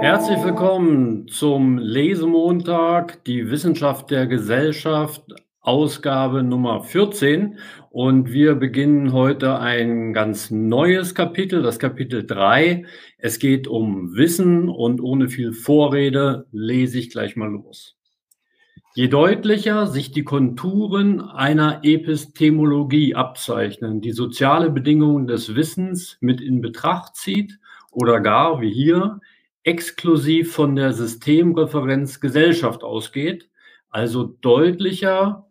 Herzlich willkommen zum Lesemontag, die Wissenschaft der Gesellschaft, Ausgabe Nummer 14. Und wir beginnen heute ein ganz neues Kapitel, das Kapitel 3. Es geht um Wissen und ohne viel Vorrede lese ich gleich mal los. Je deutlicher sich die Konturen einer Epistemologie abzeichnen, die soziale Bedingungen des Wissens mit in Betracht zieht oder gar, wie hier, exklusiv von der Systemreferenz Gesellschaft ausgeht, also deutlicher,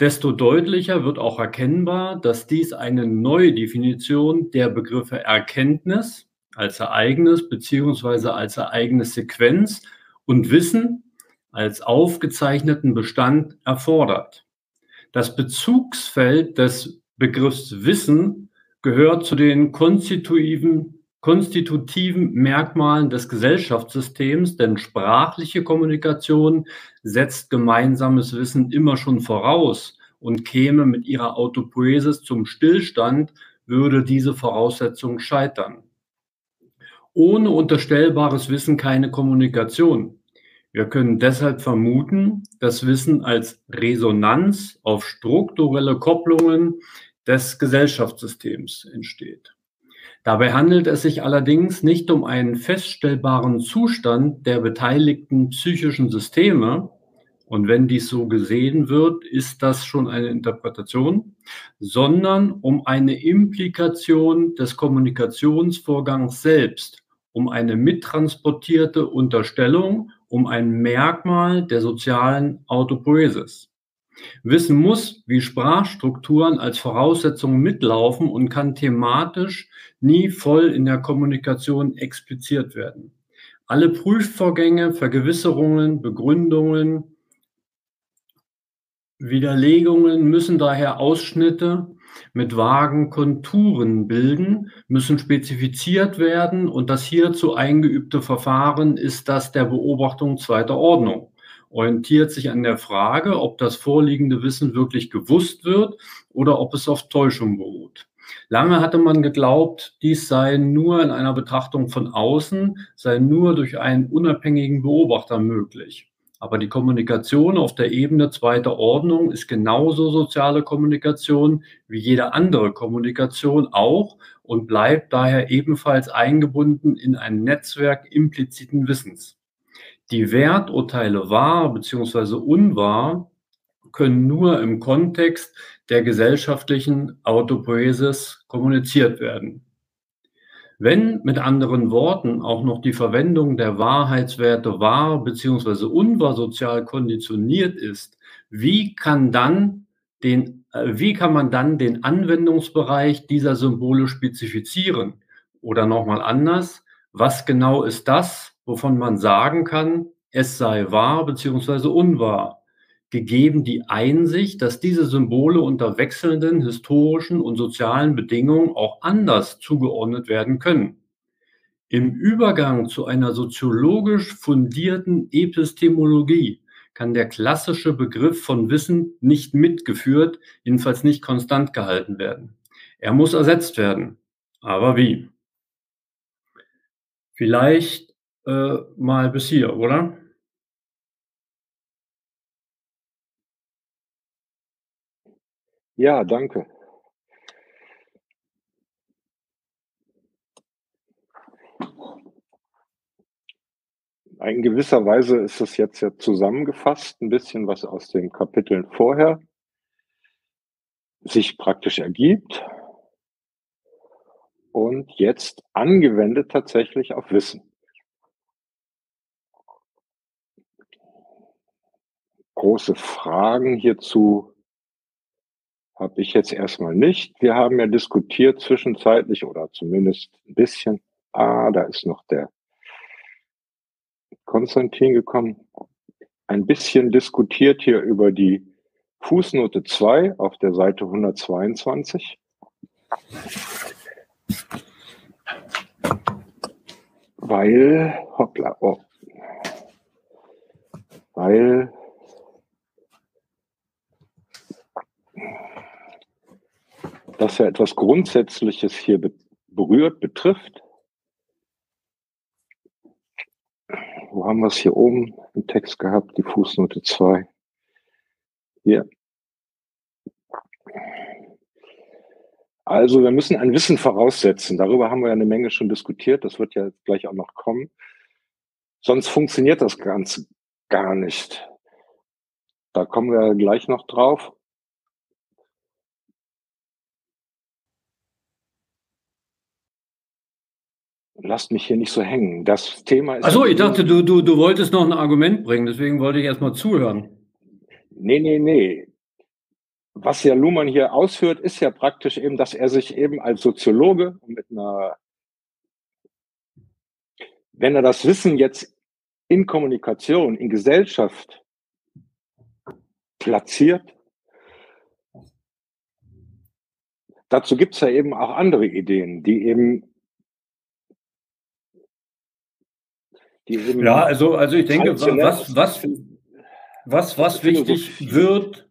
desto deutlicher wird auch erkennbar, dass dies eine neue Definition der Begriffe Erkenntnis als Ereignis beziehungsweise als Ereignissequenz und Wissen als aufgezeichneten Bestand erfordert. Das Bezugsfeld des Begriffs Wissen gehört zu den konstitutiven konstitutiven Merkmalen des Gesellschaftssystems, denn sprachliche Kommunikation setzt gemeinsames Wissen immer schon voraus und käme mit ihrer Autopoesis zum Stillstand, würde diese Voraussetzung scheitern. Ohne unterstellbares Wissen keine Kommunikation. Wir können deshalb vermuten, dass Wissen als Resonanz auf strukturelle Kopplungen des Gesellschaftssystems entsteht. Dabei handelt es sich allerdings nicht um einen feststellbaren Zustand der beteiligten psychischen Systeme, und wenn dies so gesehen wird, ist das schon eine Interpretation, sondern um eine Implikation des Kommunikationsvorgangs selbst, um eine mittransportierte Unterstellung, um ein Merkmal der sozialen Autopoesis. Wissen muss, wie Sprachstrukturen als Voraussetzung mitlaufen und kann thematisch nie voll in der Kommunikation expliziert werden. Alle Prüfvorgänge, Vergewisserungen, Begründungen, Widerlegungen müssen daher Ausschnitte mit vagen Konturen bilden, müssen spezifiziert werden und das hierzu eingeübte Verfahren ist das der Beobachtung zweiter Ordnung orientiert sich an der Frage, ob das vorliegende Wissen wirklich gewusst wird oder ob es auf Täuschung beruht. Lange hatte man geglaubt, dies sei nur in einer Betrachtung von außen, sei nur durch einen unabhängigen Beobachter möglich. Aber die Kommunikation auf der Ebene zweiter Ordnung ist genauso soziale Kommunikation wie jede andere Kommunikation auch und bleibt daher ebenfalls eingebunden in ein Netzwerk impliziten Wissens. Die Werturteile wahr bzw. unwahr können nur im Kontext der gesellschaftlichen Autopoesis kommuniziert werden. Wenn mit anderen Worten auch noch die Verwendung der Wahrheitswerte wahr bzw. unwahr sozial konditioniert ist, wie kann dann den, äh, wie kann man dann den Anwendungsbereich dieser Symbole spezifizieren? Oder nochmal anders, was genau ist das, wovon man sagen kann, es sei wahr bzw. unwahr, gegeben die Einsicht, dass diese Symbole unter wechselnden historischen und sozialen Bedingungen auch anders zugeordnet werden können. Im Übergang zu einer soziologisch fundierten Epistemologie kann der klassische Begriff von Wissen nicht mitgeführt, jedenfalls nicht konstant gehalten werden. Er muss ersetzt werden. Aber wie? Vielleicht äh, mal bis hier, oder? Ja, danke. In gewisser Weise ist es jetzt ja zusammengefasst, ein bisschen was aus den Kapiteln vorher sich praktisch ergibt und jetzt angewendet tatsächlich auf Wissen. große Fragen hierzu habe ich jetzt erstmal nicht. Wir haben ja diskutiert zwischenzeitlich oder zumindest ein bisschen. Ah, da ist noch der Konstantin gekommen. Ein bisschen diskutiert hier über die Fußnote 2 auf der Seite 122. Weil, hoppla, oh, weil dass er etwas Grundsätzliches hier be berührt, betrifft. Wo haben wir es hier oben im Text gehabt? Die Fußnote 2. Hier. Also wir müssen ein Wissen voraussetzen. Darüber haben wir ja eine Menge schon diskutiert. Das wird ja gleich auch noch kommen. Sonst funktioniert das Ganze gar nicht. Da kommen wir gleich noch drauf. Lasst mich hier nicht so hängen. Das Thema ist. Achso, ich dachte, du, du, du wolltest noch ein Argument bringen, deswegen wollte ich erstmal zuhören. Nee, nee, nee. Was ja Luhmann hier ausführt, ist ja praktisch eben, dass er sich eben als Soziologe mit einer, wenn er das Wissen jetzt in Kommunikation, in Gesellschaft platziert, dazu gibt es ja eben auch andere Ideen, die eben ja, also, also ich denke, was, was, was, was wichtig wird,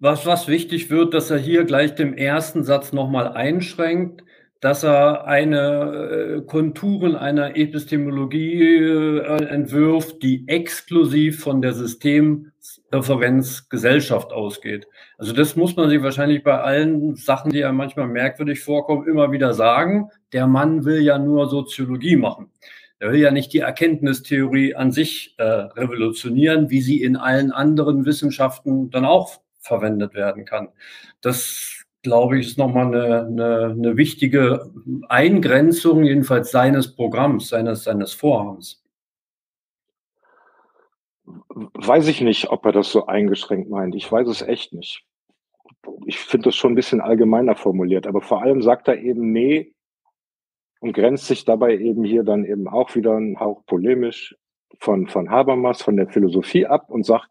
was, was wichtig wird, dass er hier gleich dem ersten Satz nochmal einschränkt, dass er eine äh, Konturen einer Epistemologie äh, entwirft, die exklusiv von der Systemreferenz Gesellschaft ausgeht. Also das muss man sich wahrscheinlich bei allen Sachen, die ja manchmal merkwürdig vorkommen, immer wieder sagen. Der Mann will ja nur Soziologie machen. Er will ja nicht die Erkenntnistheorie an sich äh, revolutionieren, wie sie in allen anderen Wissenschaften dann auch verwendet werden kann. Das, glaube ich, ist nochmal eine, eine, eine wichtige Eingrenzung, jedenfalls seines Programms, seines, seines Vorhabens. Weiß ich nicht, ob er das so eingeschränkt meint. Ich weiß es echt nicht. Ich finde das schon ein bisschen allgemeiner formuliert, aber vor allem sagt er eben, nee, und grenzt sich dabei eben hier dann eben auch wieder ein Hauch polemisch von, von Habermas, von der Philosophie ab und sagt,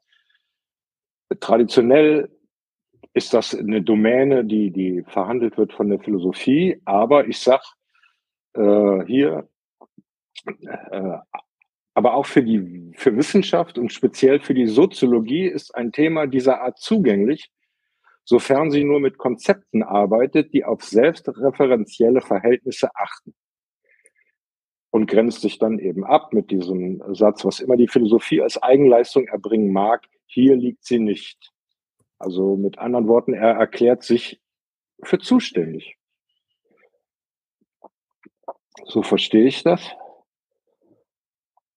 traditionell ist das eine Domäne, die, die verhandelt wird von der Philosophie, aber ich sag äh, hier, äh, aber auch für die für Wissenschaft und speziell für die Soziologie ist ein Thema dieser Art zugänglich, sofern sie nur mit Konzepten arbeitet, die auf selbstreferenzielle Verhältnisse achten. Und grenzt sich dann eben ab mit diesem Satz, was immer die Philosophie als Eigenleistung erbringen mag, hier liegt sie nicht. Also mit anderen Worten, er erklärt sich für zuständig. So verstehe ich das.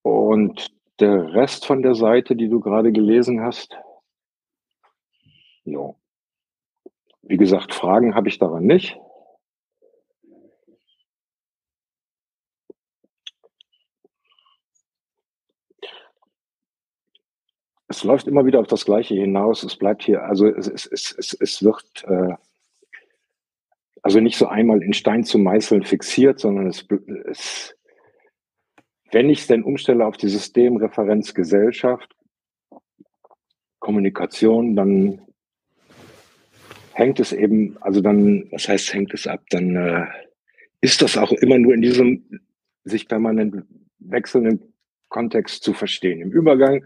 Und der Rest von der Seite, die du gerade gelesen hast, ja, wie gesagt, Fragen habe ich daran nicht. Es läuft immer wieder auf das Gleiche hinaus. Es bleibt hier, also es, es, es, es wird äh, also nicht so einmal in Stein zu meißeln fixiert, sondern es, es wenn ich es denn umstelle auf die Systemreferenz Gesellschaft, Kommunikation, dann hängt es eben, also dann, was heißt hängt es ab, dann äh, ist das auch immer nur in diesem sich permanent wechselnden Kontext zu verstehen. Im Übergang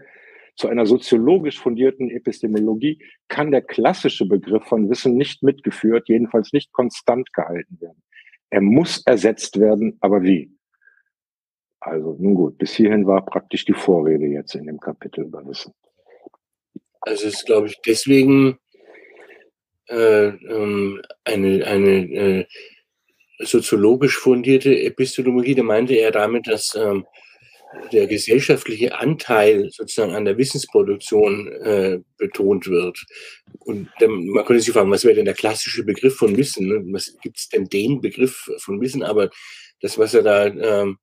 zu einer soziologisch fundierten Epistemologie kann der klassische Begriff von Wissen nicht mitgeführt, jedenfalls nicht konstant gehalten werden. Er muss ersetzt werden, aber wie? Also nun gut, bis hierhin war praktisch die Vorrede jetzt in dem Kapitel über Wissen. Also es ist, glaube ich, deswegen äh, ähm, eine, eine äh, soziologisch fundierte Epistemologie, da meinte er damit, dass ähm, der gesellschaftliche Anteil sozusagen an der Wissensproduktion äh, betont wird. Und dann, man könnte sich fragen, was wäre denn der klassische Begriff von Wissen? Ne? Was gibt es denn den Begriff von Wissen? Aber das, was er da ähm,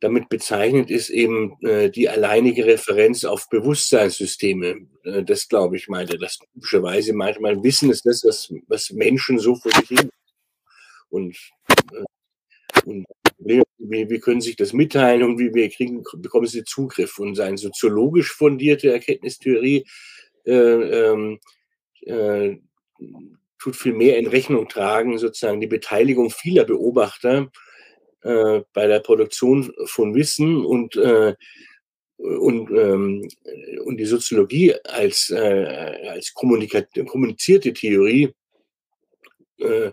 damit bezeichnet, ist eben äh, die alleinige Referenz auf Bewusstseinssysteme. Äh, das, glaube ich, meinte das typischerweise. Manchmal Wissen ist das, was, was Menschen so vor sich hin. Und, äh, und wie, wie können sich das mitteilen und wie wir kriegen, bekommen sie Zugriff. Und seine soziologisch fundierte Erkenntnistheorie äh, ähm, äh, tut viel mehr in Rechnung tragen, sozusagen die Beteiligung vieler Beobachter äh, bei der Produktion von Wissen und, äh, und, ähm, und die Soziologie als, äh, als kommunizierte Theorie äh,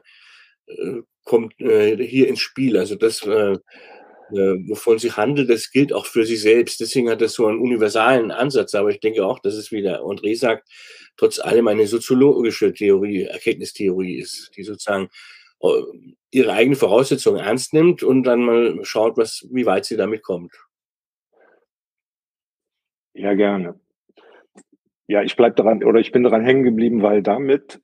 äh, kommt hier ins Spiel. Also das, wovon sie handelt, das gilt auch für sie selbst. Deswegen hat das so einen universalen Ansatz. Aber ich denke auch, dass es, wie der André sagt, trotz allem eine soziologische Theorie, Erkenntnistheorie ist, die sozusagen ihre eigenen Voraussetzungen ernst nimmt und dann mal schaut, was, wie weit sie damit kommt. Ja, gerne. Ja, ich bleib daran oder ich bin daran hängen geblieben, weil damit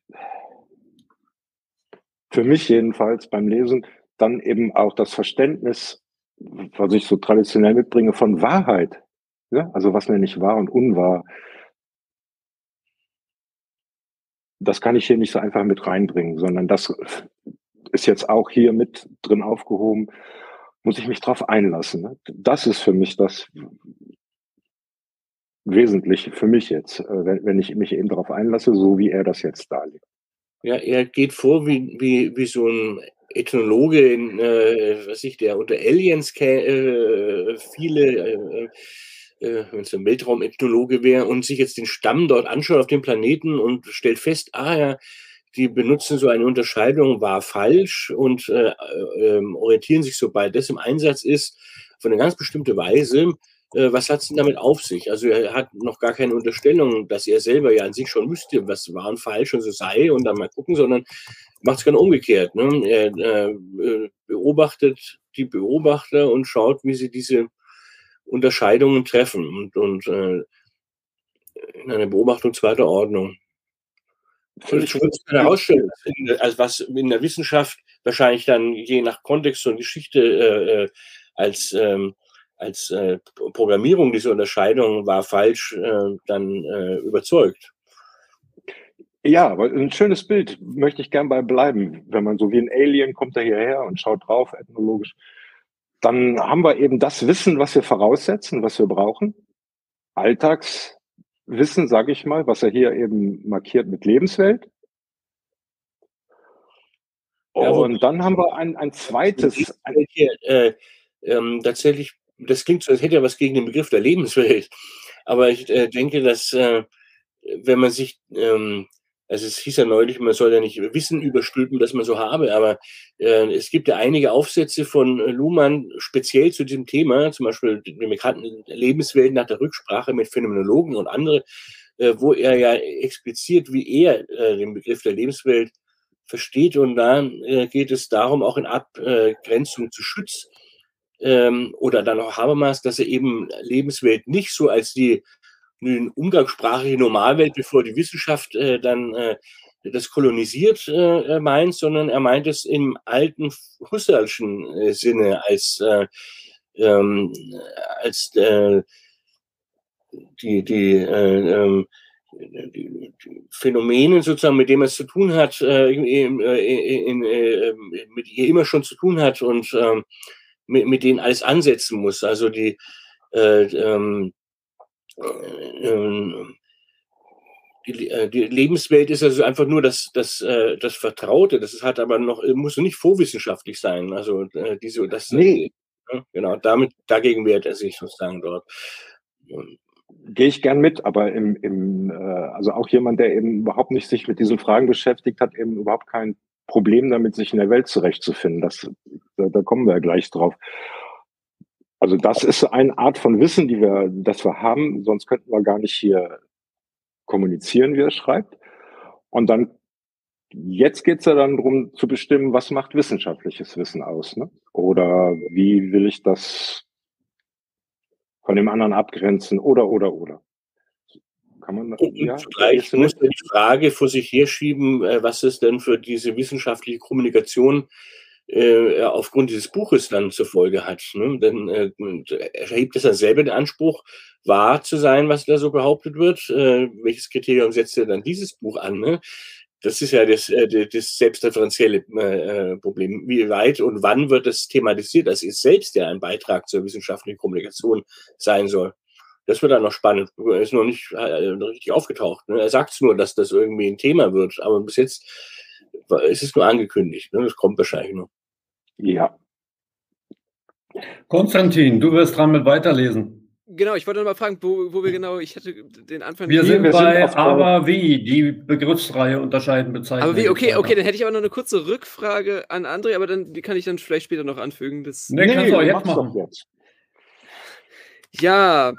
für mich jedenfalls beim Lesen dann eben auch das Verständnis was ich so traditionell mitbringe, von Wahrheit. Ja? Also was nenne ich wahr und unwahr. Das kann ich hier nicht so einfach mit reinbringen, sondern das ist jetzt auch hier mit drin aufgehoben, muss ich mich drauf einlassen. Ne? Das ist für mich das Wesentliche für mich jetzt, äh, wenn, ich mich eben darauf einlasse, so wie er das jetzt darlegt. Ja, er geht vor wie, wie, wie so ein Ethnologe, in, äh, was ich, der unter Aliens äh, viele, äh, äh, wenn es ein Weltraum-Ethnologe wäre und sich jetzt den Stamm dort anschaut auf dem Planeten und stellt fest, ah ja, die benutzen so eine Unterscheidung, war falsch und äh, äh, orientieren sich, sobald das im Einsatz ist, auf eine ganz bestimmte Weise. Äh, was hat es denn damit auf sich? Also er hat noch gar keine Unterstellung, dass er selber ja an sich schon wüsste, was wahr und falsch und so sei und dann mal gucken, sondern macht es ganz umgekehrt. Ne? Er äh, beobachtet die Beobachter und schaut, wie sie diese Unterscheidungen treffen und, und äh, in einer Beobachtung zweiter Ordnung. Und ich würde es herausstellen, als was in der Wissenschaft wahrscheinlich dann je nach Kontext und Geschichte äh, äh als, ähm, als äh, Programmierung diese Unterscheidung war falsch, äh, dann äh, überzeugt. Ja, ein schönes Bild möchte ich gern bei bleiben. Wenn man so wie ein Alien kommt da hierher und schaut drauf, ethnologisch, dann haben wir eben das Wissen, was wir voraussetzen, was wir brauchen. Alltagswissen, sage ich mal, was er hier eben markiert mit Lebenswelt. Und dann haben wir ein, ein zweites. Ein, hier, äh, ähm, tatsächlich, das klingt so, als hätte er was gegen den Begriff der Lebenswelt. Aber ich äh, denke, dass äh, wenn man sich ähm, also es hieß ja neulich, man soll ja nicht Wissen überstülpen, das man so habe, aber äh, es gibt ja einige Aufsätze von Luhmann speziell zu diesem Thema, zum Beispiel die bekannten Lebenswelten nach der Rücksprache mit Phänomenologen und andere, äh, wo er ja expliziert, wie er äh, den Begriff der Lebenswelt versteht. Und da äh, geht es darum, auch in Abgrenzung zu Schütz ähm, oder dann auch Habermas, dass er eben Lebenswelt nicht so als die eine umgangssprachliche Normalwelt, bevor die Wissenschaft äh, dann äh, das kolonisiert äh, meint, sondern er meint es im alten Husserlschen äh, Sinne als, äh, ähm, als äh, die, die, äh, ähm, die, die Phänomene sozusagen, mit denen es zu tun hat, äh, in, in, in, mit ihr immer schon zu tun hat und ähm, mit, mit denen alles ansetzen muss. Also die, äh, ähm, ähm, die, äh, die, Lebenswelt ist also einfach nur das, das, äh, das Vertraute. Das hat aber noch, muss nicht vorwissenschaftlich sein. Also äh, diese, das, nee. genau, damit, dagegen wehrt er sich sozusagen dort. Gehe ich gern mit, aber im, im, also auch jemand, der eben überhaupt nicht sich mit diesen Fragen beschäftigt, hat eben überhaupt kein Problem damit, sich in der Welt zurechtzufinden. Das, da, da kommen wir ja gleich drauf. Also das ist eine Art von Wissen, die wir, das wir haben, sonst könnten wir gar nicht hier kommunizieren, wie er schreibt. Und dann, jetzt geht's ja dann darum zu bestimmen, was macht wissenschaftliches Wissen aus, ne? Oder wie will ich das von dem anderen abgrenzen oder oder oder. Kann man ja, zugleich muss man die Frage vor sich herschieben, äh, was es denn für diese wissenschaftliche Kommunikation äh, aufgrund dieses Buches dann zur Folge hat. Ne? Denn äh, erhebt es dann selber den Anspruch, wahr zu sein, was da so behauptet wird. Äh, welches Kriterium setzt er dann dieses Buch an? Ne? Das ist ja das, äh, das selbstreferenzielle äh, Problem. Wie weit und wann wird das thematisiert, dass es selbst ja ein Beitrag zur wissenschaftlichen Kommunikation sein soll? Das wird dann noch spannend. Ist noch nicht äh, richtig aufgetaucht. Ne? Er sagt nur, dass das irgendwie ein Thema wird, aber bis jetzt ist es nur angekündigt. Ne? Das kommt wahrscheinlich noch. Ja. Konstantin, du wirst dran mit weiterlesen. Genau, ich wollte noch mal fragen, wo, wo wir genau, ich hatte den Anfang. Wir sind wir bei sind aber wie, die Begriffsreihe unterscheiden bezeichnen. Aber wie, okay, okay, dann hätte ich aber noch eine kurze Rückfrage an André, aber dann, die kann ich dann vielleicht später noch anfügen. Das nee, nee kannst du auch jetzt machen. Jetzt. Ja,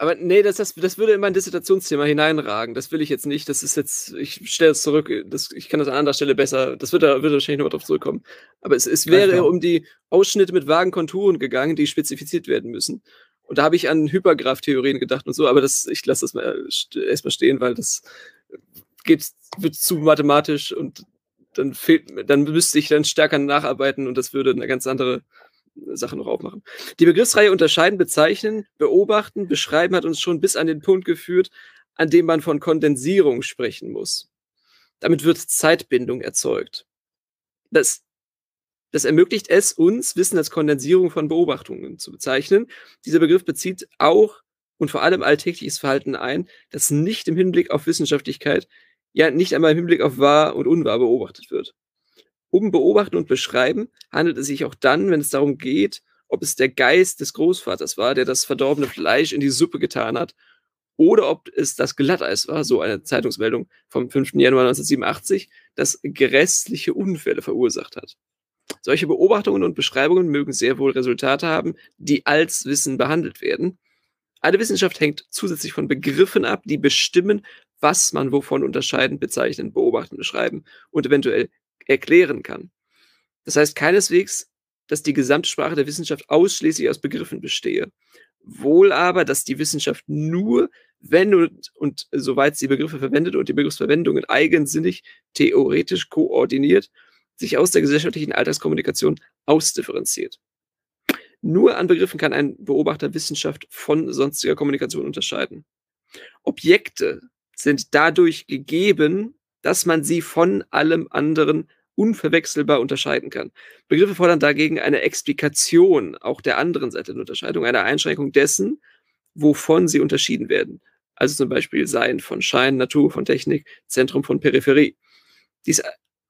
aber nee, das, das, das würde in mein Dissertationsthema hineinragen. Das will ich jetzt nicht. Das ist jetzt, ich stelle es zurück. Das, ich kann das an anderer Stelle besser. Das wird da wird wahrscheinlich nochmal drauf zurückkommen. Aber es, es wäre um die Ausschnitte mit vagen Konturen gegangen, die spezifiziert werden müssen. Und da habe ich an Hypergraph-Theorien gedacht und so, aber das, ich lasse das mal erstmal stehen, weil das geht, wird zu mathematisch und dann fehlt, dann müsste ich dann stärker nacharbeiten und das würde eine ganz andere Sache noch aufmachen. Die Begriffsreihe unterscheiden, bezeichnen, beobachten, beschreiben hat uns schon bis an den Punkt geführt, an dem man von Kondensierung sprechen muss. Damit wird Zeitbindung erzeugt. Das, das ermöglicht es uns, Wissen als Kondensierung von Beobachtungen zu bezeichnen. Dieser Begriff bezieht auch und vor allem alltägliches Verhalten ein, das nicht im Hinblick auf Wissenschaftlichkeit, ja nicht einmal im Hinblick auf wahr und unwahr beobachtet wird. Um Beobachten und Beschreiben handelt es sich auch dann, wenn es darum geht, ob es der Geist des Großvaters war, der das verdorbene Fleisch in die Suppe getan hat, oder ob es das Glatteis war, so eine Zeitungsmeldung vom 5. Januar 1987, das grässliche Unfälle verursacht hat. Solche Beobachtungen und Beschreibungen mögen sehr wohl Resultate haben, die als Wissen behandelt werden. Alle Wissenschaft hängt zusätzlich von Begriffen ab, die bestimmen, was man wovon unterscheiden, bezeichnen, beobachten, beschreiben und eventuell erklären kann. Das heißt keineswegs, dass die Gesamtsprache der Wissenschaft ausschließlich aus Begriffen bestehe. Wohl aber, dass die Wissenschaft nur, wenn und, und soweit sie Begriffe verwendet und die Begriffsverwendungen eigensinnig theoretisch koordiniert, sich aus der gesellschaftlichen Alltagskommunikation ausdifferenziert. Nur an Begriffen kann ein Beobachter Wissenschaft von sonstiger Kommunikation unterscheiden. Objekte sind dadurch gegeben, dass man sie von allem anderen unverwechselbar unterscheiden kann. Begriffe fordern dagegen eine Explikation auch der anderen Seite der Unterscheidung, eine Einschränkung dessen, wovon sie unterschieden werden. Also zum Beispiel Sein von Schein, Natur von Technik, Zentrum von Peripherie. Dies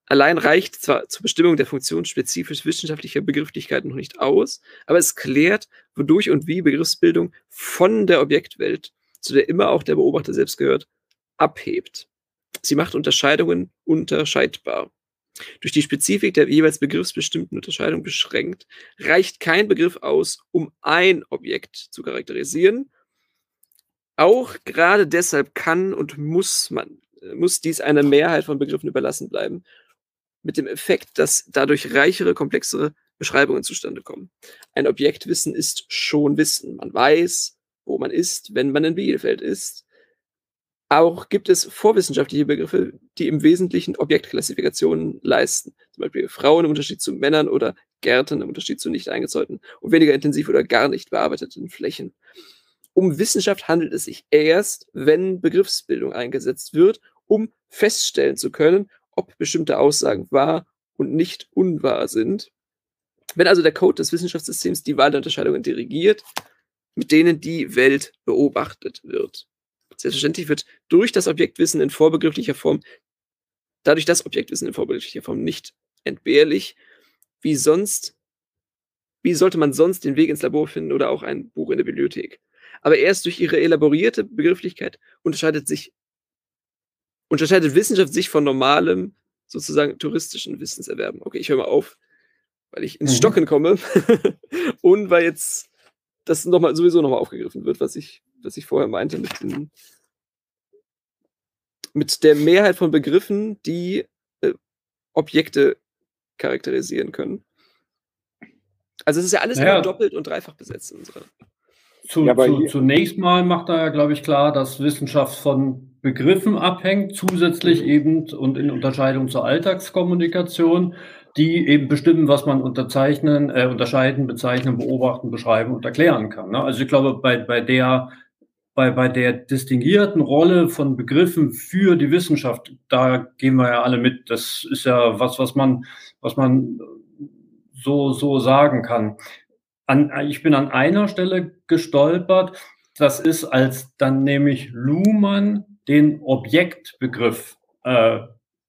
allein reicht zwar zur Bestimmung der Funktion spezifisch wissenschaftlicher Begrifflichkeiten noch nicht aus, aber es klärt, wodurch und wie Begriffsbildung von der Objektwelt, zu der immer auch der Beobachter selbst gehört, abhebt. Sie macht Unterscheidungen unterscheidbar. Durch die Spezifik der jeweils begriffsbestimmten Unterscheidung beschränkt, reicht kein Begriff aus, um ein Objekt zu charakterisieren. Auch gerade deshalb kann und muss man, muss dies einer Mehrheit von Begriffen überlassen bleiben, mit dem Effekt, dass dadurch reichere, komplexere Beschreibungen zustande kommen. Ein Objektwissen ist schon Wissen. Man weiß, wo man ist, wenn man in Bielefeld ist. Auch gibt es vorwissenschaftliche Begriffe, die im Wesentlichen Objektklassifikationen leisten. Zum Beispiel Frauen im Unterschied zu Männern oder Gärten im Unterschied zu nicht eingezäunten und weniger intensiv oder gar nicht bearbeiteten Flächen. Um Wissenschaft handelt es sich erst, wenn Begriffsbildung eingesetzt wird, um feststellen zu können, ob bestimmte Aussagen wahr und nicht unwahr sind. Wenn also der Code des Wissenschaftssystems die Wahl der Unterscheidungen dirigiert, mit denen die Welt beobachtet wird. Selbstverständlich wird durch das Objektwissen in vorbegrifflicher Form, dadurch das Objektwissen in vorbegrifflicher Form nicht entbehrlich, wie sonst, wie sollte man sonst den Weg ins Labor finden oder auch ein Buch in der Bibliothek? Aber erst durch ihre elaborierte Begrifflichkeit unterscheidet sich, unterscheidet Wissenschaft sich von normalem, sozusagen touristischen Wissenserwerben. Okay, ich höre mal auf, weil ich ins mhm. Stocken komme und weil jetzt das noch mal, sowieso nochmal aufgegriffen wird, was ich was ich vorher meinte, mit, den, mit der Mehrheit von Begriffen, die äh, Objekte charakterisieren können. Also es ist ja alles ja. doppelt und dreifach besetzt. Unsere. Zu, ja, zu, zunächst mal macht er ja, glaube ich, klar, dass Wissenschaft von Begriffen abhängt, zusätzlich eben und in Unterscheidung zur Alltagskommunikation, die eben bestimmen, was man unterzeichnen, äh, unterscheiden, bezeichnen, beobachten, beschreiben und erklären kann. Ne? Also ich glaube, bei, bei der bei, bei der distinguierten Rolle von Begriffen für die Wissenschaft, da gehen wir ja alle mit. Das ist ja was, was man, was man so, so sagen kann. An, ich bin an einer Stelle gestolpert. Das ist, als dann nämlich Luhmann den Objektbegriff äh,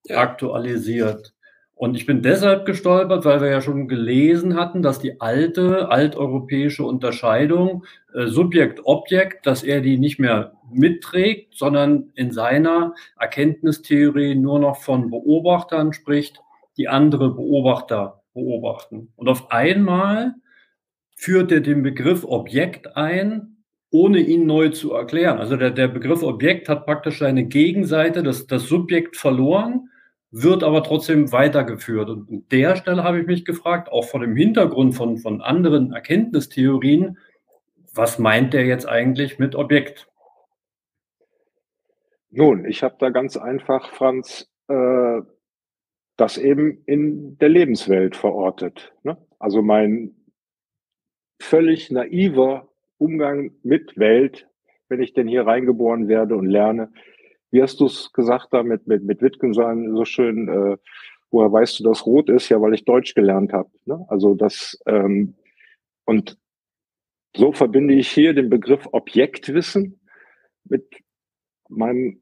aktualisiert. Und ich bin deshalb gestolpert, weil wir ja schon gelesen hatten, dass die alte alteuropäische Unterscheidung äh, Subjekt-Objekt, dass er die nicht mehr mitträgt, sondern in seiner Erkenntnistheorie nur noch von Beobachtern spricht, die andere Beobachter beobachten. Und auf einmal führt er den Begriff Objekt ein, ohne ihn neu zu erklären. Also der, der Begriff Objekt hat praktisch eine Gegenseite, das, das Subjekt verloren wird aber trotzdem weitergeführt. Und an der Stelle habe ich mich gefragt, auch vor dem Hintergrund von, von anderen Erkenntnistheorien, was meint der jetzt eigentlich mit Objekt? Nun, ich habe da ganz einfach, Franz, äh, das eben in der Lebenswelt verortet. Ne? Also mein völlig naiver Umgang mit Welt, wenn ich denn hier reingeboren werde und lerne, wie hast du es gesagt da mit, mit, mit Wittgenstein so schön, äh, woher weißt du, dass rot ist? Ja, weil ich Deutsch gelernt habe. Ne? Also das, ähm, und so verbinde ich hier den Begriff Objektwissen mit meinem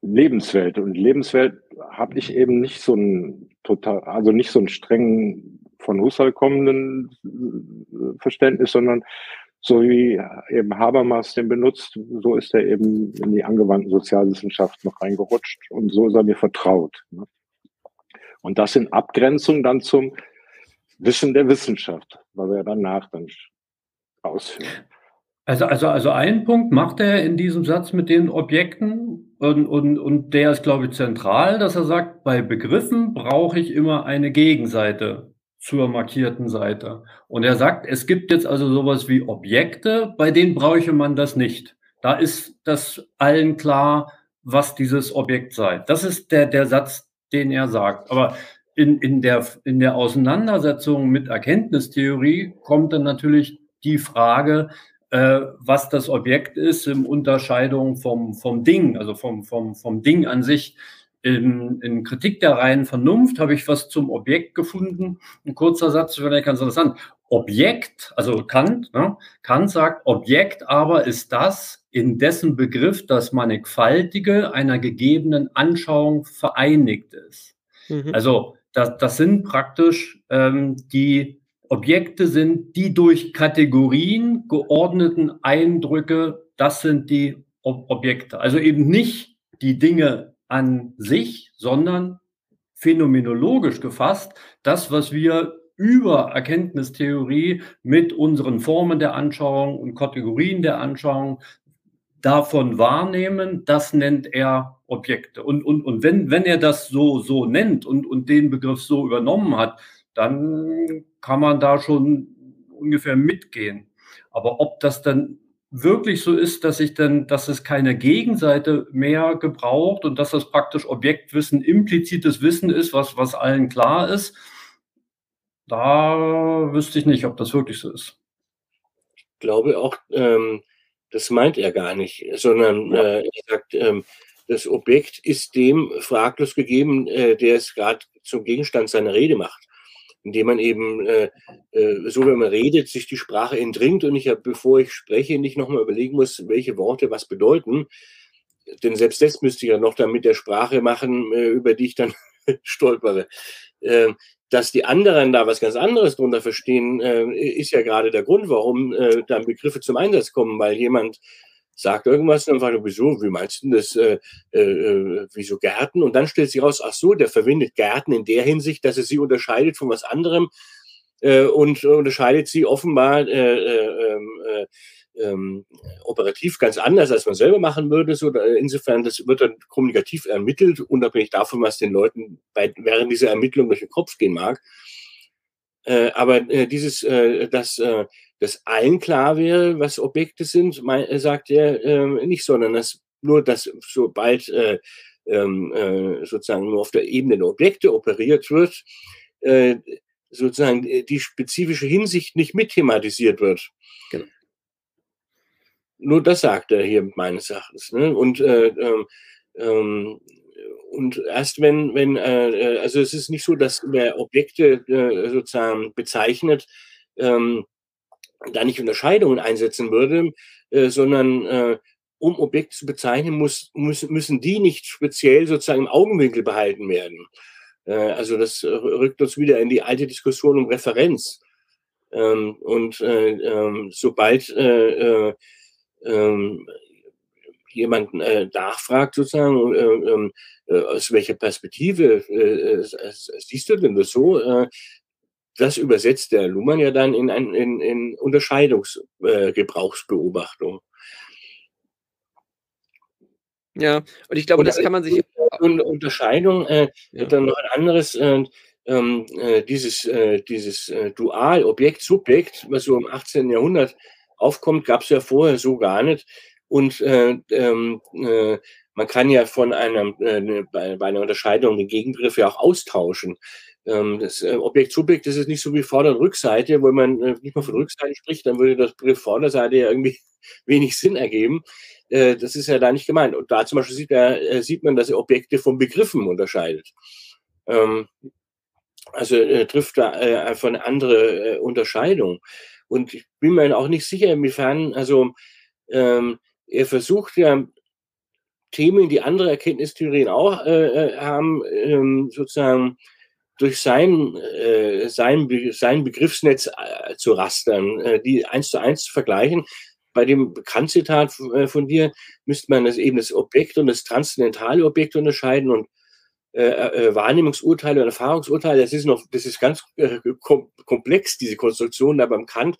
Lebenswelt. Und Lebenswelt habe ich eben nicht so ein total, also nicht so einen strengen von Husserl kommenden äh, Verständnis, sondern so wie eben Habermas den benutzt, so ist er eben in die angewandten Sozialwissenschaften noch reingerutscht und so ist er mir vertraut. Ne? Und das in Abgrenzung dann zum Wissen der Wissenschaft, weil wir danach dann ausführen. Also, also, also ein Punkt macht er in diesem Satz mit den Objekten und, und, und der ist, glaube ich, zentral, dass er sagt, bei Begriffen brauche ich immer eine Gegenseite zur markierten Seite. Und er sagt, es gibt jetzt also sowas wie Objekte, bei denen bräuchte man das nicht. Da ist das allen klar, was dieses Objekt sei. Das ist der, der Satz, den er sagt. Aber in, in, der, in der Auseinandersetzung mit Erkenntnistheorie kommt dann natürlich die Frage, äh, was das Objekt ist, in Unterscheidung vom, vom Ding, also vom, vom, vom Ding an sich. In, in Kritik der reinen Vernunft habe ich was zum Objekt gefunden. Ein kurzer Satz, vielleicht ganz interessant. Objekt, also Kant, ne? Kant sagt, Objekt aber ist das, in dessen Begriff das Mannigfaltige einer gegebenen Anschauung vereinigt ist. Mhm. Also das, das sind praktisch ähm, die Objekte sind die durch Kategorien geordneten Eindrücke, das sind die Ob Objekte. Also eben nicht die Dinge an sich, sondern phänomenologisch gefasst, das, was wir über Erkenntnistheorie mit unseren Formen der Anschauung und Kategorien der Anschauung davon wahrnehmen, das nennt er Objekte. Und, und, und wenn, wenn er das so, so nennt und, und den Begriff so übernommen hat, dann kann man da schon ungefähr mitgehen. Aber ob das dann wirklich so ist, dass ich dann, dass es keine Gegenseite mehr gebraucht und dass das praktisch Objektwissen implizites Wissen ist, was, was allen klar ist, da wüsste ich nicht, ob das wirklich so ist. Ich glaube auch, ähm, das meint er gar nicht, sondern äh, er sagt, ähm, das Objekt ist dem fraglos gegeben, äh, der es gerade zum Gegenstand seiner Rede macht indem man eben, äh, äh, so wenn man redet, sich die Sprache entringt und ich, bevor ich spreche, nicht nochmal überlegen muss, welche Worte was bedeuten. Denn selbst das müsste ich ja noch dann mit der Sprache machen, äh, über die ich dann stolpere. Äh, dass die anderen da was ganz anderes drunter verstehen, äh, ist ja gerade der Grund, warum äh, dann Begriffe zum Einsatz kommen, weil jemand sagt irgendwas und dann fragt er, wieso, wie meinst du das, äh, äh, äh, wieso Gärten? Und dann stellt sich raus, ach so, der verwendet Gärten in der Hinsicht, dass er sie unterscheidet von was anderem äh, und unterscheidet sie offenbar äh, äh, ähm, äh, ähm, operativ ganz anders, als man selber machen würde. So, insofern, das wird dann kommunikativ ermittelt, unabhängig davon, was den Leuten bei, während dieser Ermittlung durch den Kopf gehen mag. Äh, aber äh, dieses, äh, dass äh, das allen klar wäre, was Objekte sind, mein, äh, sagt er äh, nicht, sondern dass nur, dass sobald äh, ähm, äh, sozusagen nur auf der Ebene der Objekte operiert wird, äh, sozusagen die spezifische Hinsicht nicht mit thematisiert wird. Genau. Nur das sagt er hier meines Erachtens. Ne? Und äh, ähm, ähm und erst wenn, wenn, äh, also es ist nicht so, dass wer Objekte äh, sozusagen bezeichnet, ähm, da nicht Unterscheidungen einsetzen würde, äh, sondern äh, um Objekte zu bezeichnen, muss, muss, müssen die nicht speziell sozusagen im Augenwinkel behalten werden. Äh, also das rückt uns wieder in die alte Diskussion um Referenz. Ähm, und äh, ähm, sobald äh, äh, ähm, jemand äh, nachfragt, sozusagen, äh, ähm, äh, aus welcher Perspektive siehst du denn das so? Das übersetzt der Luhmann ja dann in, ein, in, in Unterscheidungsgebrauchsbeobachtung. Ja, und ich glaube, und, das kann man sich. Und Unterscheidung, äh, ja. dann noch ein anderes, äh, ähm, äh, dieses, äh, dieses äh, Dual Objekt-Subjekt, was so im 18. Jahrhundert aufkommt, gab es ja vorher so gar nicht. Und äh, ähm, äh, man kann ja von einem, äh, bei, bei einer Unterscheidung den Gegenbegriff ja auch austauschen. Ähm, das äh, Objekt-Subjekt, das ist nicht so wie Vorder- und Rückseite, wo man äh, nicht mal von Rückseite spricht, dann würde das Begriff Vorderseite ja irgendwie wenig Sinn ergeben. Äh, das ist ja da nicht gemeint. Und da zum Beispiel sieht, äh, sieht man, dass er Objekte von Begriffen unterscheidet. Ähm, also äh, trifft da einfach eine andere Unterscheidung. Und ich bin mir auch nicht sicher, inwiefern, also ähm, er versucht ja Themen, die andere Erkenntnistheorien auch haben, sozusagen durch sein, äh, sein, sein Begriffsnetz äh, zu rastern, äh, die eins zu eins zu vergleichen. Bei dem Kant-Zitat äh, von dir müsste man das eben das Objekt und das transzendentale Objekt unterscheiden und äh, äh, Wahrnehmungsurteile und Erfahrungsurteile, das ist noch, das ist ganz kom komplex, diese Konstruktion da beim Kant.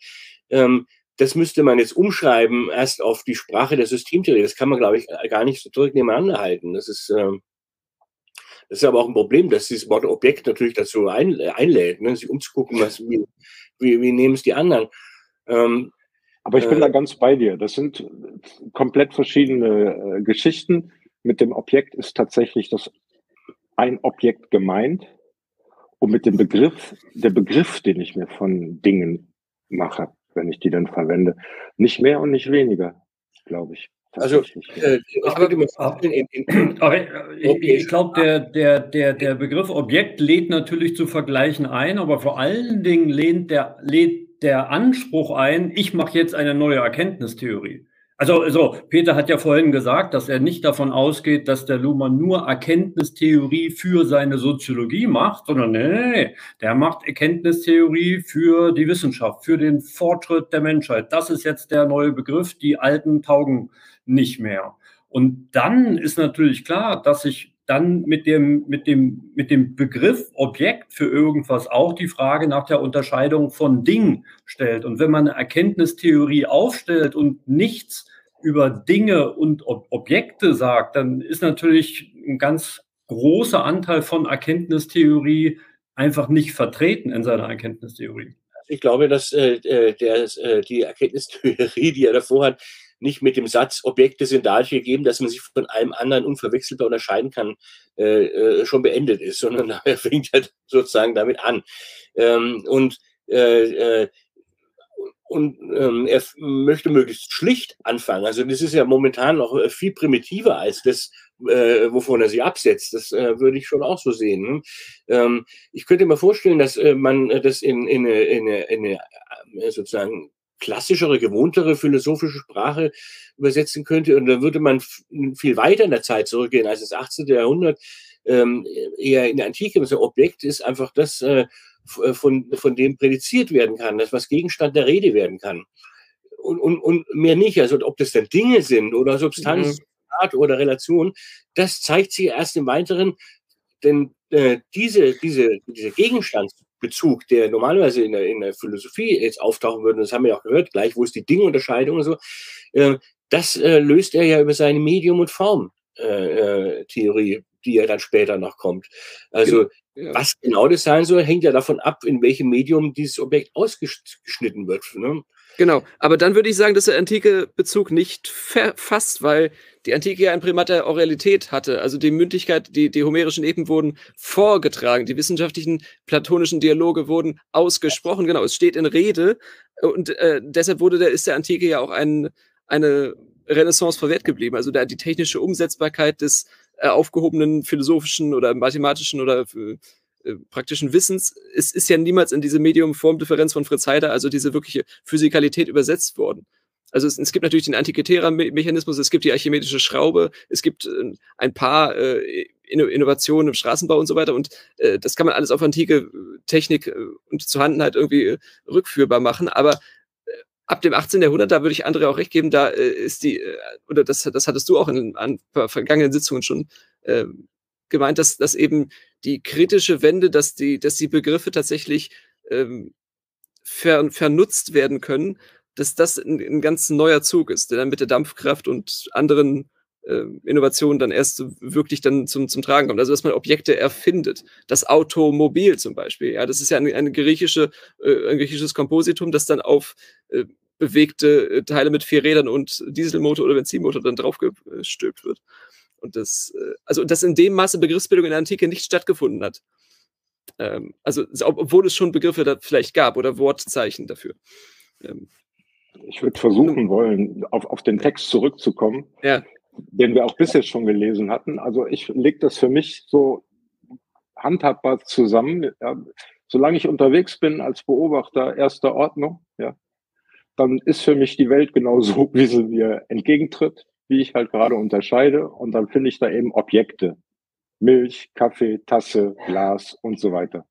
Ähm, das müsste man jetzt umschreiben, erst auf die Sprache der Systemtheorie. Das kann man, glaube ich, gar nicht so direkt nebeneinander halten. Das ist, ähm, das ist aber auch ein Problem, dass dieses Wort Objekt natürlich dazu ein, einlädt, ne, sich umzugucken, was, wie, wie, wie nehmen es die anderen. Ähm, aber ich bin äh, da ganz bei dir. Das sind komplett verschiedene äh, Geschichten. Mit dem Objekt ist tatsächlich das ein Objekt gemeint und mit dem Begriff, der Begriff, den ich mir von Dingen mache, wenn ich die dann verwende, nicht mehr und nicht weniger, glaube ich. Also, äh, aber, aber ich, ich glaube, der, der, der, der Begriff Objekt lädt natürlich zu Vergleichen ein, aber vor allen Dingen lehnt der, lädt der Anspruch ein, ich mache jetzt eine neue Erkenntnistheorie. Also, so, Peter hat ja vorhin gesagt, dass er nicht davon ausgeht, dass der Luhmann nur Erkenntnistheorie für seine Soziologie macht, sondern nee, nee, nee, der macht Erkenntnistheorie für die Wissenschaft, für den Fortschritt der Menschheit. Das ist jetzt der neue Begriff, die alten taugen nicht mehr. Und dann ist natürlich klar, dass sich dann mit dem, mit dem, mit dem Begriff Objekt für irgendwas auch die Frage nach der Unterscheidung von Ding stellt. Und wenn man eine Erkenntnistheorie aufstellt und nichts über Dinge und Ob Objekte sagt, dann ist natürlich ein ganz großer Anteil von Erkenntnistheorie einfach nicht vertreten in seiner Erkenntnistheorie. Ich glaube, dass äh, äh der, äh, die Erkenntnistheorie, die er davor hat, nicht mit dem Satz, Objekte sind dadurch gegeben, dass man sich von einem anderen unverwechselbar unterscheiden kann, äh, äh, schon beendet ist, sondern er fängt ja sozusagen damit an. Ähm, und äh, äh und ähm, er möchte möglichst schlicht anfangen. Also das ist ja momentan noch äh, viel primitiver als das, äh, wovon er sich absetzt. Das äh, würde ich schon auch so sehen. Ähm, ich könnte mir vorstellen, dass äh, man das in, in, in, in äh, sozusagen klassischere, gewohntere philosophische Sprache übersetzen könnte. Und dann würde man viel weiter in der Zeit zurückgehen als das 18. Jahrhundert, ähm, eher in der Antike. Das Objekt ist einfach das, äh, äh, von, von dem prädiziert werden kann, das was Gegenstand der Rede werden kann. Und, und, und mehr nicht. Also ob das dann Dinge sind oder Substanz, mhm. Art oder Relation, das zeigt sich erst im Weiteren, denn äh, diese, diese, dieser Gegenstandsbezug, der normalerweise in der, in der Philosophie jetzt auftauchen würde, das haben wir ja auch gehört, gleich, wo ist die Dingunterscheidung und so, äh, das äh, löst er ja über seine Medium- und Form-Theorie, äh, die ja dann später noch kommt. Also ja. was genau das sein soll, hängt ja davon ab, in welchem Medium dieses Objekt ausgeschnitten wird. Ne? Genau, aber dann würde ich sagen, dass der antike Bezug nicht fasst, weil die Antike ja ein Primat der Oralität hatte. Also die Mündlichkeit, die, die homerischen Epen wurden vorgetragen, die wissenschaftlichen platonischen Dialoge wurden ausgesprochen. Genau, es steht in Rede und äh, deshalb wurde der, ist der Antike ja auch ein, eine Renaissance verwehrt geblieben. Also da die technische Umsetzbarkeit des äh, aufgehobenen philosophischen oder mathematischen oder äh, praktischen Wissens es ist ja niemals in diese Medium-Form-Differenz von Fritz Heider, also diese wirkliche Physikalität übersetzt worden. Also es, es gibt natürlich den Antikythera-Mechanismus, es gibt die archimedische Schraube, es gibt äh, ein paar äh, Innovationen im Straßenbau und so weiter. Und äh, das kann man alles auf antike Technik äh, und Zuhandenheit irgendwie äh, rückführbar machen. Aber ab dem 18. Jahrhundert, da würde ich André auch recht geben, da äh, ist die, äh, oder das, das hattest du auch in an vergangenen Sitzungen schon äh, gemeint, dass, dass eben die kritische Wende, dass die, dass die Begriffe tatsächlich ähm, ver, vernutzt werden können, dass das ein, ein ganz neuer Zug ist, der dann mit der Dampfkraft und anderen äh, Innovationen dann erst wirklich dann zum, zum Tragen kommt. Also dass man Objekte erfindet. Das Automobil zum Beispiel. Ja, das ist ja ein, eine griechische, äh, ein griechisches Kompositum, das dann auf äh, bewegte äh, Teile mit vier Rädern und Dieselmotor oder Benzinmotor dann draufgestülpt wird. Und das, äh, also dass in dem Maße Begriffsbildung in der Antike nicht stattgefunden hat. Ähm, also obwohl es schon Begriffe da vielleicht gab oder Wortzeichen dafür. Ähm, ich würde versuchen wollen, auf, auf den Text zurückzukommen, ja. den wir auch bisher schon gelesen hatten. Also ich lege das für mich so handhabbar zusammen. Ja, solange ich unterwegs bin als Beobachter erster Ordnung, ja, dann ist für mich die Welt genauso, wie sie mir entgegentritt, wie ich halt gerade unterscheide. Und dann finde ich da eben Objekte. Milch, Kaffee, Tasse, Glas und so weiter.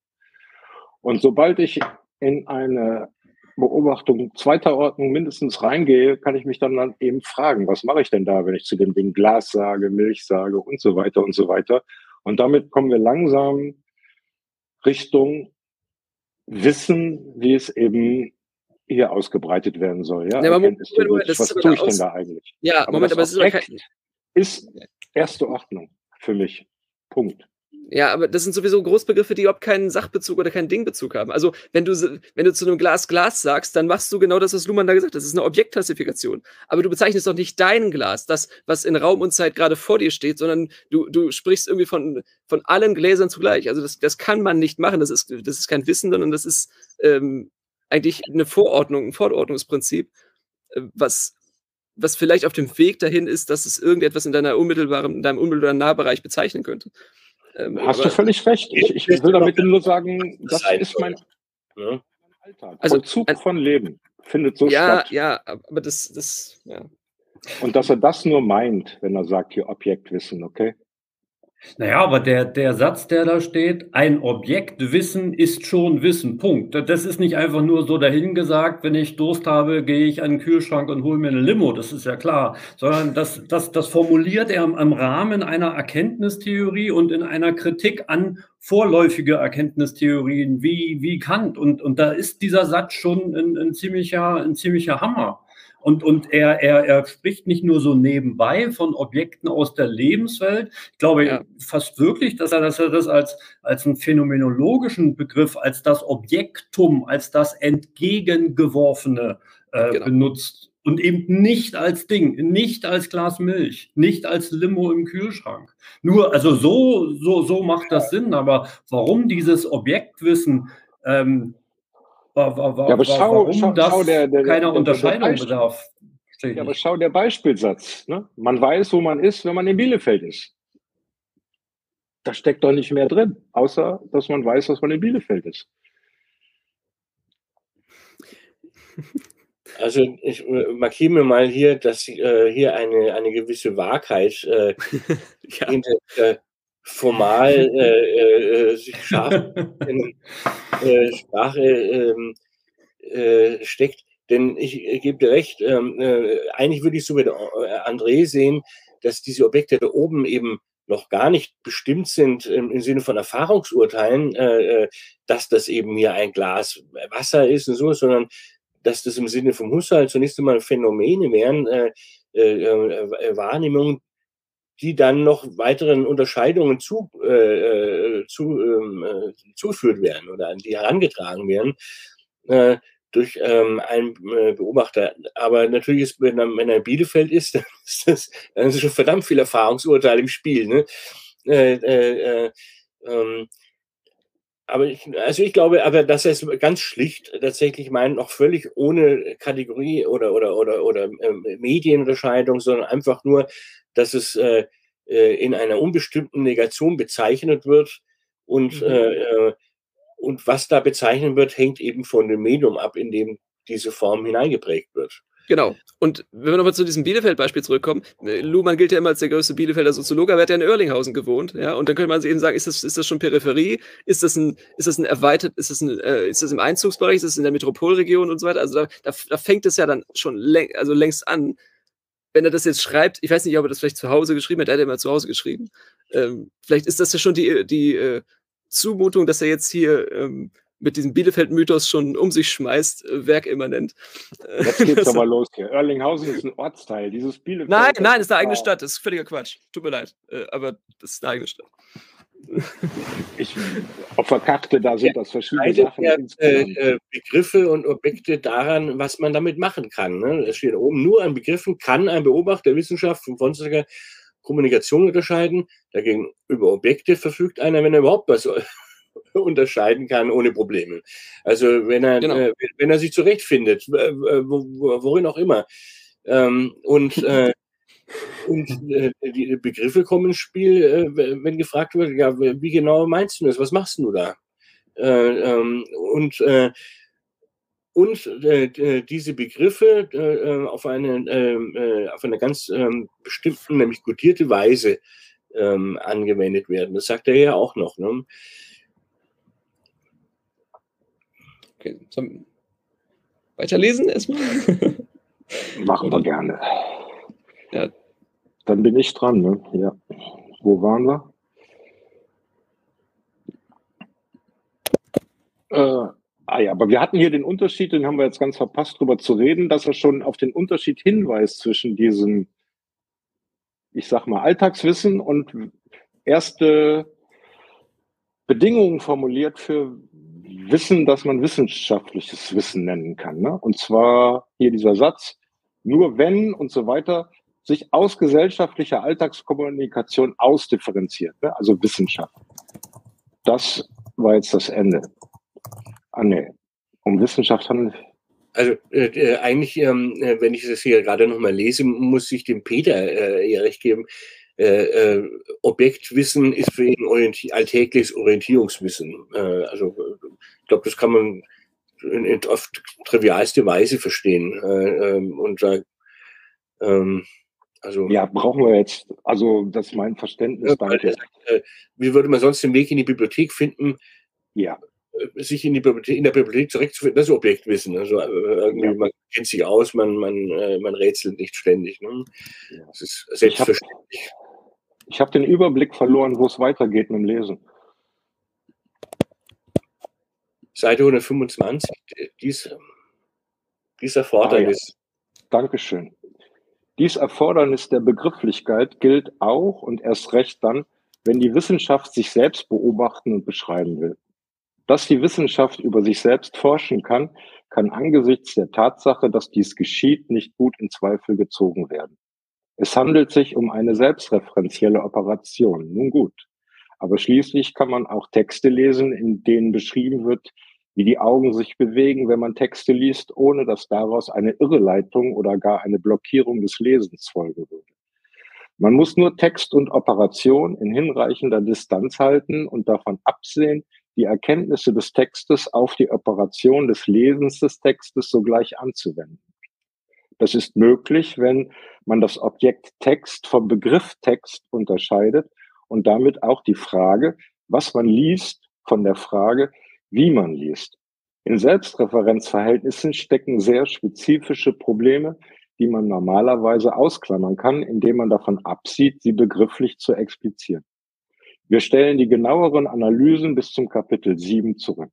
Und sobald ich in eine Beobachtung zweiter Ordnung mindestens reingehe, kann ich mich dann, dann eben fragen, was mache ich denn da, wenn ich zu dem Ding Glas sage, Milch sage und so weiter und so weiter. Und damit kommen wir langsam Richtung Wissen, wie es eben hier ausgebreitet werden soll. Ja, ja Moment, Moment, was tue ich denn da eigentlich? Ja, aber Moment, aber es ist, kein... ist erste Ordnung für mich. Punkt. Ja, aber das sind sowieso Großbegriffe, die überhaupt keinen Sachbezug oder keinen Dingbezug haben. Also, wenn du, wenn du zu einem Glas Glas sagst, dann machst du genau das, was Luhmann da gesagt hat. Das ist eine Objektklassifikation. Aber du bezeichnest doch nicht dein Glas, das, was in Raum und Zeit gerade vor dir steht, sondern du, du sprichst irgendwie von, von allen Gläsern zugleich. Also, das, das kann man nicht machen. Das ist, das ist kein Wissen, sondern das ist ähm, eigentlich eine Vorordnung, ein Vorordnungsprinzip, äh, was, was vielleicht auf dem Weg dahin ist, dass es irgendetwas in deiner unmittelbaren, in deinem unmittelbaren Nahbereich bezeichnen könnte. Ähm, Hast du völlig recht. Ich, ich will damit nur sagen, das ist mein, ja. Alltag. Also, Vollzug ein, von Leben findet so ja, statt. Ja, aber das, das, ja. Und dass er das nur meint, wenn er sagt, hier Objektwissen, okay? Naja, aber der, der Satz, der da steht, ein Objektwissen ist schon Wissen. Punkt. Das ist nicht einfach nur so dahingesagt, wenn ich Durst habe, gehe ich an den Kühlschrank und hole mir eine Limo, das ist ja klar. Sondern das, das, das formuliert er im Rahmen einer Erkenntnistheorie und in einer Kritik an vorläufige Erkenntnistheorien wie, wie Kant. Und, und da ist dieser Satz schon ein, ein, ziemlicher, ein ziemlicher Hammer. Und, und er, er, er spricht nicht nur so nebenbei von Objekten aus der Lebenswelt. Ich glaube ja. fast wirklich, dass er, dass er das als, als einen phänomenologischen Begriff, als das Objektum, als das Entgegengeworfene äh, genau. benutzt. Und eben nicht als Ding, nicht als Glas Milch, nicht als Limo im Kühlschrank. Nur, also so, so, so macht das Sinn. Aber warum dieses Objektwissen ähm, war, war, war, ja, aber schau, warum schau, das schau der, der, keiner der, Unterscheidung bedarf. Ja, aber schau der Beispielsatz. Ne? Man weiß, wo man ist, wenn man in Bielefeld ist. Da steckt doch nicht mehr drin, außer dass man weiß, dass man in Bielefeld ist. Also ich äh, markiere mir mal hier, dass äh, hier eine, eine gewisse Wahrheit äh, ja. hinter der formal äh, äh, sich scharf in äh, Sprache ähm, äh, steckt. Denn ich, ich gebe dir recht, ähm, äh, eigentlich würde ich so mit äh, André sehen, dass diese Objekte da oben eben noch gar nicht bestimmt sind im, im Sinne von Erfahrungsurteilen, äh, dass das eben hier ein Glas Wasser ist und so, sondern dass das im Sinne vom Husserl zunächst einmal Phänomene wären, äh, äh, Wahrnehmungen, die dann noch weiteren Unterscheidungen zu, äh, zu, ähm, äh, zugeführt werden oder an die herangetragen werden äh, durch ähm, einen äh, Beobachter. Aber natürlich ist, wenn er, wenn er in Bielefeld ist, dann ist, das, dann ist schon verdammt viel Erfahrungsurteil im Spiel. Ne? Äh, äh, äh, ähm, aber ich, also ich glaube, aber dass er es ganz schlicht tatsächlich meint, noch völlig ohne Kategorie oder oder oder oder ähm, Medienunterscheidung, sondern einfach nur dass es äh, äh, in einer unbestimmten Negation bezeichnet wird und, mhm. äh, äh und was da bezeichnet wird, hängt eben von dem Medium ab, in dem diese Form hineingeprägt wird. Genau. Und wenn wir nochmal zu diesem Bielefeld-Beispiel zurückkommen, äh, Luhmann gilt ja immer als der größte Bielefelder Soziologe, aber er hat ja in Erlinghausen gewohnt, ja, und dann könnte man eben sagen, ist das, ist das schon Peripherie? Ist das ein, ist das ein erweitert, ist das ein, äh, ist das im Einzugsbereich, ist das in der Metropolregion und so weiter? Also da, da, da fängt es ja dann schon läng, also längst an. Wenn er das jetzt schreibt, ich weiß nicht, ob er das vielleicht zu Hause geschrieben hat, er hat ja immer zu Hause geschrieben. Ähm, vielleicht ist das ja schon die, die äh, Zumutung, dass er jetzt hier ähm, mit diesem Bielefeld-Mythos schon um sich schmeißt, äh, werkimmanent. Jetzt geht's aber los hier. Erlinghausen ist ein Ortsteil. Dieses Bielefeld. Nein, nein, ist eine eigene Stadt. Das ist völliger Quatsch. Tut mir leid. Äh, aber das ist eine eigene Stadt. Ich auf der Karte, da sind das verschiedene Sachen. Ja, äh, äh, Begriffe und Objekte daran, was man damit machen kann. Ne? Es steht oben, nur an Begriffen kann ein Beobachter Wissenschaft von sonstiger Kommunikation unterscheiden. Dagegen über Objekte verfügt einer, wenn er überhaupt was unterscheiden kann ohne Probleme. Also wenn er, genau. äh, wenn er sich zurechtfindet, äh, worin auch immer. Ähm, und äh, und äh, die Begriffe kommen ins Spiel, äh, wenn gefragt wird, ja, wie genau meinst du das? Was machst du da? Äh, ähm, und und äh, diese Begriffe äh, auf, eine, äh, auf eine ganz ähm, bestimmte, nämlich kodierte Weise ähm, angewendet werden. Das sagt er ja auch noch. Ne? Okay. Weiterlesen erstmal? Machen wir gerne. Ja. Dann bin ich dran, ne? Ja. Wo waren wir? Äh, ah ja, aber wir hatten hier den Unterschied, den haben wir jetzt ganz verpasst, darüber zu reden, dass er schon auf den Unterschied hinweist zwischen diesem, ich sag mal, Alltagswissen und erste Bedingungen formuliert für Wissen, das man wissenschaftliches Wissen nennen kann. Ne? Und zwar hier dieser Satz, nur wenn und so weiter sich aus gesellschaftlicher Alltagskommunikation ausdifferenziert, ne? also Wissenschaft. Das war jetzt das Ende. Ah nee, um Wissenschaft handelt also äh, äh, eigentlich, ähm, äh, wenn ich das hier gerade nochmal lese, muss ich dem Peter äh, recht geben. Äh, äh, Objektwissen ist für ihn orienti alltägliches Orientierungswissen. Äh, also ich glaube, das kann man in, in auf trivialste Weise verstehen. Äh, ähm, und da ähm, also, ja, brauchen wir jetzt, also das ist mein Verständnis. Danke. Äh, wie würde man sonst den Weg in die Bibliothek finden? Ja. Äh, sich in, die Bibliothek, in der Bibliothek zurechtzufinden, das ist Objektwissen. Also irgendwie, ja. man kennt sich aus, man, man, man rätselt nicht ständig. Ne? Das ist selbstverständlich. Ich habe hab den Überblick verloren, wo es weitergeht mit dem Lesen. Seite 125, dies, dies Erfordernis. Ah, ja. Dankeschön. Dies Erfordernis der Begrifflichkeit gilt auch und erst recht dann, wenn die Wissenschaft sich selbst beobachten und beschreiben will. Dass die Wissenschaft über sich selbst forschen kann, kann angesichts der Tatsache, dass dies geschieht, nicht gut in Zweifel gezogen werden. Es handelt sich um eine selbstreferenzielle Operation. Nun gut. Aber schließlich kann man auch Texte lesen, in denen beschrieben wird, wie die Augen sich bewegen, wenn man Texte liest, ohne dass daraus eine Irreleitung oder gar eine Blockierung des Lesens folgen würde. Man muss nur Text und Operation in hinreichender Distanz halten und davon absehen, die Erkenntnisse des Textes auf die Operation des Lesens des Textes sogleich anzuwenden. Das ist möglich, wenn man das Objekt Text vom Begriff Text unterscheidet und damit auch die Frage, was man liest, von der Frage, wie man liest. In Selbstreferenzverhältnissen stecken sehr spezifische Probleme, die man normalerweise ausklammern kann, indem man davon absieht, sie begrifflich zu explizieren. Wir stellen die genaueren Analysen bis zum Kapitel 7 zurück.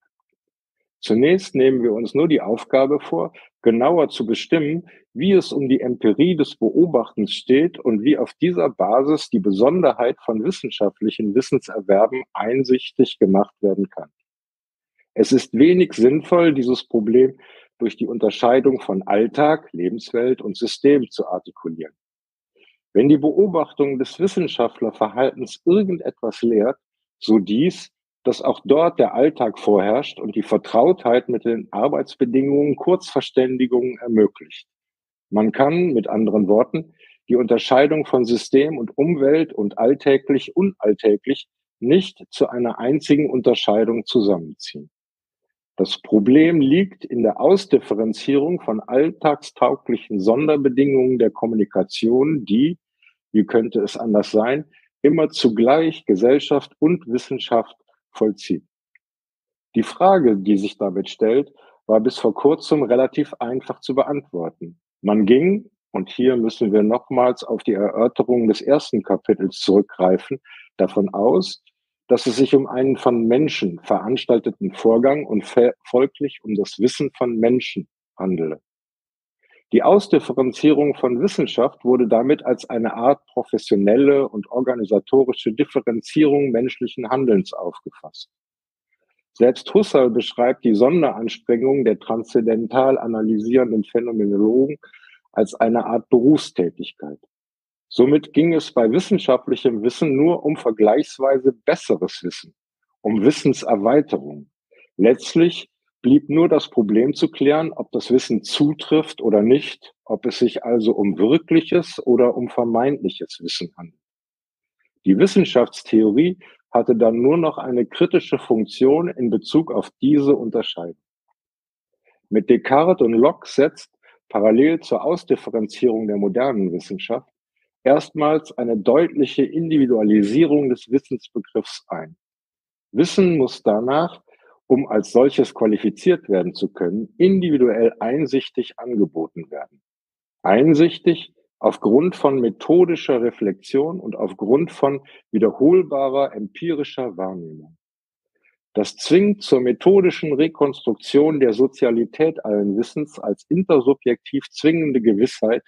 Zunächst nehmen wir uns nur die Aufgabe vor, genauer zu bestimmen, wie es um die Empirie des Beobachtens steht und wie auf dieser Basis die Besonderheit von wissenschaftlichen Wissenserwerben einsichtig gemacht werden kann. Es ist wenig sinnvoll, dieses Problem durch die Unterscheidung von Alltag, Lebenswelt und System zu artikulieren. Wenn die Beobachtung des Wissenschaftlerverhaltens irgendetwas lehrt, so dies, dass auch dort der Alltag vorherrscht und die Vertrautheit mit den Arbeitsbedingungen Kurzverständigungen ermöglicht. Man kann, mit anderen Worten, die Unterscheidung von System und Umwelt und alltäglich unalltäglich nicht zu einer einzigen Unterscheidung zusammenziehen. Das Problem liegt in der Ausdifferenzierung von alltagstauglichen Sonderbedingungen der Kommunikation, die, wie könnte es anders sein, immer zugleich Gesellschaft und Wissenschaft vollzieht. Die Frage, die sich damit stellt, war bis vor kurzem relativ einfach zu beantworten. Man ging, und hier müssen wir nochmals auf die Erörterung des ersten Kapitels zurückgreifen, davon aus, dass es sich um einen von Menschen veranstalteten Vorgang und folglich um das Wissen von Menschen handele. Die Ausdifferenzierung von Wissenschaft wurde damit als eine Art professionelle und organisatorische Differenzierung menschlichen Handelns aufgefasst. Selbst Husserl beschreibt die Sonderanstrengung der transzendental analysierenden Phänomenologen als eine Art Berufstätigkeit. Somit ging es bei wissenschaftlichem Wissen nur um vergleichsweise besseres Wissen, um Wissenserweiterung. Letztlich blieb nur das Problem zu klären, ob das Wissen zutrifft oder nicht, ob es sich also um wirkliches oder um vermeintliches Wissen handelt. Die Wissenschaftstheorie hatte dann nur noch eine kritische Funktion in Bezug auf diese Unterscheidung. Mit Descartes und Locke setzt parallel zur Ausdifferenzierung der modernen Wissenschaft erstmals eine deutliche Individualisierung des Wissensbegriffs ein. Wissen muss danach, um als solches qualifiziert werden zu können, individuell einsichtig angeboten werden. Einsichtig aufgrund von methodischer Reflexion und aufgrund von wiederholbarer empirischer Wahrnehmung. Das zwingt zur methodischen Rekonstruktion der Sozialität allen Wissens als intersubjektiv zwingende Gewissheit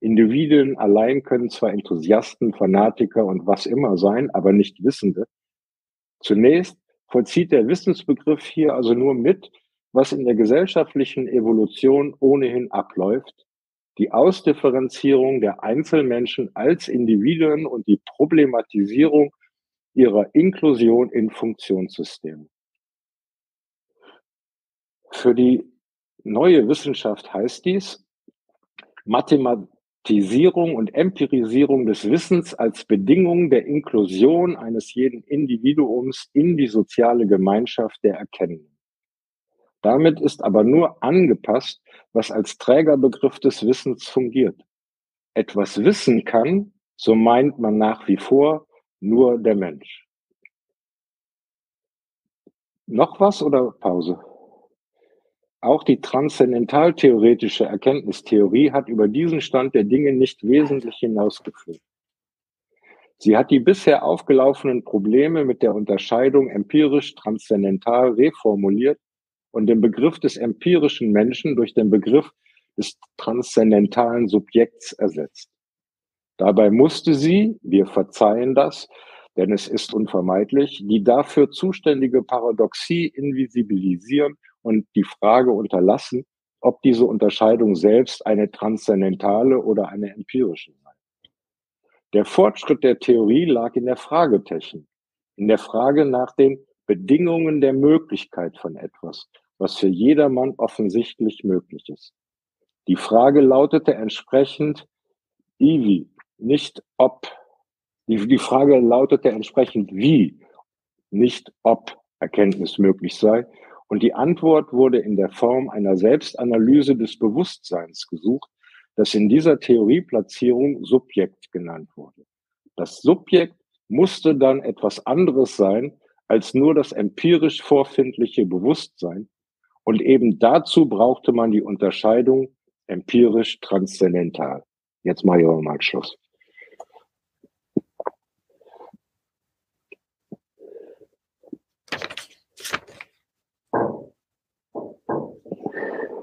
Individuen allein können zwar Enthusiasten, Fanatiker und was immer sein, aber nicht Wissende. Zunächst vollzieht der Wissensbegriff hier also nur mit, was in der gesellschaftlichen Evolution ohnehin abläuft, die Ausdifferenzierung der Einzelmenschen als Individuen und die Problematisierung ihrer Inklusion in Funktionssystemen. Für die neue Wissenschaft heißt dies, Mathemat Systematisierung und Empirisierung des Wissens als Bedingung der Inklusion eines jeden Individuums in die soziale Gemeinschaft der Erkennenden. Damit ist aber nur angepasst, was als Trägerbegriff des Wissens fungiert. Etwas wissen kann, so meint man nach wie vor, nur der Mensch. Noch was oder Pause? Auch die transzendentaltheoretische Erkenntnistheorie hat über diesen Stand der Dinge nicht wesentlich hinausgeführt. Sie hat die bisher aufgelaufenen Probleme mit der Unterscheidung empirisch-transzendental reformuliert und den Begriff des empirischen Menschen durch den Begriff des transzendentalen Subjekts ersetzt. Dabei musste sie, wir verzeihen das, denn es ist unvermeidlich, die dafür zuständige Paradoxie invisibilisieren und die Frage unterlassen, ob diese Unterscheidung selbst eine transzendentale oder eine empirische sei. Der Fortschritt der Theorie lag in der Fragetechnik, in der Frage nach den Bedingungen der Möglichkeit von etwas, was für jedermann offensichtlich möglich ist. Die Frage lautete entsprechend Ivi, nicht ob. Die, die Frage lautete entsprechend wie, nicht ob Erkenntnis möglich sei und die Antwort wurde in der Form einer Selbstanalyse des Bewusstseins gesucht, das in dieser Theorieplatzierung Subjekt genannt wurde. Das Subjekt musste dann etwas anderes sein als nur das empirisch vorfindliche Bewusstsein. Und eben dazu brauchte man die Unterscheidung empirisch transzendental. Jetzt mache ich aber mal Schluss.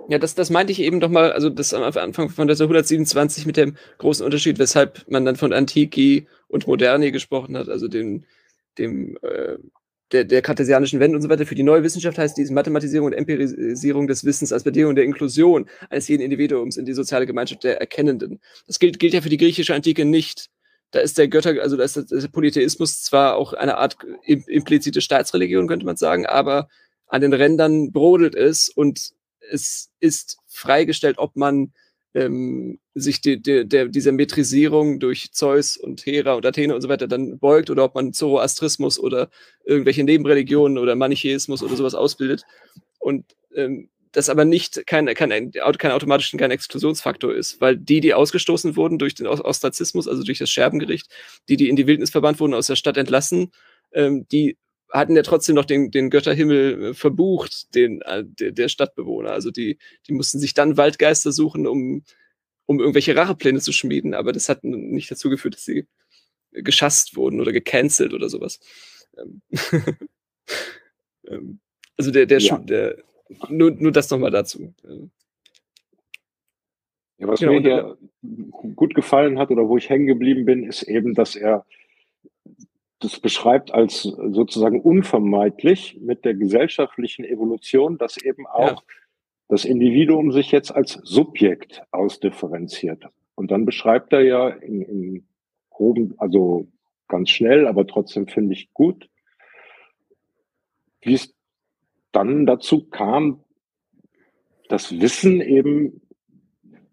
Ja, das, das meinte ich eben doch mal, also das am Anfang von der 127 mit dem großen Unterschied, weshalb man dann von Antiki und Moderne gesprochen hat, also dem, dem äh, der, der kartesianischen Wende und so weiter. Für die neue Wissenschaft heißt dies Mathematisierung und Empirisierung des Wissens als Bedingung der Inklusion eines jeden Individuums in die soziale Gemeinschaft der Erkennenden. Das gilt, gilt ja für die griechische Antike nicht. Da ist der Götter, also da ist der Polytheismus zwar auch eine Art implizite Staatsreligion, könnte man sagen, aber an den Rändern brodelt es und es ist freigestellt, ob man ähm, sich die, die, der, dieser Metrisierung durch Zeus und Hera und Athene und so weiter dann beugt oder ob man Zoroastrismus oder irgendwelche Nebenreligionen oder Manichäismus oder sowas ausbildet. Und ähm, das aber nicht kein, kein, kein automatisch kein Exklusionsfaktor ist, weil die, die ausgestoßen wurden durch den Ostrazismus, also durch das Scherbengericht, die, die in die Wildnis verbannt wurden, aus der Stadt entlassen, ähm, die hatten ja trotzdem noch den, den Götterhimmel äh, verbucht, den, äh, der, der Stadtbewohner. Also die, die mussten sich dann Waldgeister suchen, um, um irgendwelche Rachepläne zu schmieden, aber das hat nicht dazu geführt, dass sie geschasst wurden oder gecancelt oder sowas. Ähm, ähm, also der, der, ja. der nur, nur das nochmal dazu. Ja, was genau, mir hier gut gefallen hat oder wo ich hängen geblieben bin, ist eben, dass er das beschreibt als sozusagen unvermeidlich mit der gesellschaftlichen Evolution, dass eben auch ja. das Individuum sich jetzt als Subjekt ausdifferenziert. Und dann beschreibt er ja in, in groben, also ganz schnell, aber trotzdem finde ich gut, wie es dann dazu kam, das Wissen eben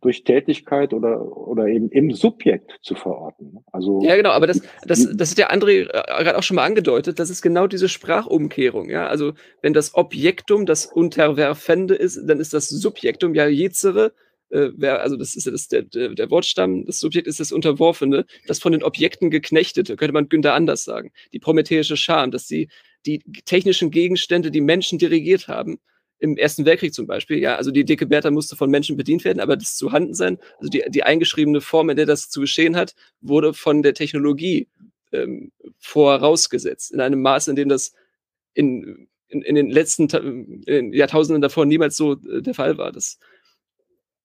durch Tätigkeit oder, oder eben im Subjekt zu verorten. Also ja, genau, aber das, das, das hat der André äh, gerade auch schon mal angedeutet, das ist genau diese Sprachumkehrung. Ja? Also wenn das Objektum das Unterwerfende ist, dann ist das Subjektum ja jezere, äh, also das ist ja das, der, der Wortstamm, das Subjekt ist das Unterworfene, das von den Objekten geknechtete, könnte man Günther anders sagen. Die prometheische Scham, dass die, die technischen Gegenstände die Menschen dirigiert haben im Ersten Weltkrieg zum Beispiel, ja, also die dicke Bertha musste von Menschen bedient werden, aber das zu Handen sein, also die, die eingeschriebene Form, in der das zu geschehen hat, wurde von der Technologie ähm, vorausgesetzt, in einem Maß, in dem das in, in, in den letzten in Jahrtausenden davor niemals so äh, der Fall war. Das,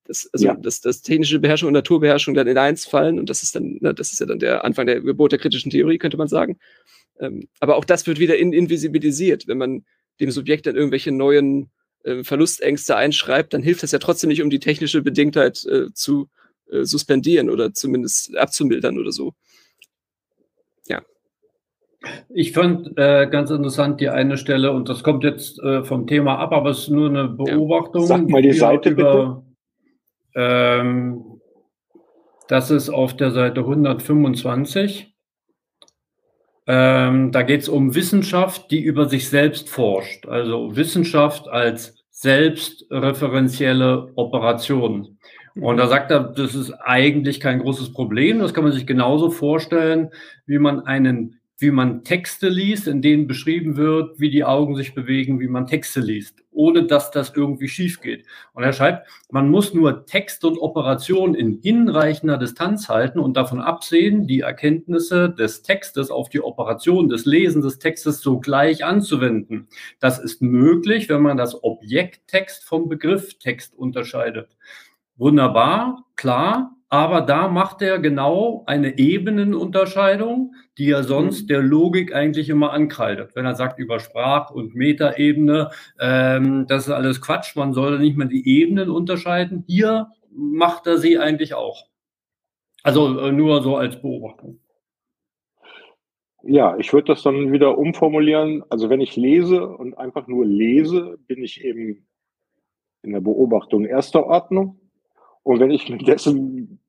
das, also ja. dass, dass technische Beherrschung und Naturbeherrschung dann in eins fallen und das ist dann, na, das ist ja dann der Anfang der Geburt der kritischen Theorie, könnte man sagen. Ähm, aber auch das wird wieder in, invisibilisiert, wenn man dem Subjekt dann irgendwelche neuen äh, Verlustängste einschreibt, dann hilft das ja trotzdem nicht, um die technische Bedingtheit äh, zu äh, suspendieren oder zumindest abzumildern oder so. Ja. Ich fand äh, ganz interessant die eine Stelle, und das kommt jetzt äh, vom Thema ab, aber es ist nur eine Beobachtung. Ja. Sag mal die Seite über, bitte. Ähm, das ist auf der Seite 125. Ähm, da geht es um Wissenschaft, die über sich selbst forscht. Also Wissenschaft als selbstreferenzielle Operation. Und da sagt er, das ist eigentlich kein großes Problem. Das kann man sich genauso vorstellen, wie man einen wie man Texte liest, in denen beschrieben wird, wie die Augen sich bewegen, wie man Texte liest, ohne dass das irgendwie schief geht. Und er schreibt, man muss nur Text und Operation in hinreichender Distanz halten und davon absehen, die Erkenntnisse des Textes auf die Operation des Lesens des Textes sogleich anzuwenden. Das ist möglich, wenn man das Objekt Text vom Begriff Text unterscheidet. Wunderbar, klar, aber da macht er genau eine Ebenenunterscheidung, die er sonst mhm. der Logik eigentlich immer ankreidet. Wenn er sagt über Sprach- und Metaebene, ähm, das ist alles Quatsch, man soll nicht mehr die Ebenen unterscheiden. Hier macht er sie eigentlich auch. Also äh, nur so als Beobachtung. Ja, ich würde das dann wieder umformulieren. Also wenn ich lese und einfach nur lese, bin ich eben in der Beobachtung erster Ordnung. Und wenn ich mir dessen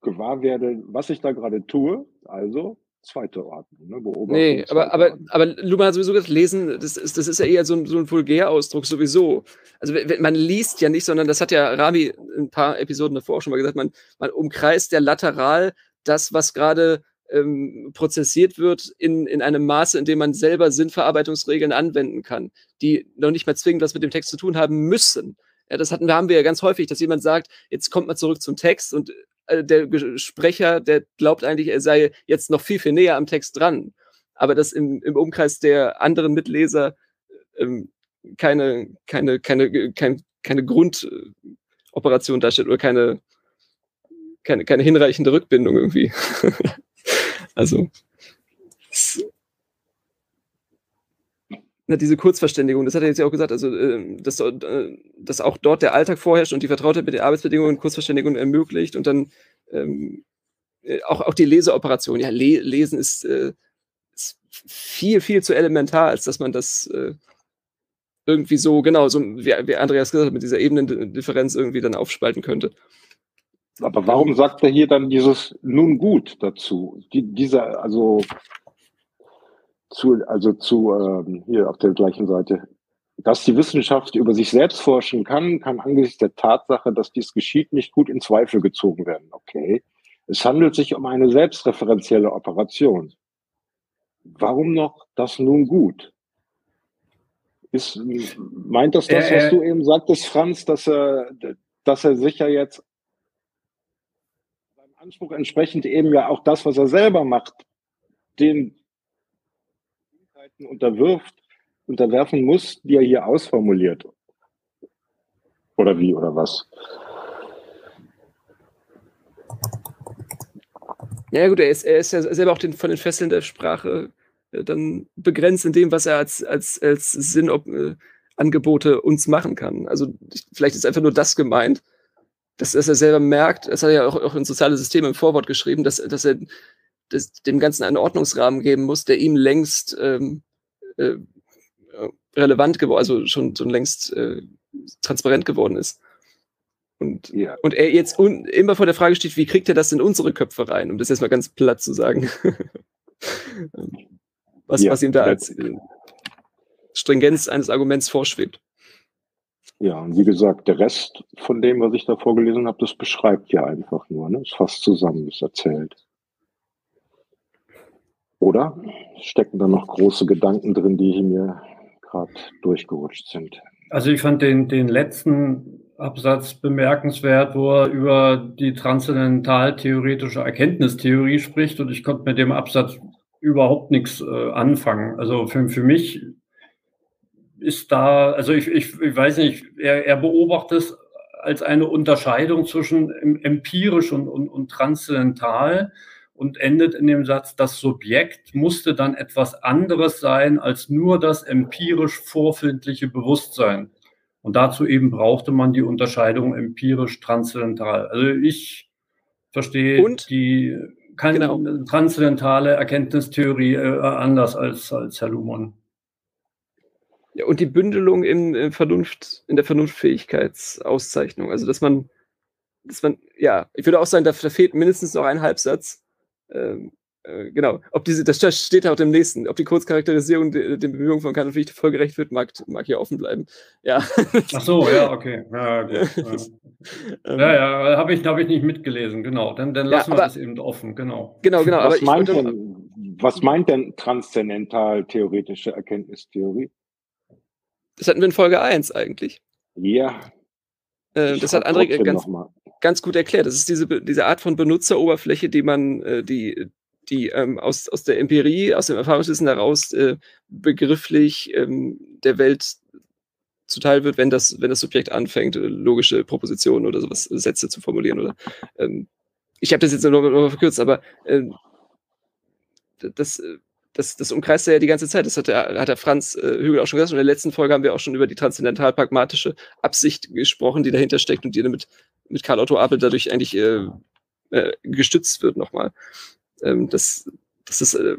gewahr werde, was ich da gerade tue, also zweite Ordnung, ne? Beobachtung. Nee, aber, aber, aber Luhmann hat sowieso das Lesen, das ist, das ist ja eher so ein, so ein Vulgärausdruck sowieso. Also man liest ja nicht, sondern das hat ja Rami ein paar Episoden davor auch schon mal gesagt, man, man umkreist ja lateral das, was gerade ähm, prozessiert wird in, in einem Maße, in dem man selber Sinnverarbeitungsregeln anwenden kann, die noch nicht mal zwingend was mit dem Text zu tun haben müssen. Ja, das hatten, haben wir ja ganz häufig, dass jemand sagt, jetzt kommt man zurück zum Text und äh, der Sprecher, der glaubt eigentlich, er sei jetzt noch viel, viel näher am Text dran. Aber das im, im Umkreis der anderen Mitleser ähm, keine, keine, keine, kein, keine Grundoperation darstellt oder keine, keine, keine hinreichende Rückbindung irgendwie. also na, diese Kurzverständigung, das hat er jetzt ja auch gesagt, also äh, dass, äh, dass auch dort der Alltag vorherrscht und die Vertrautheit mit den Arbeitsbedingungen Kurzverständigung ermöglicht und dann ähm, äh, auch, auch die Leseoperation. Ja, Le Lesen ist, äh, ist, viel, viel zu elementar, als dass man das äh, irgendwie so, genau, so wie, wie Andreas gesagt hat, mit dieser Ebenendifferenz irgendwie dann aufspalten könnte. Aber warum sagt er hier dann dieses nun gut dazu? Die, dieser, also zu, also zu ähm, hier auf der gleichen Seite, dass die Wissenschaft über sich selbst forschen kann, kann angesichts der Tatsache, dass dies geschieht, nicht gut in Zweifel gezogen werden. Okay. Es handelt sich um eine selbstreferenzielle Operation. Warum noch das nun gut? Ist, meint das das, was du eben sagtest, Franz, dass er, dass er sich ja jetzt seinem Anspruch entsprechend eben ja auch das, was er selber macht, den unterwirft, unterwerfen muss, die er hier ausformuliert. Oder wie, oder was? Ja gut, er ist, er ist ja selber auch den, von den Fesseln der Sprache äh, dann begrenzt in dem, was er als, als, als Sinnangebote äh, uns machen kann. Also vielleicht ist einfach nur das gemeint, dass, dass er selber merkt, das hat er ja auch, auch in soziale Systeme im Vorwort geschrieben, dass, dass er das, dem Ganzen einen Ordnungsrahmen geben muss, der ihm längst ähm, äh, relevant geworden, also schon, schon längst äh, transparent geworden ist. Und, ja. und er jetzt immer vor der Frage steht, wie kriegt er das in unsere Köpfe rein, um das jetzt mal ganz platt zu sagen. was, ja, was ihm da als äh, Stringenz eines Arguments vorschwebt. Ja, und wie gesagt, der Rest von dem, was ich da vorgelesen habe, das beschreibt ja einfach nur, ne? Ist fast zusammen, ist erzählt. Oder stecken da noch große Gedanken drin, die mir gerade durchgerutscht sind? Also ich fand den, den letzten Absatz bemerkenswert, wo er über die transzendental-theoretische Erkenntnistheorie spricht und ich konnte mit dem Absatz überhaupt nichts äh, anfangen. Also für, für mich ist da, also ich, ich, ich weiß nicht, er, er beobachtet es als eine Unterscheidung zwischen empirisch und, und, und transzendental und endet in dem Satz, das Subjekt musste dann etwas anderes sein als nur das empirisch vorfindliche Bewusstsein. Und dazu eben brauchte man die Unterscheidung empirisch-transzendental. Also ich verstehe und? die keine genau. transzendentale Erkenntnistheorie äh, anders als, als Herr Luhmann. Ja, und die Bündelung in, in Vernunft, in der Vernunftfähigkeitsauszeichnung. Also, dass man, dass man, ja, ich würde auch sagen, da, da fehlt mindestens noch ein Halbsatz. Ähm, äh, genau. Ob diese, das steht auch im nächsten. Ob die Kurzcharakterisierung de, den Bemühungen von Kant und Fichte vollgerecht wird, mag, mag hier offen bleiben. Ja. Ach so, ja, okay. Ja, gut, ja. Ähm. ja, ja habe ich, hab ich nicht mitgelesen, genau. Dann, dann lassen ja, aber, wir das eben offen, genau. Genau, genau. Was, meint, denn, was meint denn transzendental-theoretische Erkenntnistheorie? Das hatten wir in Folge 1 eigentlich. Ja. Äh, das hat André ganz, ganz gut erklärt. Das ist diese, diese Art von Benutzeroberfläche, die man, äh, die, die ähm, aus, aus der Empirie, aus dem Erfahrungswissen heraus äh, begrifflich ähm, der Welt zuteil wird, wenn das, wenn das Subjekt anfängt, logische Propositionen oder sowas, Sätze zu formulieren. Oder, ähm, ich habe das jetzt nur noch, noch verkürzt, aber äh, das, das, das umkreist er ja die ganze Zeit. Das hat der, hat der Franz äh, Hügel auch schon gesagt. Und in der letzten Folge haben wir auch schon über die transzendental-pragmatische Absicht gesprochen, die dahinter steckt und die damit mit Karl Otto Abel dadurch eigentlich äh, äh, gestützt wird nochmal. Ähm, dass, dass es äh,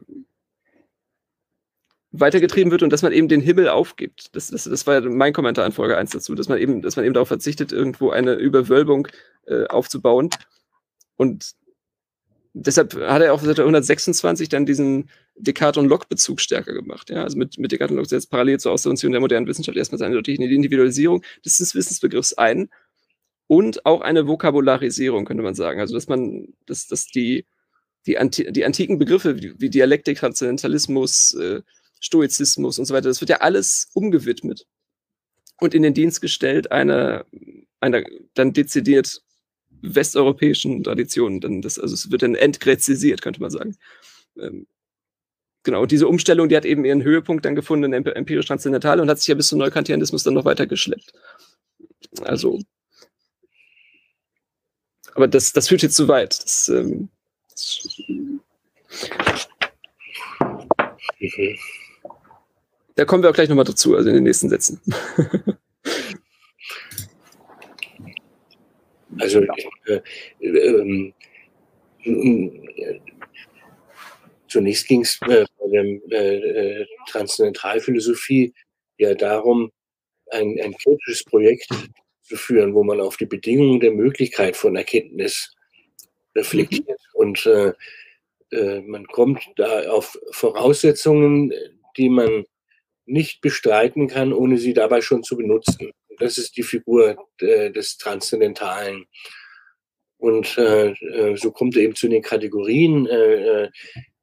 weitergetrieben wird und dass man eben den Himmel aufgibt. Das, das, das war ja mein Kommentar in Folge 1 dazu, dass man eben, dass man eben darauf verzichtet, irgendwo eine Überwölbung äh, aufzubauen. Und deshalb hat er auch seit 126 dann diesen Descartes- und Locke-Bezug stärker gemacht. Ja? Also mit, mit Descartes und Locke setzt parallel zur Ausdifferenzierung der modernen Wissenschaft erstmal seine Individualisierung des Wissensbegriffs ein und auch eine Vokabularisierung, könnte man sagen. Also, dass man, dass, dass die, die, Anti die antiken Begriffe wie, wie Dialektik, Transzendentalismus, äh, Stoizismus und so weiter, das wird ja alles umgewidmet und in den Dienst gestellt einer, einer dann dezidiert westeuropäischen Tradition. Dann das, also es wird dann entgräzisiert, könnte man sagen. Ähm, genau, und diese Umstellung, die hat eben ihren Höhepunkt dann gefunden in empirisch-transzendentale und hat sich ja bis zum Neukantianismus dann noch weiter geschleppt. Also aber das, das führt jetzt zu weit. Das, ähm, das mhm. Da kommen wir auch gleich nochmal dazu, also in den nächsten Sätzen. also äh, äh, äh, zunächst ging es äh, bei der Transzendentalphilosophie ja darum, ein, ein kritisches Projekt zu führen, wo man auf die Bedingungen der Möglichkeit von Erkenntnis reflektiert. Mhm. Und man kommt da auf Voraussetzungen, die man nicht bestreiten kann, ohne sie dabei schon zu benutzen. Das ist die Figur äh, des Transzendentalen. Und äh, äh, so kommt er eben zu den Kategorien, äh, äh,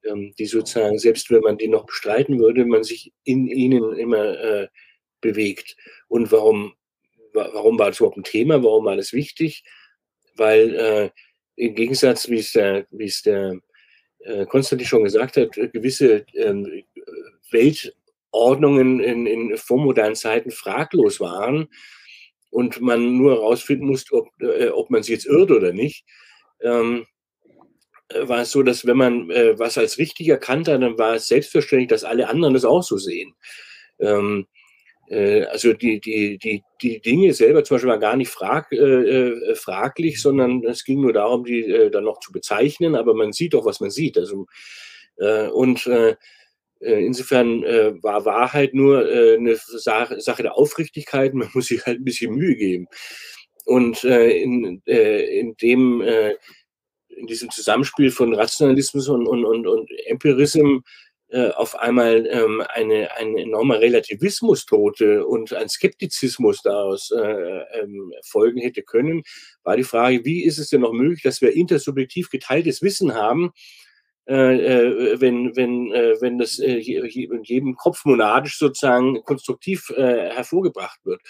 ähm, die sozusagen, selbst wenn man die noch bestreiten würde, man sich in ihnen immer bewegt. Und warum, warum war das überhaupt ein Thema? Warum war das wichtig? Weil im Gegensatz, wie es der, wie es der Konstantin schon gesagt hat, gewisse ähm, Weltordnungen in, in vormodernen Zeiten fraglos waren und man nur herausfinden musste, ob, äh, ob man sie jetzt irrt oder nicht. Ähm, äh, war es so, dass wenn man äh, was als richtig erkannte, dann war es selbstverständlich, dass alle anderen das auch so sehen. Ähm, äh, also die, die, die, die Dinge selber zum Beispiel waren gar nicht frag, äh, äh, fraglich, sondern es ging nur darum, die dann noch zu bezeichnen, aber man sieht doch, was man sieht. Also, und insofern äh, war Wahrheit nur äh, eine Sache, der Aufrichtigkeit, man muss sich halt ein bisschen Mühe geben. Und äh, in, äh, in dem äh, in diesem Zusammenspiel von Rationalismus und, und, und, und Empirismus äh, auf einmal ähm, eine, ein enormer Relativismus drohte und ein Skeptizismus daraus äh, ähm, folgen hätte können, war die Frage, wie ist es denn noch möglich, dass wir intersubjektiv geteiltes Wissen haben, äh, äh wenn, wenn, äh, wenn das äh, in jedem Kopf monadisch sozusagen konstruktiv hervorgebracht wird.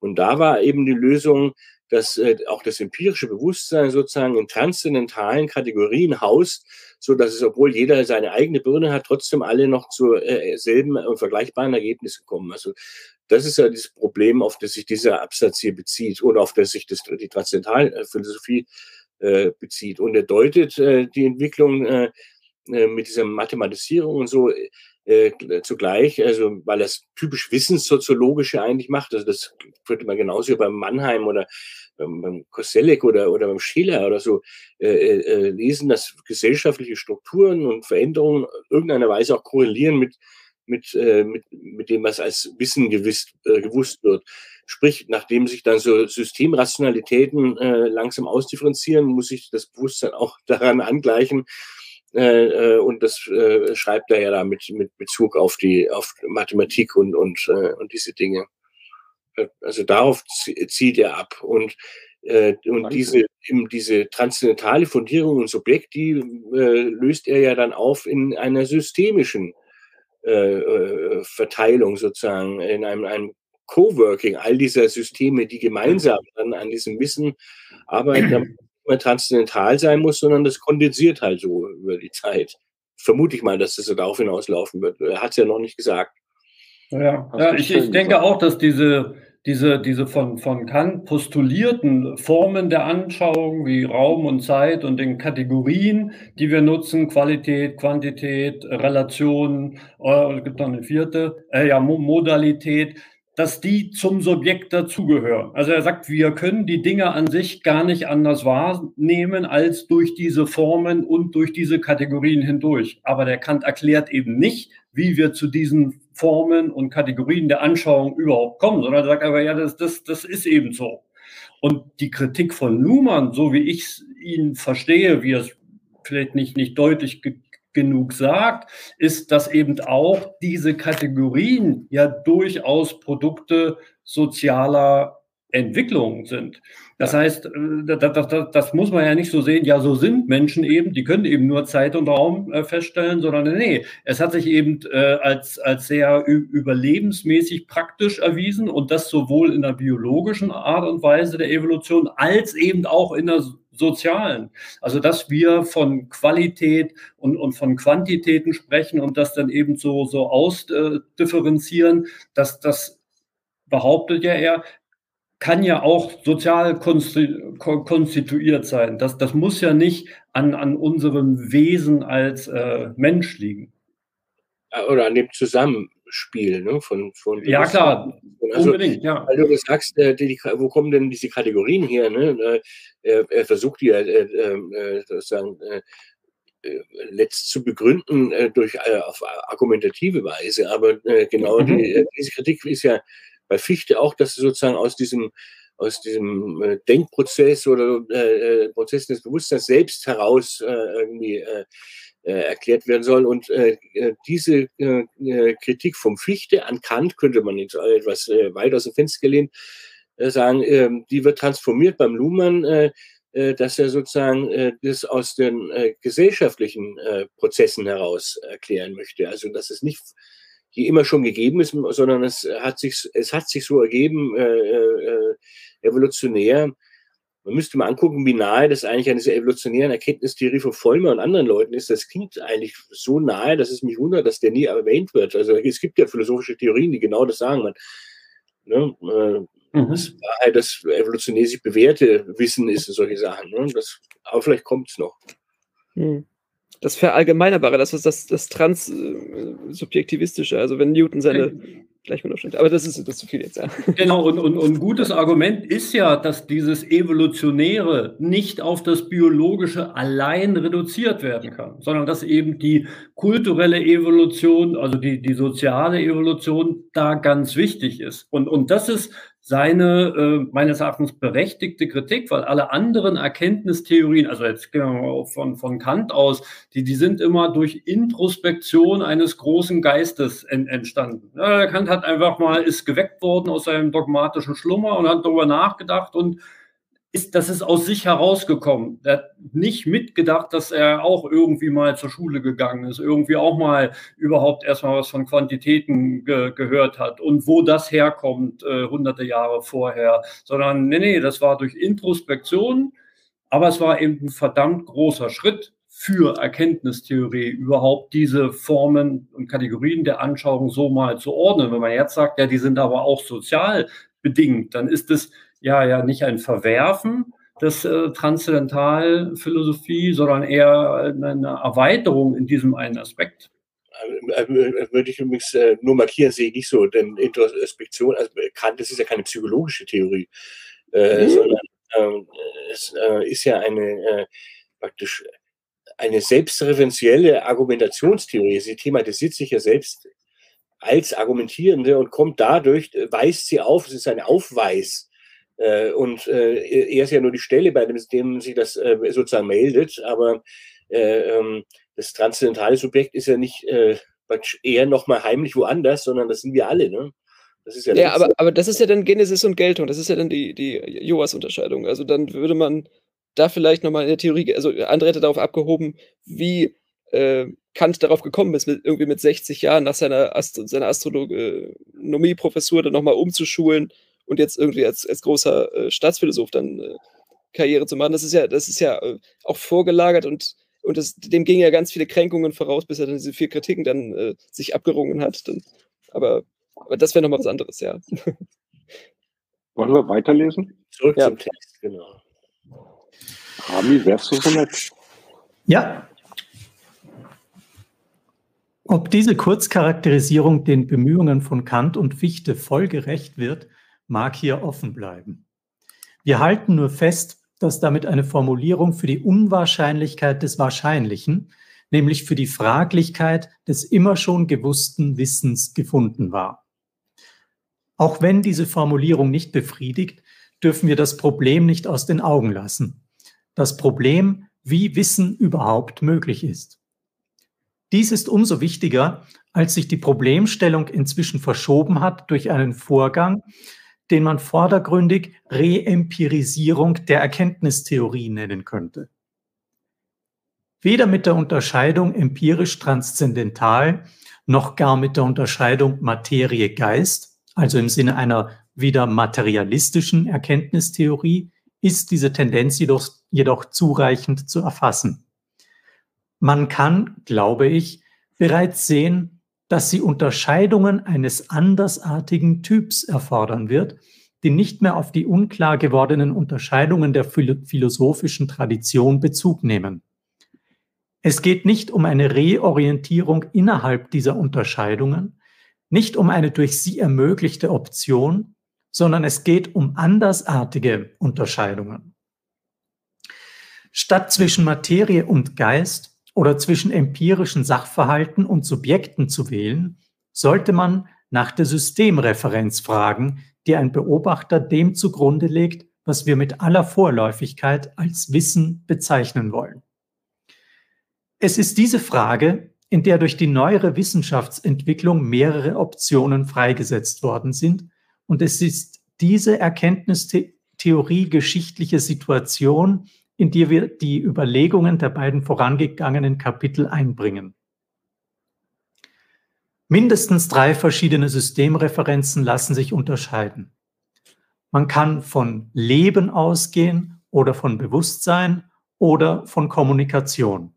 Und da war eben die Lösung, dass äh, auch das empirische Bewusstsein sozusagen in transzendentalen Kategorien haust, so dass es, obwohl jeder seine eigene Birne hat, trotzdem alle noch zu äh, selben und vergleichbaren Ergebnissen kommen. Also das ist ja das Problem, auf das sich dieser Absatz hier bezieht und auf das sich das, die Transzendentalphilosophie äh, bezieht. Und er deutet äh, die Entwicklung äh, äh mit dieser Mathematisierung und so äh, zugleich, also weil das typisch wissenssoziologische eigentlich macht, also das könnte man genauso beim Mannheim oder beim, beim Koselleck oder, oder beim Schiller oder so äh, äh, äh, lesen, dass gesellschaftliche Strukturen und Veränderungen irgendeiner Weise auch korrelieren mit, mit, äh, mit, mit dem, was als Wissen gewiss, äh, gewusst wird. Sprich, nachdem sich dann so Systemrationalitäten äh, langsam ausdifferenzieren, muss sich das Bewusstsein auch daran angleichen, äh, äh, und das äh, schreibt er ja da mit, mit Bezug auf die auf Mathematik und, und, äh, und diese Dinge. Äh, also darauf zieht er ab. Und, äh, und diese, eben diese transzendentale Fundierung und Subjekt, die löst er ja dann auf in einer systemischen Verteilung sozusagen, in einem, einem Coworking all dieser Systeme, die gemeinsam dann an diesem Wissen arbeiten, mehr transzendental sein muss, sondern das kondensiert halt so über die Zeit. Vermute ich mal, dass das so darauf hinauslaufen wird. Er hat es ja noch nicht gesagt. Ja, ja ich, ich denke auch, dass diese, diese, diese von, von Kant postulierten Formen der Anschauung wie Raum und Zeit und den Kategorien, die wir nutzen, Qualität, Quantität, Relation, äh, gibt noch eine vierte, äh, ja, Modalität, dass die zum Subjekt dazugehören. Also er sagt, wir können die Dinge an sich gar nicht anders wahrnehmen als durch diese Formen und durch diese Kategorien hindurch. Aber der Kant erklärt eben nicht, wie wir zu diesen Formen und Kategorien der Anschauung überhaupt kommen, sondern er sagt aber, ja, das, das, das ist eben so. Und die Kritik von Luhmann, so wie ich ihn verstehe, wie es vielleicht nicht, nicht deutlich genug sagt, ist, dass eben auch diese Kategorien ja durchaus Produkte sozialer Entwicklung sind. Das heißt, äh, das, das, das, muss man ja nicht so sehen, ja, so sind Menschen eben, die können eben nur Zeit und Raum äh, feststellen, sondern nee, es hat sich eben äh, als, als sehr überlebensmäßig praktisch erwiesen und das sowohl in der biologischen Art und Weise der Evolution als eben auch in der sozialen. Also dass wir von Qualität und, und von Quantitäten sprechen und das dann eben so, so ausdifferenzieren, dass das behauptet ja er, kann ja auch sozial konstituiert sein. Das, das muss ja nicht an, an unserem Wesen als äh, Mensch liegen. Oder an dem Zusammenspiel ne, von, von Ja, klar, also, unbedingt, ja. Weil du sagst, äh, die, wo kommen denn diese Kategorien her? Ne? Äh, er, er versucht die ja äh, äh, sozusagen äh, äh, letzt zu begründen durch auf argumentative Weise. Aber genau mhm. die, diese Kritik ist ja bei Fichte auch, dass sozusagen aus diesem aus diesem äh, Denkprozess oder äh, äh, Prozess des Bewusstseins selbst heraus äh, irgendwie äh, äh, erklärt werden sollen. Und äh, äh diese äh, Kritik vom Fichte an Kant könnte man jetzt etwas äh, weit aus dem Fenster gelehnt äh, sagen, äh, die wird transformiert beim Luhmann, äh, äh, dass er sozusagen äh, das aus den äh, gesellschaftlichen äh, Prozessen heraus erklären möchte. Also dass es nicht die immer schon gegeben ist, sondern es hat sich, es hat sich so ergeben, äh, äh, evolutionär. Man müsste mal angucken, wie nahe das eigentlich an dieser evolutionären Erkenntnistheorie von Vollmer und anderen Leuten ist. Das klingt eigentlich so nahe, dass es mich wundert, dass der nie erwähnt wird. Also es gibt ja philosophische Theorien, die genau das sagen. Man, ne, äh, mhm. Das Wahrheit, das evolutionär sich bewährte Wissen ist solche Sachen. Ne? Das, aber vielleicht kommt es noch. Mhm das Verallgemeinerbare, das ist das, das Transsubjektivistische. Also wenn Newton seine Gleichbedeutungsstände, aber das ist, das zu viel jetzt, ja. Genau, und, und, und ein gutes Argument ist ja, dass dieses Evolutionäre nicht auf das Biologische allein reduziert werden kann, sondern dass eben die kulturelle Evolution, also die, die soziale Evolution da ganz wichtig ist. Und, und das ist seine äh, meines Erachtens berechtigte Kritik, weil alle anderen Erkenntnistheorien, also jetzt gehen wir von, von Kant aus, die, die sind immer durch Introspektion eines großen Geistes en, entstanden. Ja, Kant hat einfach mal, ist geweckt worden aus seinem dogmatischen Schlummer und hat darüber nachgedacht und ist, das ist aus sich herausgekommen. Er hat nicht mitgedacht, dass er auch irgendwie mal zur Schule gegangen ist, irgendwie auch mal überhaupt erstmal was von Quantitäten ge gehört hat und wo das herkommt, äh, hunderte Jahre vorher, sondern nee, nee, das war durch Introspektion, aber es war eben ein verdammt großer Schritt für Erkenntnistheorie, überhaupt diese Formen und Kategorien der Anschauung so mal zu ordnen. Wenn man jetzt sagt, ja, die sind aber auch sozial bedingt, dann ist es ja, ja nicht ein Verwerfen des äh, Transzendentalphilosophie, sondern eher eine Erweiterung in diesem einen Aspekt. Äh, äh, würde ich übrigens äh, nur markieren, sehe ich nicht so, denn Introspektion, also Kant, das ist ja keine psychologische Theorie, äh, mhm. sondern äh, es äh, ist ja eine praktisch eine selbstreferenzielle Argumentationstheorie. Sie thematisiert sich ja selbst als Argumentierende und kommt dadurch, weist sie auf, es ist ein Aufweis äh, und äh, er ist ja nur die Stelle, bei dem, dem sich das äh, sozusagen meldet, aber äh, ähm, das transzendentale Subjekt ist ja nicht äh, eher nochmal heimlich woanders, sondern das sind wir alle, ne? Das ist ja, ja aber, aber das ist ja dann Genesis und Geltung, das ist ja dann die, die Joas-Unterscheidung. Also dann würde man da vielleicht nochmal in der Theorie, also andere hätte darauf abgehoben, wie äh, Kant darauf gekommen ist, mit, irgendwie mit 60 Jahren nach seiner, Ast seiner Astronomie-Professur dann nochmal umzuschulen und jetzt irgendwie als, als großer äh, Staatsphilosoph dann äh, Karriere zu machen. Das ist ja, das ist ja äh, auch vorgelagert und, und das, dem gingen ja ganz viele Kränkungen voraus, bis er dann diese vier Kritiken dann äh, sich abgerungen hat. Dann, aber, aber das wäre nochmal was anderes, ja. Wollen wir weiterlesen? Zurück ja. zum Text, genau. Rami, wärst du so nett? Ja. Ob diese Kurzcharakterisierung den Bemühungen von Kant und Fichte folgerecht wird, mag hier offen bleiben. Wir halten nur fest, dass damit eine Formulierung für die Unwahrscheinlichkeit des Wahrscheinlichen, nämlich für die Fraglichkeit des immer schon gewussten Wissens gefunden war. Auch wenn diese Formulierung nicht befriedigt, dürfen wir das Problem nicht aus den Augen lassen. Das Problem, wie Wissen überhaupt möglich ist. Dies ist umso wichtiger, als sich die Problemstellung inzwischen verschoben hat durch einen Vorgang, den man vordergründig Reempirisierung der Erkenntnistheorie nennen könnte. Weder mit der Unterscheidung empirisch-transzendental noch gar mit der Unterscheidung Materie-Geist, also im Sinne einer wieder materialistischen Erkenntnistheorie, ist diese Tendenz jedoch, jedoch zureichend zu erfassen. Man kann, glaube ich, bereits sehen, dass sie Unterscheidungen eines andersartigen Typs erfordern wird, die nicht mehr auf die unklar gewordenen Unterscheidungen der philosophischen Tradition Bezug nehmen. Es geht nicht um eine Reorientierung innerhalb dieser Unterscheidungen, nicht um eine durch sie ermöglichte Option, sondern es geht um andersartige Unterscheidungen. Statt zwischen Materie und Geist oder zwischen empirischen Sachverhalten und Subjekten zu wählen, sollte man nach der Systemreferenz fragen, die ein Beobachter dem zugrunde legt, was wir mit aller Vorläufigkeit als Wissen bezeichnen wollen. Es ist diese Frage, in der durch die neuere Wissenschaftsentwicklung mehrere Optionen freigesetzt worden sind. Und es ist diese Erkenntnistheorie geschichtliche Situation, in die wir die Überlegungen der beiden vorangegangenen Kapitel einbringen. Mindestens drei verschiedene Systemreferenzen lassen sich unterscheiden. Man kann von Leben ausgehen oder von Bewusstsein oder von Kommunikation,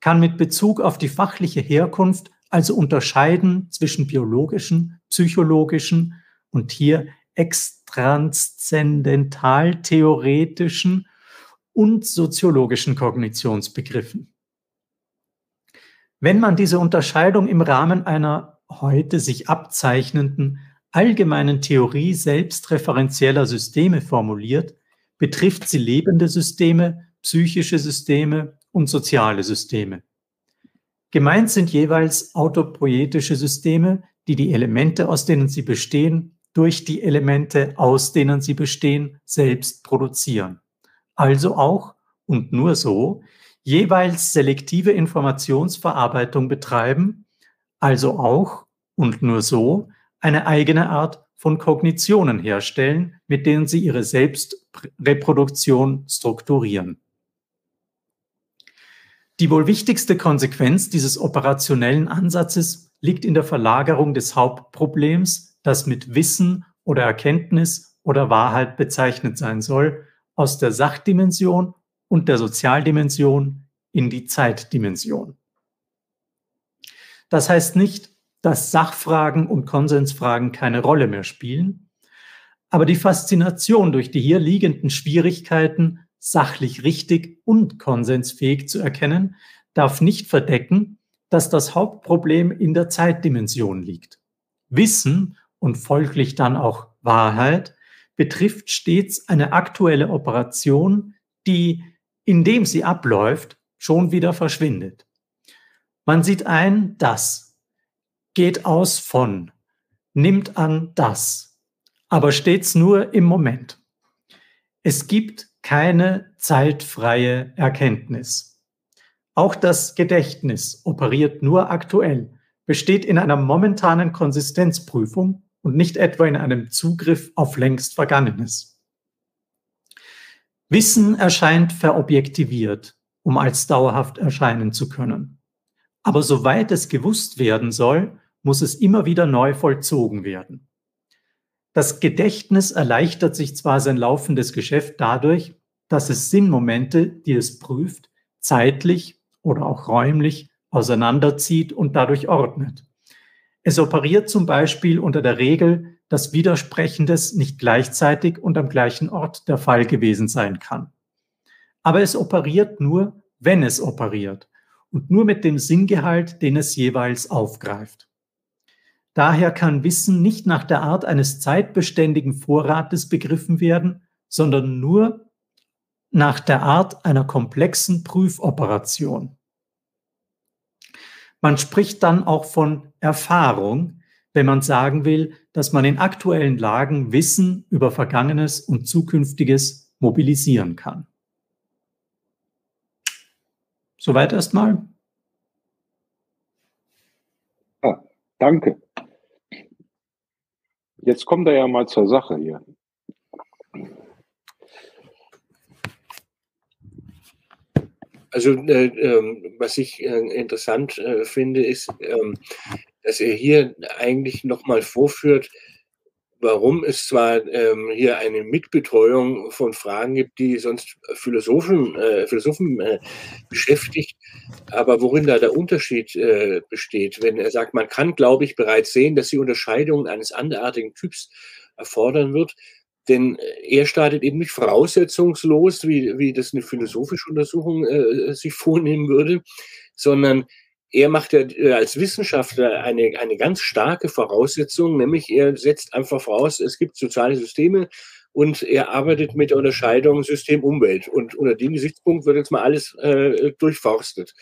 kann mit Bezug auf die fachliche Herkunft also unterscheiden zwischen biologischen, psychologischen und hier extranszendental-theoretischen und soziologischen Kognitionsbegriffen. Wenn man diese Unterscheidung im Rahmen einer heute sich abzeichnenden allgemeinen Theorie selbstreferenzieller Systeme formuliert, betrifft sie lebende Systeme, psychische Systeme und soziale Systeme. Gemeint sind jeweils autopoietische Systeme, die die Elemente, aus denen sie bestehen, durch die Elemente, aus denen sie bestehen, selbst produzieren. Also auch und nur so jeweils selektive Informationsverarbeitung betreiben, also auch und nur so eine eigene Art von Kognitionen herstellen, mit denen sie ihre Selbstreproduktion strukturieren. Die wohl wichtigste Konsequenz dieses operationellen Ansatzes liegt in der Verlagerung des Hauptproblems, das mit Wissen oder Erkenntnis oder Wahrheit bezeichnet sein soll, aus der Sachdimension und der Sozialdimension in die Zeitdimension. Das heißt nicht, dass Sachfragen und Konsensfragen keine Rolle mehr spielen. Aber die Faszination durch die hier liegenden Schwierigkeiten, sachlich richtig und konsensfähig zu erkennen, darf nicht verdecken, dass das Hauptproblem in der Zeitdimension liegt. Wissen und folglich dann auch Wahrheit betrifft stets eine aktuelle Operation, die, indem sie abläuft, schon wieder verschwindet. Man sieht ein, dass geht aus von, nimmt an das, aber stets nur im Moment. Es gibt keine zeitfreie Erkenntnis. Auch das Gedächtnis operiert nur aktuell, besteht in einer momentanen Konsistenzprüfung und nicht etwa in einem Zugriff auf längst Vergangenes. Wissen erscheint verobjektiviert, um als dauerhaft erscheinen zu können. Aber soweit es gewusst werden soll, muss es immer wieder neu vollzogen werden. Das Gedächtnis erleichtert sich zwar sein laufendes Geschäft dadurch, dass es Sinnmomente, die es prüft, zeitlich oder auch räumlich auseinanderzieht und dadurch ordnet. Es operiert zum Beispiel unter der Regel, dass Widersprechendes nicht gleichzeitig und am gleichen Ort der Fall gewesen sein kann. Aber es operiert nur, wenn es operiert und nur mit dem Sinngehalt, den es jeweils aufgreift. Daher kann Wissen nicht nach der Art eines zeitbeständigen Vorrates begriffen werden, sondern nur nach der Art einer komplexen Prüfoperation. Man spricht dann auch von Erfahrung, wenn man sagen will, dass man in aktuellen Lagen Wissen über Vergangenes und Zukünftiges mobilisieren kann. Soweit erstmal. Ah, danke. Jetzt kommt er ja mal zur Sache hier. Also äh, äh, was ich äh, interessant äh, finde, ist, ähm, dass er hier eigentlich nochmal vorführt, warum es zwar ähm, hier eine Mitbetreuung von Fragen gibt, die sonst Philosophen, äh, Philosophen äh, beschäftigt, aber worin da der Unterschied äh, besteht, wenn er sagt, man kann, glaube ich, bereits sehen, dass die Unterscheidung eines anderartigen Typs erfordern wird, denn er startet eben nicht voraussetzungslos, wie, wie das eine philosophische Untersuchung äh, sich vornehmen würde, sondern er macht ja äh, als Wissenschaftler eine, eine ganz starke Voraussetzung, nämlich er setzt einfach voraus, es gibt soziale Systeme und er arbeitet mit der Unterscheidung System-Umwelt. Und unter dem Gesichtspunkt wird jetzt mal alles äh, durchforstet.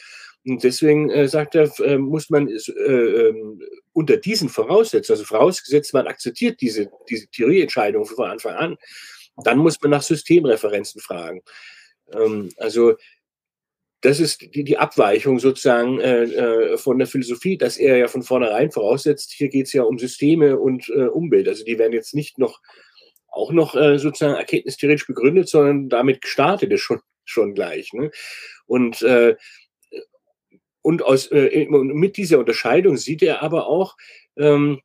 Und deswegen äh, sagt er, äh, muss man äh, ähm, unter diesen Voraussetzungen, also vorausgesetzt, man akzeptiert diese, diese Theorieentscheidung von Anfang an, dann muss man nach Systemreferenzen fragen. Ähm, also das ist die, die Abweichung sozusagen äh, äh, von der Philosophie, dass er ja von vornherein voraussetzt, hier geht es ja um Systeme und äh, Umwelt. Also die werden jetzt nicht noch auch noch äh, sozusagen erkenntnistheoretisch begründet, sondern damit gestartet ist schon, schon gleich. Ne? Und, äh, und aus, äh, mit dieser Unterscheidung sieht er aber auch, ähm,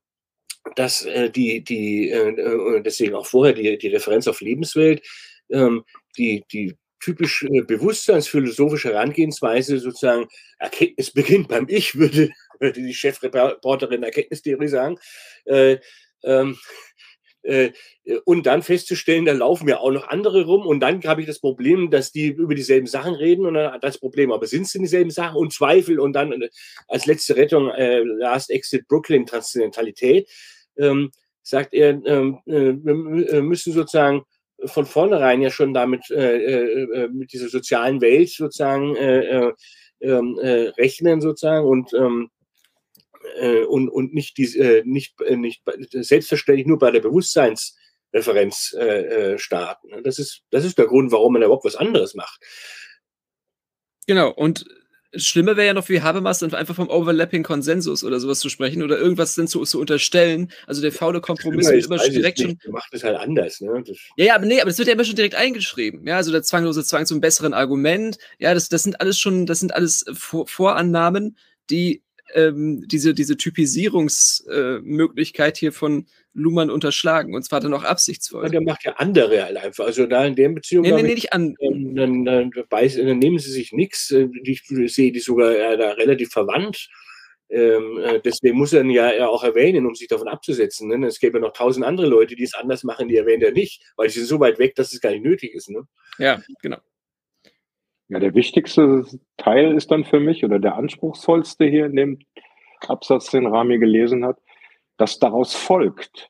dass äh, die, die äh, deswegen auch vorher die, die Referenz auf Lebenswelt, ähm, die, die typisch äh, bewusstseinsphilosophische Herangehensweise sozusagen, Erkenntnis beginnt beim Ich, würde, würde die Chefreporterin Erkenntnistheorie sagen. Äh, ähm, äh, und dann festzustellen, da laufen ja auch noch andere rum und dann habe ich das Problem, dass die über dieselben Sachen reden und dann das Problem, aber sind es denn dieselben Sachen? Und Zweifel und dann äh, als letzte Rettung äh, Last Exit Brooklyn Transzendentalität, ähm, sagt er, ähm, äh, wir müssen sozusagen von vornherein ja schon damit, äh, äh, äh, mit dieser sozialen Welt sozusagen äh, äh, ähm, äh, rechnen sozusagen und ähm, äh, und, und nicht, die, äh, nicht, äh, nicht selbstverständlich nur bei der Bewusstseinsreferenz äh, äh, starten. Das ist, das ist der Grund, warum man überhaupt was anderes macht. Genau, und Schlimmer wäre ja noch wie Habermas dann einfach vom Overlapping Konsensus oder sowas zu sprechen oder irgendwas dann zu, zu unterstellen. Also der faule Kompromiss wird immer schon direkt schon. macht es halt anders, ne? Das ja, ja, aber nee, aber das wird ja immer schon direkt eingeschrieben. Ja, also der zwanglose Zwang zum besseren Argument. Ja, das, das sind alles schon, das sind alles Vor Vorannahmen, die ähm, diese, diese Typisierungsmöglichkeit äh, hier von Luhmann unterschlagen. Und zwar dann auch absichtsvoll. Ja, der macht ja andere halt einfach. Also da in der Beziehung. Nee, nee, nee, nicht an. Ähm, dann, dann, dann, nehmen sie sich nichts. Äh, ich sehe die sogar äh, da relativ verwandt. Ähm, äh, deswegen muss er ihn ja, ja auch erwähnen, um sich davon abzusetzen. Ne? Es gäbe noch tausend andere Leute, die es anders machen, die erwähnt er nicht, weil sie sind so weit weg, dass es gar nicht nötig ist. Ne? Ja, genau. Ja, der wichtigste Teil ist dann für mich oder der anspruchsvollste hier in dem Absatz, den Rami gelesen hat, dass daraus folgt,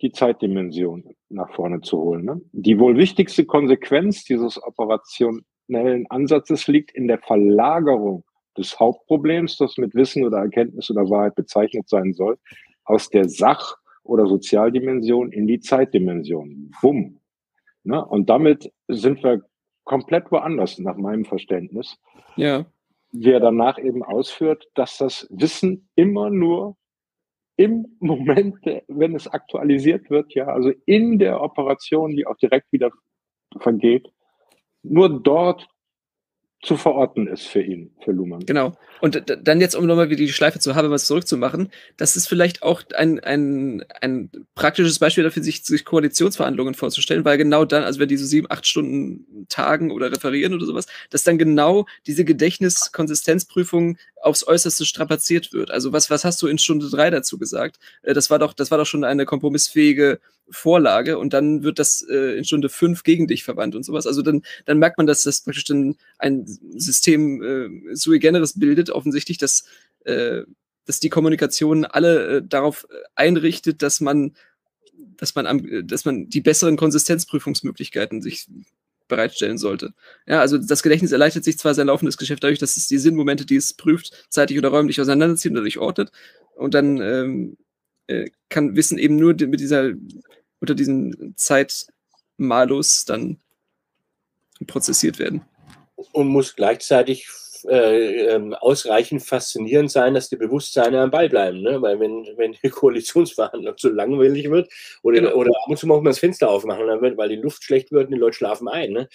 die Zeitdimension nach vorne zu holen. Ne? Die wohl wichtigste Konsequenz dieses operationellen Ansatzes liegt in der Verlagerung des Hauptproblems, das mit Wissen oder Erkenntnis oder Wahrheit bezeichnet sein soll, aus der Sach- oder Sozialdimension in die Zeitdimension. Bumm. Ne? Und damit sind wir komplett woanders, nach meinem Verständnis. Ja. Wie er danach eben ausführt, dass das Wissen immer nur im Moment, wenn es aktualisiert wird, ja, also in der Operation, die auch direkt wieder vergeht, nur dort zu verorten ist für ihn, für Luhmann. Genau. Und dann jetzt, um nochmal wieder die Schleife zu haben, was zurückzumachen, das ist vielleicht auch ein, ein, ein praktisches Beispiel dafür, sich, sich Koalitionsverhandlungen vorzustellen, weil genau dann, also wenn die so sieben, acht Stunden tagen oder referieren oder sowas, dass dann genau diese Gedächtniskonsistenzprüfung aufs Äußerste strapaziert wird. Also was, was hast du in Stunde drei dazu gesagt? Äh, das war doch, das war doch schon eine kompromissfähige Vorlage und dann wird das äh, in Stunde fünf gegen dich verwandt und sowas. Also dann, dann merkt man, dass das praktisch dann ein System äh, sui generis bildet, offensichtlich, dass, äh, dass die Kommunikation alle äh, darauf einrichtet, dass man, dass man am, dass man die besseren Konsistenzprüfungsmöglichkeiten sich bereitstellen sollte. Ja, also das Gedächtnis erleichtert sich zwar sein laufendes Geschäft dadurch, dass es die Sinnmomente, die es prüft, zeitlich oder räumlich auseinanderzieht und dadurch ordnet. Und dann ähm, äh, kann Wissen eben nur mit dieser unter diesem Zeitmalus dann prozessiert werden. Und muss gleichzeitig äh, ähm, ausreichend faszinierend sein, dass die Bewusstseine am Ball bleiben. Ne? Weil wenn, wenn die Koalitionsverhandlung zu langweilig wird oder, genau. oder ab und zu muss man das Fenster aufmachen, wird, weil die Luft schlecht wird und die Leute schlafen ein. Ne?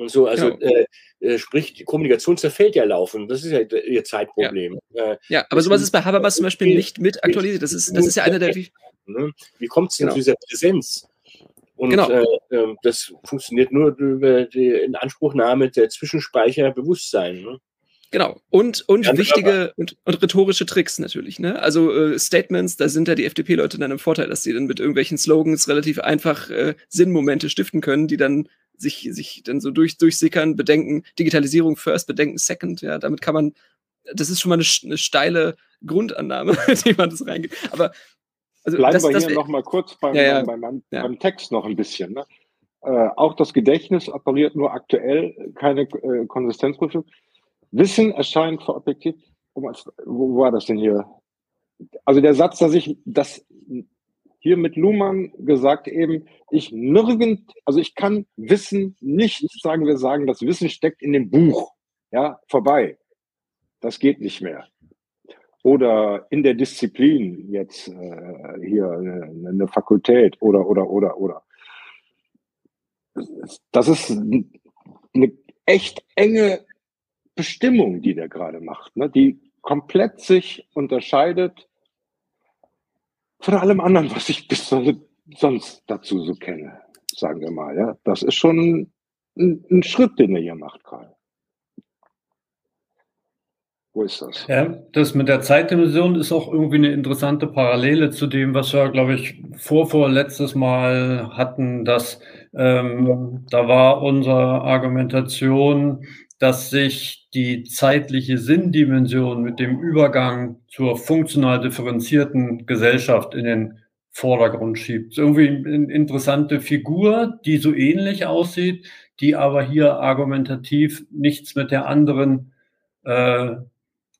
Und so, also genau. äh, äh, sprich, die Kommunikation zerfällt ja laufen. Das ist ja ihr Zeitproblem. Ja, äh, ja aber sowas ist bei Habermas zum Beispiel nicht mit aktualisiert. Das ist, das ist ja einer der. Ne? Wie kommt es denn genau. zu dieser Präsenz? Und genau. äh, ähm, das funktioniert nur über die Inanspruchnahme der Zwischenspeicher Bewusstsein. Ne? Genau. Und, und ja, wichtige und, und, rhetorische Tricks natürlich. Ne? Also äh, Statements, da sind ja die FDP-Leute dann im Vorteil, dass sie dann mit irgendwelchen Slogans relativ einfach äh, Sinnmomente stiften können, die dann sich, sich dann so durch, durchsickern, bedenken, Digitalisierung first, bedenken second. Ja, damit kann man, das ist schon mal eine, eine steile Grundannahme, die man das reingeht. Aber also Bleiben das, wir das, hier noch mal kurz beim, ja, ja. beim, beim, Text noch ein bisschen. Ne? Äh, auch das Gedächtnis operiert nur aktuell keine äh, Konsistenzprüfung. Wissen erscheint für objektiv. Wo war das denn hier? Also der Satz, dass ich das hier mit Luhmann gesagt eben, ich nirgend, also ich kann Wissen nicht, sagen wir sagen, das Wissen steckt in dem Buch. Ja, vorbei. Das geht nicht mehr. Oder in der Disziplin jetzt äh, hier eine, eine Fakultät oder oder oder oder. Das ist eine echt enge Bestimmung, die der gerade macht, ne? die komplett sich unterscheidet von allem anderen, was ich bis sonst dazu so kenne, sagen wir mal. Ja? Das ist schon ein, ein Schritt, den er hier macht gerade. Wo ist das? Ja, das mit der Zeitdimension ist auch irgendwie eine interessante Parallele zu dem, was wir, glaube ich, vor, vor letztes Mal hatten, dass ähm, da war unsere Argumentation, dass sich die zeitliche Sinndimension mit dem Übergang zur funktional differenzierten Gesellschaft in den Vordergrund schiebt. Irgendwie eine interessante Figur, die so ähnlich aussieht, die aber hier argumentativ nichts mit der anderen äh,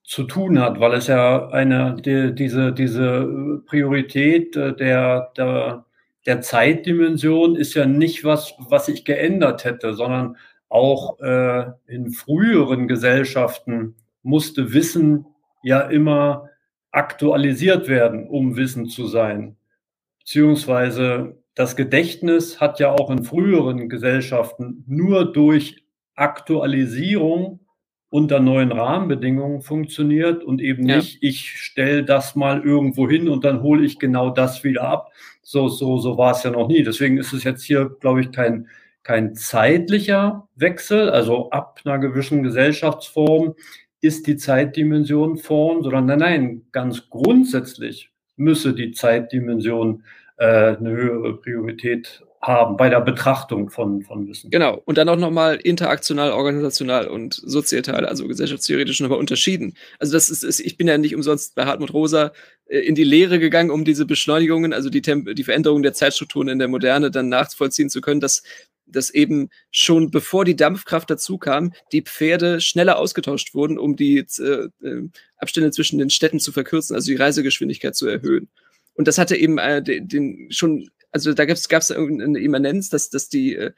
zu tun hat, weil es ja eine die, diese diese Priorität äh, der, der der Zeitdimension ist ja nicht was, was sich geändert hätte, sondern auch äh, in früheren Gesellschaften musste Wissen ja immer aktualisiert werden, um Wissen zu sein. Beziehungsweise das Gedächtnis hat ja auch in früheren Gesellschaften nur durch Aktualisierung unter neuen Rahmenbedingungen funktioniert und eben ja. nicht, ich stelle das mal irgendwo hin und dann hole ich genau das wieder ab. So, so, so war es ja noch nie. Deswegen ist es jetzt hier, glaube ich, kein kein zeitlicher Wechsel, also ab einer gewissen Gesellschaftsform ist die Zeitdimension vorn, sondern nein, nein, ganz grundsätzlich müsse die Zeitdimension äh, eine höhere Priorität haben bei der Betrachtung von, von Wissen. Genau. Und dann auch nochmal interaktional, organisational und sozietal, also gesellschaftstheoretisch nochmal unterschieden. Also das ist, ist, ich bin ja nicht umsonst bei Hartmut Rosa äh, in die Lehre gegangen, um diese Beschleunigungen, also die, Temp die Veränderung der Zeitstrukturen in der Moderne dann nachvollziehen zu können, dass dass eben schon bevor die Dampfkraft dazu kam, die Pferde schneller ausgetauscht wurden, um die äh, äh, Abstände zwischen den Städten zu verkürzen, also die Reisegeschwindigkeit zu erhöhen. Und das hatte eben äh, den, den schon, also da gab es eine Immanenz, dass, dass die äh,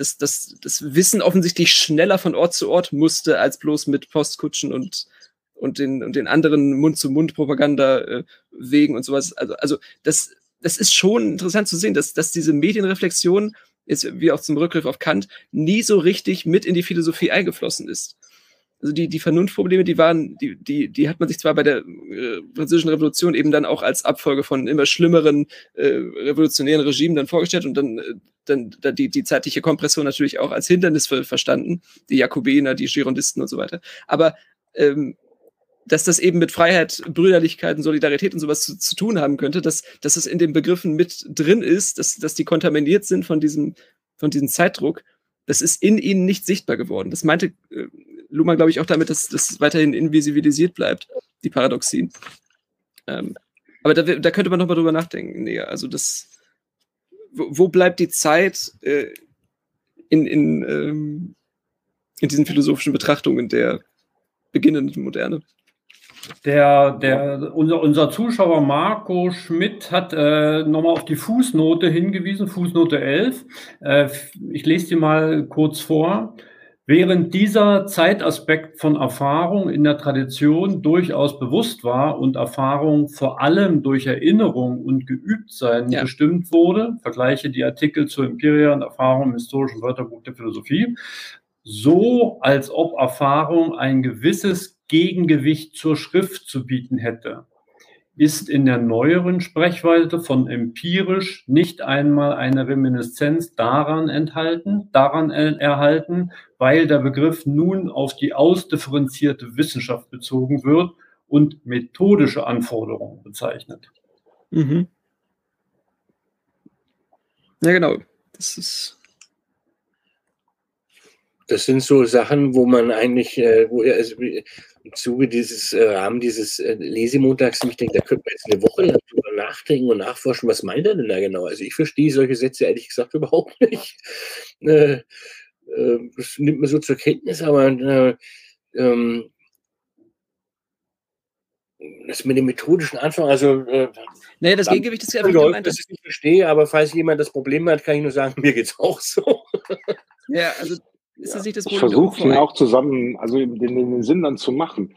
dass, dass das Wissen offensichtlich schneller von Ort zu Ort musste, als bloß mit Postkutschen und, und, den, und den anderen Mund-zu-Mund-Propaganda-Wegen äh, und sowas. Also, also das, das ist schon interessant zu sehen, dass, dass diese Medienreflexion ist, wie auch zum Rückgriff auf Kant, nie so richtig mit in die Philosophie eingeflossen ist. Also die, die Vernunftprobleme, die waren, die, die, die hat man sich zwar bei der äh, französischen Revolution eben dann auch als Abfolge von immer schlimmeren äh, revolutionären Regimen dann vorgestellt und dann, äh, dann, dann die, die zeitliche Kompression natürlich auch als Hindernis verstanden, die Jakobiner, die Girondisten und so weiter. Aber ähm, dass das eben mit Freiheit, Brüderlichkeit und Solidarität und sowas zu, zu tun haben könnte, dass, dass es in den Begriffen mit drin ist, dass, dass die kontaminiert sind von diesem, von diesem Zeitdruck, das ist in ihnen nicht sichtbar geworden. Das meinte äh, Luhmann, glaube ich, auch damit, dass das weiterhin invisibilisiert bleibt, die Paradoxien. Ähm, aber da, da, könnte man nochmal drüber nachdenken. Nee, also das, wo, wo bleibt die Zeit äh, in, in, ähm, in diesen philosophischen Betrachtungen der beginnenden Moderne? Der, der, unser, unser Zuschauer Marco Schmidt hat äh, nochmal auf die Fußnote hingewiesen, Fußnote 11. Äh, ich lese die mal kurz vor. Während dieser Zeitaspekt von Erfahrung in der Tradition durchaus bewusst war und Erfahrung vor allem durch Erinnerung und Geübtsein ja. bestimmt wurde, vergleiche die Artikel zur Empiria und Erfahrung im historischen Wörterbuch der Philosophie, so als ob Erfahrung ein gewisses Gegengewicht zur Schrift zu bieten hätte, ist in der neueren Sprechweise von empirisch nicht einmal eine Reminiszenz daran enthalten, daran erhalten, weil der Begriff nun auf die ausdifferenzierte Wissenschaft bezogen wird und methodische Anforderungen bezeichnet. Mhm. Ja, genau. Das ist das sind so Sachen, wo man eigentlich, äh, wo, also im Zuge dieses äh, Rahmen dieses äh, Lesemontags, ich denke, da könnte man jetzt eine Woche lang drüber nachdenken und nachforschen, was meint er denn da genau? Also ich verstehe solche Sätze ehrlich gesagt überhaupt nicht. Äh, äh, das nimmt man so zur Kenntnis, aber äh, ähm, das mit dem methodischen Anfang, also äh, nee, das Gegengewicht ist ja einfach gemeint, dass ich nicht verstehe, aber falls jemand das Problem hat, kann ich nur sagen, mir geht es auch so. ja, also ist das nicht das? Ich versuche ihn auch zusammen, also den, den Sinn dann zu machen.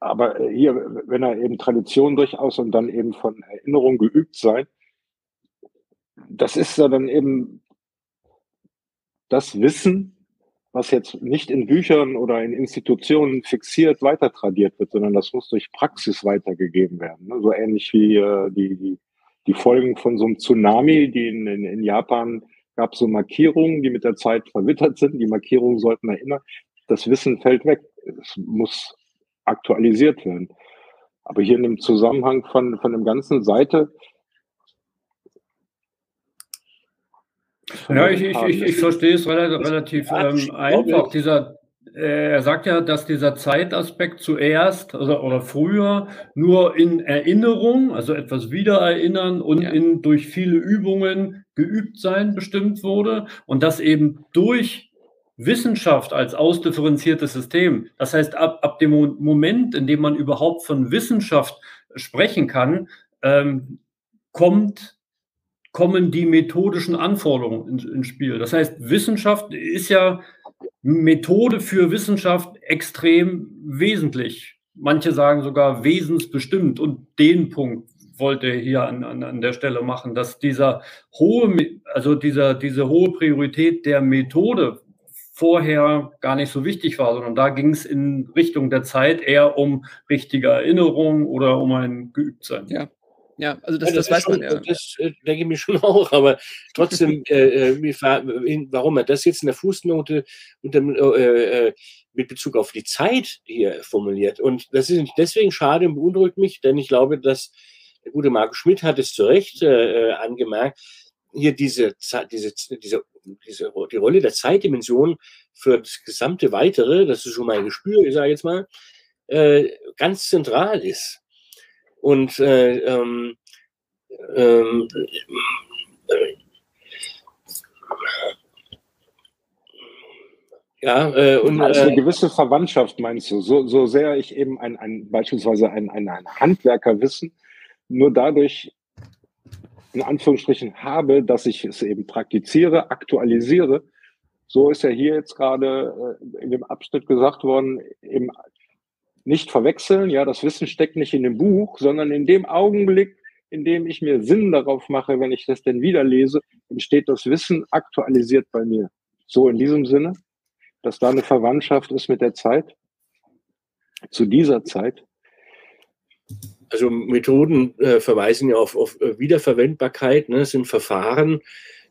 Aber äh, hier, wenn er eben Tradition durchaus und dann eben von Erinnerung geübt sein, das ist ja dann eben das Wissen, was jetzt nicht in Büchern oder in Institutionen fixiert weiter tradiert wird, sondern das muss durch Praxis weitergegeben werden. Ne? So ähnlich wie äh, die, die, die Folgen von so einem Tsunami, die in, in, in Japan gab so Markierungen, die mit der Zeit verwittert sind. Die Markierungen sollten erinnern. Das Wissen fällt weg. Es muss aktualisiert werden. Aber hier in dem Zusammenhang von, von dem ganzen Seite Ja, ich, ich, ich, ich verstehe es relativ, relativ ähm, einfach. Dieser, er sagt ja, dass dieser Zeitaspekt zuerst also, oder früher nur in Erinnerung, also etwas wiedererinnern und ja. in, durch viele Übungen geübt sein bestimmt wurde und das eben durch Wissenschaft als ausdifferenziertes System. Das heißt, ab, ab dem Moment, in dem man überhaupt von Wissenschaft sprechen kann, ähm, kommt kommen die methodischen Anforderungen ins, ins Spiel. Das heißt, Wissenschaft ist ja Methode für Wissenschaft extrem wesentlich. Manche sagen sogar wesensbestimmt. Und den Punkt wollte er hier an, an, an der Stelle machen, dass dieser hohe, also dieser, diese hohe Priorität der Methode vorher gar nicht so wichtig war, sondern da ging es in Richtung der Zeit eher um richtige Erinnerung oder um ein Geübtsein. Ja, ja, also das, ja, das, das weiß schon, man ja. Das äh, denke ich mir schon auch, aber trotzdem, äh, äh warum er das jetzt in der Fußnote unter, äh, äh, mit Bezug auf die Zeit hier formuliert. Und das ist deswegen schade und beunruhigt mich, denn ich glaube, dass der gute Marco Schmidt hat es zu Recht äh, angemerkt, hier diese, diese, diese, diese, die Rolle der Zeitdimension für das gesamte Weitere, das ist schon mein Gespür, ich sage jetzt mal, äh, ganz zentral ist. Und äh, ähm, ähm, ja, äh, und, also eine gewisse Verwandtschaft meinst du, so, so sehr ich eben ein, ein beispielsweise ein, ein, ein Handwerkerwissen nur dadurch in Anführungsstrichen habe, dass ich es eben praktiziere, aktualisiere. So ist ja hier jetzt gerade äh, in dem Abschnitt gesagt worden, eben nicht verwechseln, ja, das Wissen steckt nicht in dem Buch, sondern in dem Augenblick, in dem ich mir Sinn darauf mache, wenn ich das denn wieder lese, entsteht das Wissen aktualisiert bei mir. So in diesem Sinne, dass da eine Verwandtschaft ist mit der Zeit, zu dieser Zeit. Also Methoden äh, verweisen ja auf, auf Wiederverwendbarkeit, ne, sind Verfahren,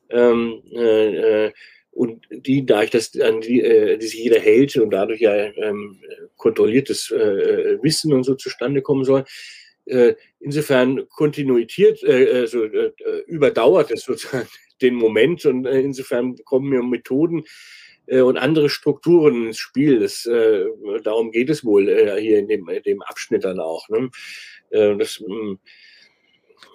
ähm, äh, äh und die, da ich das an die, äh, die sich jeder hält und dadurch ja ähm, kontrolliertes äh, äh, Wissen und so zustande kommen soll, äh, insofern kontinuiert, äh, also äh, überdauert es sozusagen den Moment und äh, insofern kommen mir Methoden äh, und andere Strukturen ins Spiel. Das, äh, darum geht es wohl äh, hier in dem, dem Abschnitt dann auch. Ne? Äh, das, mh, hm,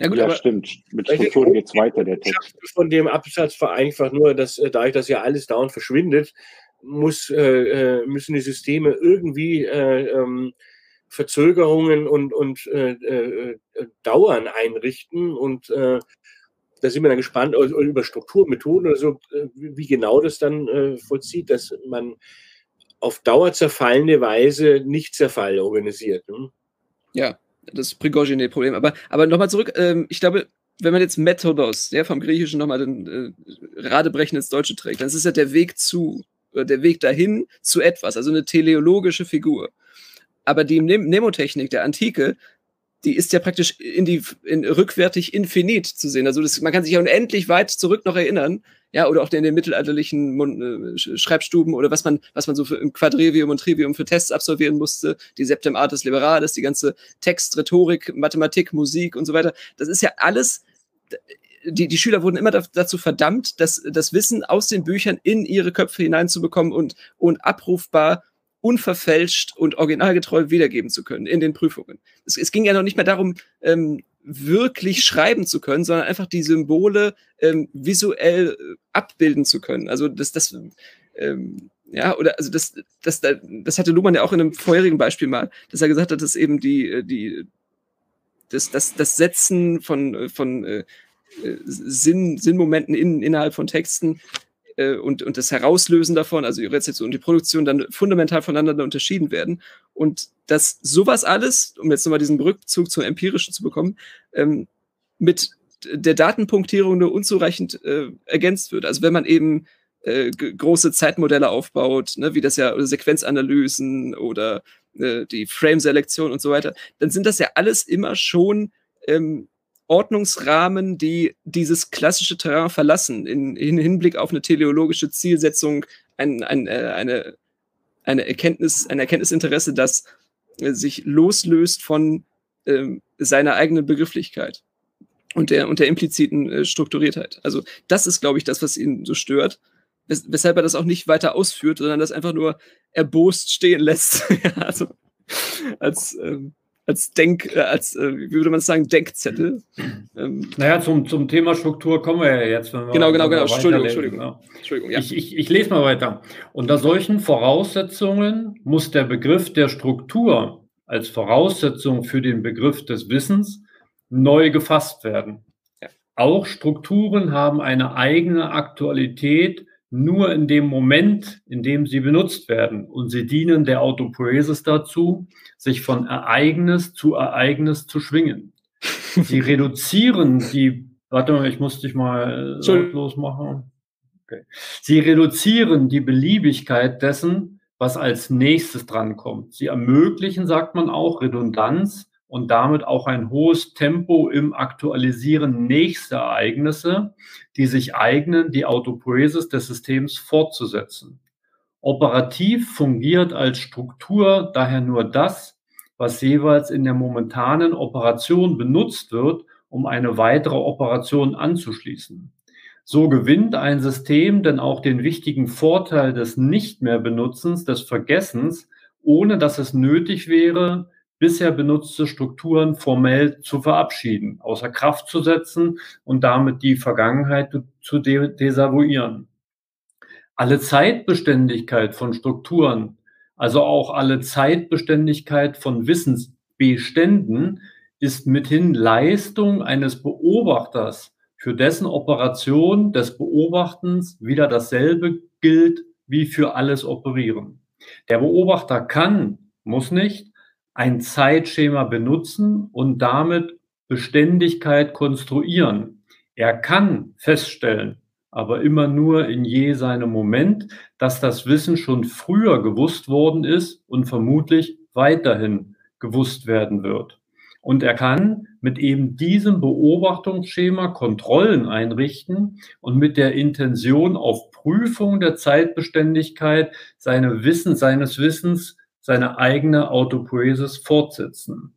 gut, ja stimmt. Mit Strukturen geht es weiter, der Text. Von dem Absatz war einfach nur, dass äh, dadurch, dass ja alles dauernd verschwindet, muss, äh, äh, müssen die Systeme irgendwie äh, ähm, Verzögerungen und, und äh, äh, Dauern einrichten. Und da sind wir dann gespannt über Strukturmethoden oder so, wie genau das dann vollzieht, dass man auf Dauer zerfallende Weise nicht Zerfall organisiert. Ne? Ja, das Prigogine-Problem. Aber, aber nochmal zurück, ähm, ich glaube, wenn man jetzt Methodos, ja, vom Griechischen nochmal den äh, Radebrechen ins Deutsche trägt, dann ist es ja der Weg zu, oder der Weg dahin zu etwas, also eine teleologische Figur. Aber die Mnemotechnik der Antike die ist ja praktisch in die, in, rückwärtig infinit zu sehen. Also das, man kann sich ja unendlich weit zurück noch erinnern, ja, oder auch in den mittelalterlichen äh, Schreibstuben oder was man, was man so für, im Quadrivium und Trivium für Tests absolvieren musste, die Septem Artis Liberalis, die ganze Text, Rhetorik, Mathematik, Musik und so weiter. Das ist ja alles, die, die Schüler wurden immer dazu verdammt, das, das Wissen aus den Büchern in ihre Köpfe hineinzubekommen und, und abrufbar unverfälscht und originalgetreu wiedergeben zu können in den Prüfungen. Es, es ging ja noch nicht mehr darum, ähm, wirklich schreiben zu können, sondern einfach die Symbole ähm, visuell äh, abbilden zu können. Also das, das ähm, ja, oder also das, das, das hatte Luhmann ja auch in einem vorherigen Beispiel mal, dass er gesagt hat, dass eben die, die, das, das, das Setzen von, von äh, Sinn, Sinnmomenten in, innerhalb von Texten äh, und, und das Herauslösen davon, also die Rezeption und die Produktion, dann fundamental voneinander unterschieden werden. Und dass sowas alles, um jetzt nochmal diesen Rückzug zum Empirischen zu bekommen, ähm, mit der Datenpunktierung nur unzureichend äh, ergänzt wird. Also wenn man eben äh, große Zeitmodelle aufbaut, ne, wie das ja oder Sequenzanalysen oder äh, die Frame-Selektion und so weiter, dann sind das ja alles immer schon ähm, Ordnungsrahmen, die dieses klassische Terrain verlassen, in, in Hinblick auf eine teleologische Zielsetzung, ein, ein, äh, eine, eine Erkenntnis, ein Erkenntnisinteresse, das äh, sich loslöst von äh, seiner eigenen Begrifflichkeit und der, und der impliziten äh, Strukturiertheit. Also das ist, glaube ich, das, was ihn so stört, wes weshalb er das auch nicht weiter ausführt, sondern das einfach nur erbost stehen lässt. also als, ähm, als Denk, äh, als, äh, wie würde man sagen, Denkzettel. Ähm, naja, zum, zum Thema Struktur kommen wir ja jetzt. Wenn wir genau, genau, genau. Entschuldigung, Entschuldigung. Ja. Entschuldigung ja. ich, ich, ich lese mal weiter. Unter solchen Voraussetzungen muss der Begriff der Struktur als Voraussetzung für den Begriff des Wissens neu gefasst werden. Ja. Auch Strukturen haben eine eigene Aktualität nur in dem Moment, in dem sie benutzt werden. Und sie dienen der Autopoiesis dazu, sich von Ereignis zu Ereignis zu schwingen. Sie reduzieren die, warte mal, ich muss dich mal losmachen. Okay. Sie reduzieren die Beliebigkeit dessen, was als nächstes drankommt. Sie ermöglichen, sagt man auch, Redundanz und damit auch ein hohes Tempo im Aktualisieren nächster Ereignisse, die sich eignen, die Autopoiesis des Systems fortzusetzen. Operativ fungiert als Struktur daher nur das, was jeweils in der momentanen Operation benutzt wird, um eine weitere Operation anzuschließen. So gewinnt ein System denn auch den wichtigen Vorteil des Nicht mehr Benutzens, des Vergessens, ohne dass es nötig wäre, bisher benutzte Strukturen formell zu verabschieden, außer Kraft zu setzen und damit die Vergangenheit zu desavouieren. Alle Zeitbeständigkeit von Strukturen, also auch alle Zeitbeständigkeit von Wissensbeständen, ist mithin Leistung eines Beobachters, für dessen Operation des Beobachtens wieder dasselbe gilt wie für alles Operieren. Der Beobachter kann, muss nicht, ein Zeitschema benutzen und damit Beständigkeit konstruieren. Er kann feststellen, aber immer nur in je seinem Moment, dass das Wissen schon früher gewusst worden ist und vermutlich weiterhin gewusst werden wird. Und er kann mit eben diesem Beobachtungsschema Kontrollen einrichten und mit der Intention auf Prüfung der Zeitbeständigkeit seine Wissen, seines Wissens seine eigene Autopoiesis fortsetzen.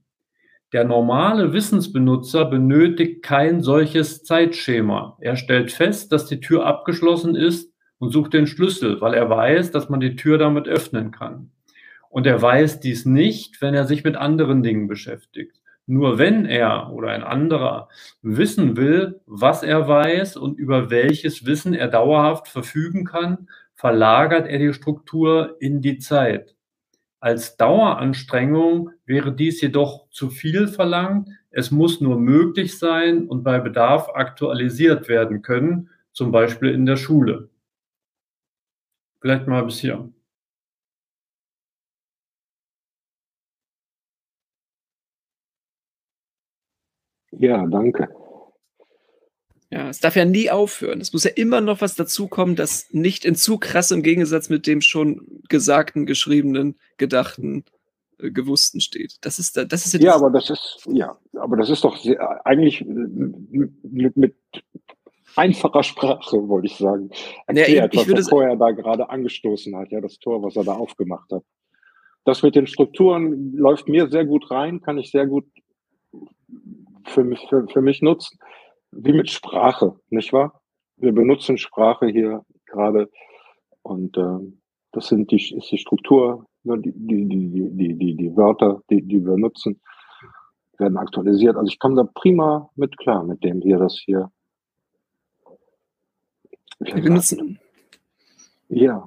Der normale Wissensbenutzer benötigt kein solches Zeitschema. Er stellt fest, dass die Tür abgeschlossen ist und sucht den Schlüssel, weil er weiß, dass man die Tür damit öffnen kann. Und er weiß dies nicht, wenn er sich mit anderen Dingen beschäftigt. Nur wenn er oder ein anderer wissen will, was er weiß und über welches Wissen er dauerhaft verfügen kann, verlagert er die Struktur in die Zeit. Als Daueranstrengung wäre dies jedoch zu viel verlangt. Es muss nur möglich sein und bei Bedarf aktualisiert werden können, zum Beispiel in der Schule. Vielleicht mal bis hier. Ja, danke. Ja, es darf ja nie aufhören. Es muss ja immer noch was dazukommen, das nicht in zu krassem Gegensatz mit dem schon gesagten, geschriebenen, gedachten, äh, gewussten steht. Das ist da, das ist ja, ja aber das ist ja, aber das ist doch sehr, eigentlich mit, mit einfacher Sprache, wollte ich sagen, erklärt, ja, ich, ich was er vorher da gerade angestoßen hat, ja, das Tor, was er da aufgemacht hat. Das mit den Strukturen läuft mir sehr gut rein, kann ich sehr gut für mich, für, für mich nutzen wie mit Sprache, nicht wahr? Wir benutzen Sprache hier gerade und äh, das sind die, ist die Struktur, ne, die, die, die, die, die, die Wörter, die, die wir nutzen, werden aktualisiert. Also ich komme da prima mit klar, mit dem wir das hier. Wir benutzen. Ja.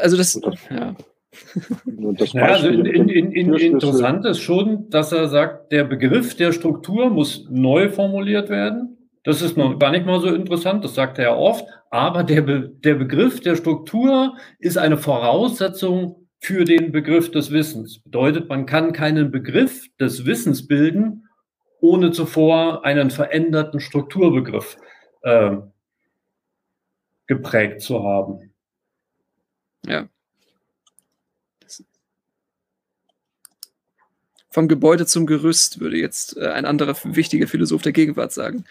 Also das, das ja. Das ja, also in, in, in, interessant ist schon, dass er sagt, der Begriff der Struktur muss neu formuliert werden. Das ist noch gar nicht mal so interessant, das sagt er ja oft, aber der, Be der Begriff der Struktur ist eine Voraussetzung für den Begriff des Wissens. Bedeutet, man kann keinen Begriff des Wissens bilden, ohne zuvor einen veränderten Strukturbegriff äh, geprägt zu haben. Ja. Vom Gebäude zum Gerüst, würde jetzt äh, ein anderer wichtiger Philosoph der Gegenwart sagen.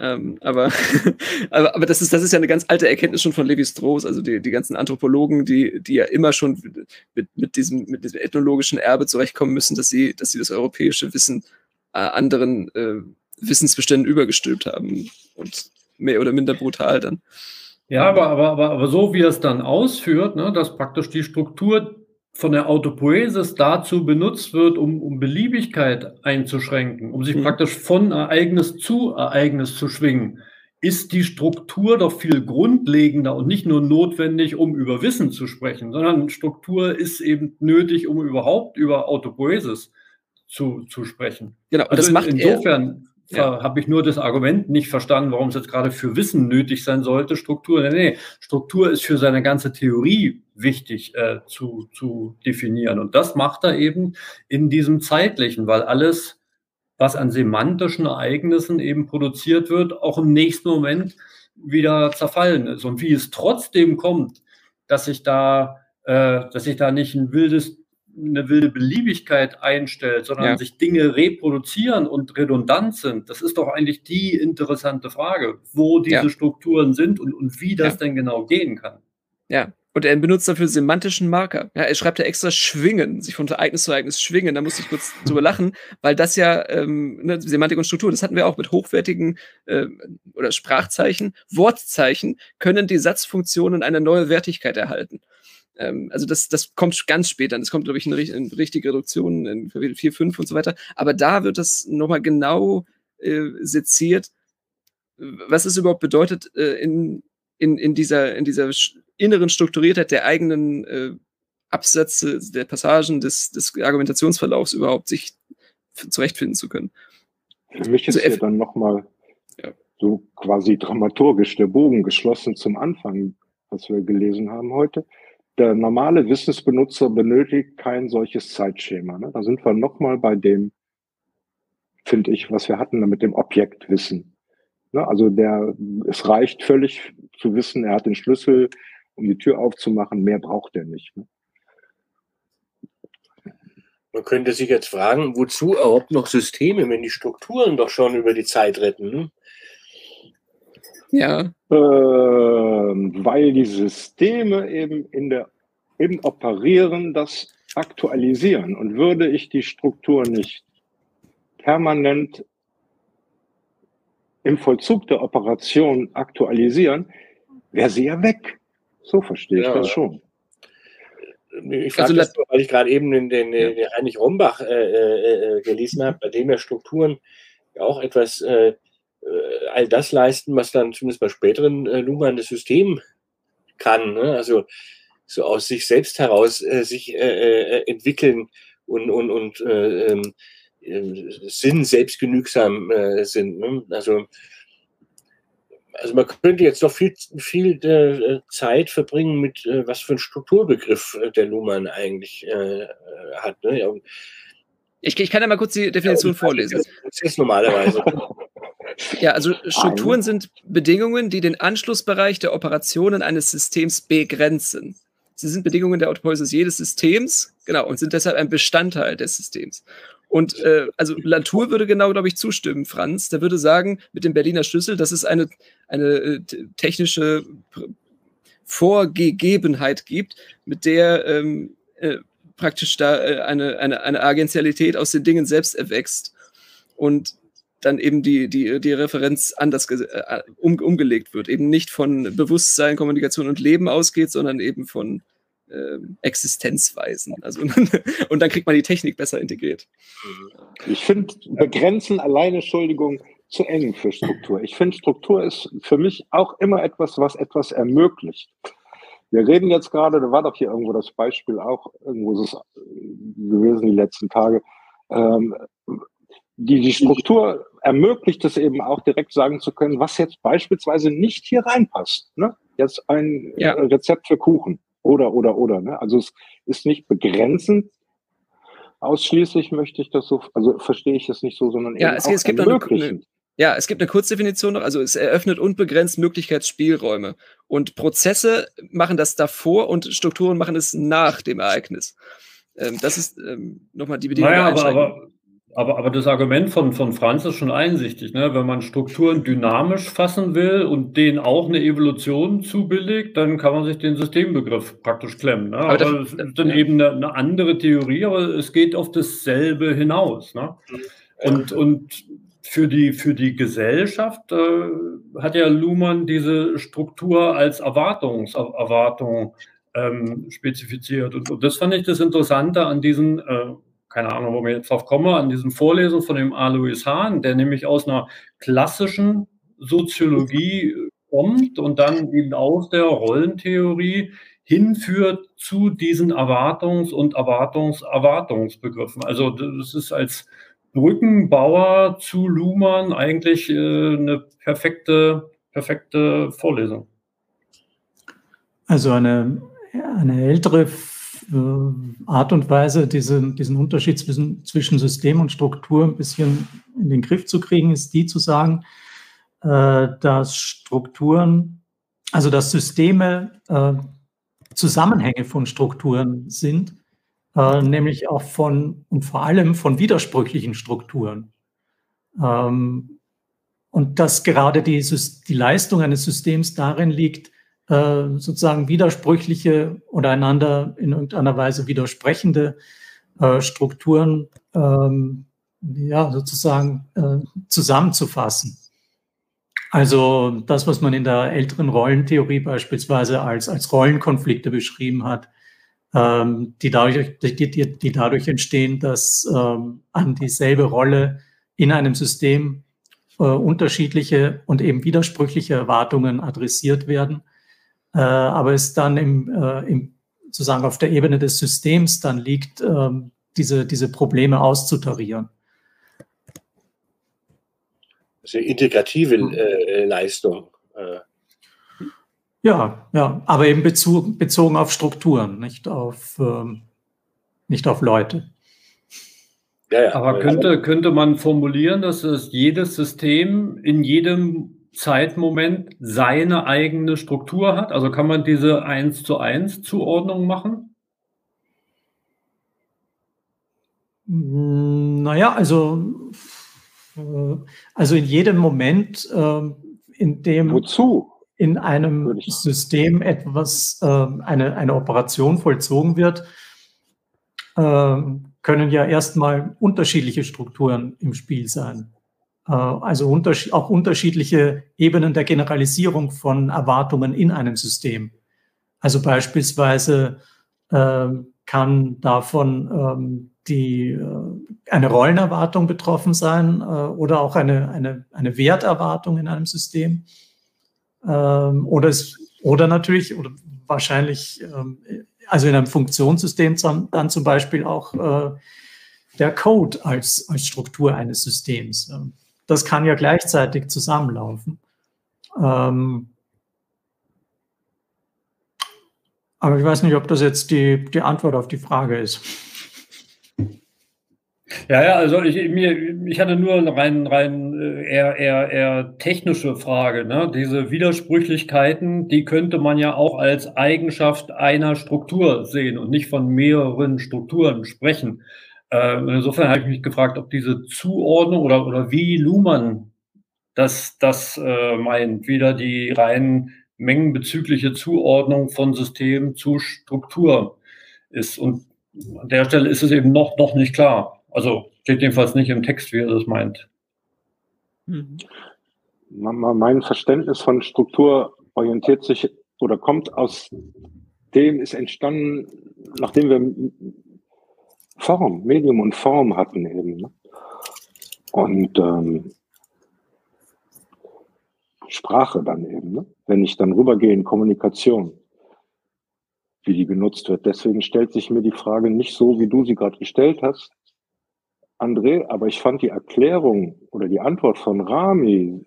Ähm, aber, aber, aber das ist, das ist ja eine ganz alte Erkenntnis schon von Levi Strauss, also die, die ganzen Anthropologen, die, die ja immer schon mit, mit, diesem, mit diesem ethnologischen Erbe zurechtkommen müssen, dass sie, dass sie das europäische Wissen äh, anderen äh, Wissensbeständen übergestülpt haben und mehr oder minder brutal dann. Ja, aber, aber, aber, aber so wie er es dann ausführt, ne, dass praktisch die Struktur von der Autopoiesis dazu benutzt wird, um, um Beliebigkeit einzuschränken, um sich mhm. praktisch von Ereignis zu Ereignis zu schwingen, ist die Struktur doch viel grundlegender und nicht nur notwendig, um über Wissen zu sprechen, sondern Struktur ist eben nötig, um überhaupt über Autopoiesis zu, zu sprechen. Genau, also das macht insofern ja. habe ich nur das Argument nicht verstanden, warum es jetzt gerade für Wissen nötig sein sollte, Struktur. Nee, nee, Struktur ist für seine ganze Theorie wichtig äh, zu, zu definieren. Und das macht er eben in diesem zeitlichen, weil alles, was an semantischen Ereignissen eben produziert wird, auch im nächsten Moment wieder zerfallen ist. Und wie es trotzdem kommt, dass sich da, äh, dass sich da nicht ein wildes eine wilde Beliebigkeit einstellt, sondern ja. sich Dinge reproduzieren und redundant sind, das ist doch eigentlich die interessante Frage, wo diese ja. Strukturen sind und, und wie das ja. denn genau gehen kann. Ja, und er benutzt dafür semantischen Marker. Ja, er schreibt ja extra schwingen, sich von Ereignis zu Ereignis schwingen. Da musste ich kurz drüber lachen, weil das ja ähm, ne, Semantik und Struktur, das hatten wir auch mit hochwertigen äh, oder Sprachzeichen, Wortzeichen können die Satzfunktionen eine neue Wertigkeit erhalten. Ähm, also das, das kommt ganz später. Das kommt, glaube ich, in, in richtige Reduktion in Kapitel 4, 5 und so weiter. Aber da wird das nochmal genau äh, seziert, was es überhaupt bedeutet, äh, in, in, in, dieser, in dieser inneren Strukturiertheit der eigenen äh, Absätze, der Passagen des, des Argumentationsverlaufs überhaupt sich zurechtfinden zu können. Für mich ist also, ja dann nochmal ja. so quasi dramaturgisch der Bogen geschlossen zum Anfang, was wir gelesen haben heute der normale Wissensbenutzer benötigt kein solches Zeitschema. Ne? Da sind wir nochmal bei dem, finde ich, was wir hatten mit dem Objektwissen. Ne? Also der, es reicht völlig zu wissen, er hat den Schlüssel, um die Tür aufzumachen, mehr braucht er nicht. Ne? Man könnte sich jetzt fragen, wozu überhaupt noch Systeme, wenn die Strukturen doch schon über die Zeit retten? Ne? Ja. Ähm, weil die Systeme eben in der, im Operieren das aktualisieren. Und würde ich die Struktur nicht permanent im Vollzug der Operation aktualisieren, wäre sie ja weg. So verstehe ja. ich das schon. Ich frage also, das, weil ich gerade eben den, den, den Heinrich Rombach äh, äh, äh gelesen habe, bei dem ja Strukturen auch etwas äh, äh, all das leisten, was dann zumindest bei späteren äh, Luhmann das System kann. Ne? Also so aus sich selbst heraus äh, sich äh, äh entwickeln und, und, und äh, ähm, äh, Sinn selbstgenügsam sind. Ne? Also, also man könnte jetzt noch viel, viel Zeit verbringen mit, was für ein Strukturbegriff der Luhmann eigentlich hat. Ne? Ich, ich, kann ja mal kurz die Definition ja, vorlesen. Das ist normalerweise. Ja, also Strukturen sind Bedingungen, die den Anschlussbereich der Operationen eines Systems begrenzen. Sie sind Bedingungen der Autopoiesis jedes Systems, genau, und sind deshalb ein Bestandteil des Systems. Und äh, also Latour würde genau, glaube ich, zustimmen, Franz. Der würde sagen, mit dem Berliner Schlüssel, dass es eine, eine äh, technische Vorgegebenheit gibt, mit der ähm, äh, praktisch da äh, eine, eine, eine Agentialität aus den Dingen selbst erwächst. Und dann eben die, die, die Referenz anders äh, um, umgelegt wird. Eben nicht von Bewusstsein, Kommunikation und Leben ausgeht, sondern eben von äh, Existenzweisen. Also, und dann kriegt man die Technik besser integriert. Ich finde Begrenzen alleine, Entschuldigung, zu eng für Struktur. Ich finde, Struktur ist für mich auch immer etwas, was etwas ermöglicht. wir reden jetzt gerade, da war doch hier irgendwo das Beispiel auch, irgendwo ist es gewesen die letzten Tage, ähm, die, die Struktur ermöglicht es eben auch direkt sagen zu können, was jetzt beispielsweise nicht hier reinpasst. Ne? Jetzt ein ja. Äh, Rezept für Kuchen oder, oder, oder. Ne? Also es ist nicht begrenzend, ausschließlich möchte ich das so, also verstehe ich das nicht so, sondern ja, es, es gibt eine, eine, ja, es gibt eine Kurzdefinition noch, also es eröffnet unbegrenzt Möglichkeitsspielräume. Und Prozesse machen das davor und Strukturen machen es nach dem Ereignis. Ähm, das ist ähm, nochmal die Bedingung. Naja, aber, aber, aber, aber das Argument von, von Franz ist schon einsichtig. Ne? Wenn man Strukturen dynamisch fassen will und denen auch eine Evolution zubilligt, dann kann man sich den Systembegriff praktisch klemmen. Ne? Aber, aber das, das ist dann ja. eben eine, eine, andere Theorie, aber es geht auf dasselbe hinaus. Ne? Und, und für die, für die Gesellschaft äh, hat ja Luhmann diese Struktur als Erwartungserwartung ähm, spezifiziert. Und, und, das fand ich das Interessante an diesen äh, keine Ahnung, wo wir jetzt drauf kommen, an diesem Vorlesung von dem Alois Hahn, der nämlich aus einer klassischen Soziologie kommt und dann eben aus der Rollentheorie hinführt zu diesen Erwartungs- und Erwartungs-Erwartungsbegriffen. Also das ist als Brückenbauer zu Luhmann eigentlich äh, eine perfekte, perfekte Vorlesung. Also eine, eine ältere äh, Art und Weise, diese, diesen Unterschied zwischen, zwischen System und Struktur ein bisschen in den Griff zu kriegen, ist die zu sagen, äh, dass Strukturen, also dass Systeme äh, Zusammenhänge von Strukturen sind, äh, nämlich auch von und vor allem von widersprüchlichen Strukturen. Ähm, und dass gerade die, die Leistung eines Systems darin liegt, äh, sozusagen widersprüchliche oder einander in irgendeiner Weise widersprechende äh, Strukturen ähm, ja, sozusagen äh, zusammenzufassen. Also das, was man in der älteren Rollentheorie beispielsweise als, als Rollenkonflikte beschrieben hat, ähm, die, dadurch, die, die, die dadurch entstehen, dass ähm, an dieselbe Rolle in einem System äh, unterschiedliche und eben widersprüchliche Erwartungen adressiert werden äh, aber es dann im, äh, im, sozusagen auf der Ebene des Systems dann liegt, ähm, diese, diese Probleme auszutarieren. Das ist eine integrative äh, Leistung. Äh. Ja, ja, aber eben bezug, bezogen auf Strukturen, nicht auf, ähm, nicht auf Leute. Ja, ja. Aber könnte, könnte man formulieren, dass es jedes System in jedem Zeitmoment seine eigene Struktur hat? Also kann man diese 1 zu 1 Zuordnung machen? Hm, naja, also, äh, also in jedem Moment, ähm, in dem Wozu? in einem System etwas, ähm, eine, eine Operation vollzogen wird, ähm, können ja erstmal unterschiedliche Strukturen im Spiel sein. Äh, also auch unterschiedliche Ebenen der Generalisierung von Erwartungen in einem System. Also beispielsweise äh, kann davon ähm, die, äh, eine Rollenerwartung betroffen sein äh, oder auch eine, eine, eine Werterwartung in einem System. Ähm, oder, es, oder natürlich, oder wahrscheinlich, ähm, also in einem Funktionssystem dann zum Beispiel auch äh, der Code als, als Struktur eines Systems. Ähm, das kann ja gleichzeitig zusammenlaufen. Ähm, aber ich weiß nicht, ob das jetzt die, die Antwort auf die Frage ist. Ja, ja, also ich, mir, ich hatte nur eine rein, rein äh, eher, eher, eher technische Frage. Ne? Diese Widersprüchlichkeiten, die könnte man ja auch als Eigenschaft einer Struktur sehen und nicht von mehreren Strukturen sprechen. Äh, insofern habe ich mich gefragt, ob diese Zuordnung oder, oder wie Luhmann das, das äh, meint, wieder die rein mengenbezügliche Zuordnung von System zu Struktur ist. Und an der Stelle ist es eben noch, noch nicht klar. Also steht jedenfalls nicht im Text, wie er das meint. Mhm. Mein Verständnis von Struktur orientiert sich oder kommt aus dem, ist entstanden, nachdem wir Form, Medium und Form hatten eben. Ne? Und ähm, Sprache dann eben, ne? wenn ich dann rübergehe in Kommunikation. wie die genutzt wird. Deswegen stellt sich mir die Frage nicht so, wie du sie gerade gestellt hast, André, aber ich fand die Erklärung oder die Antwort von Rami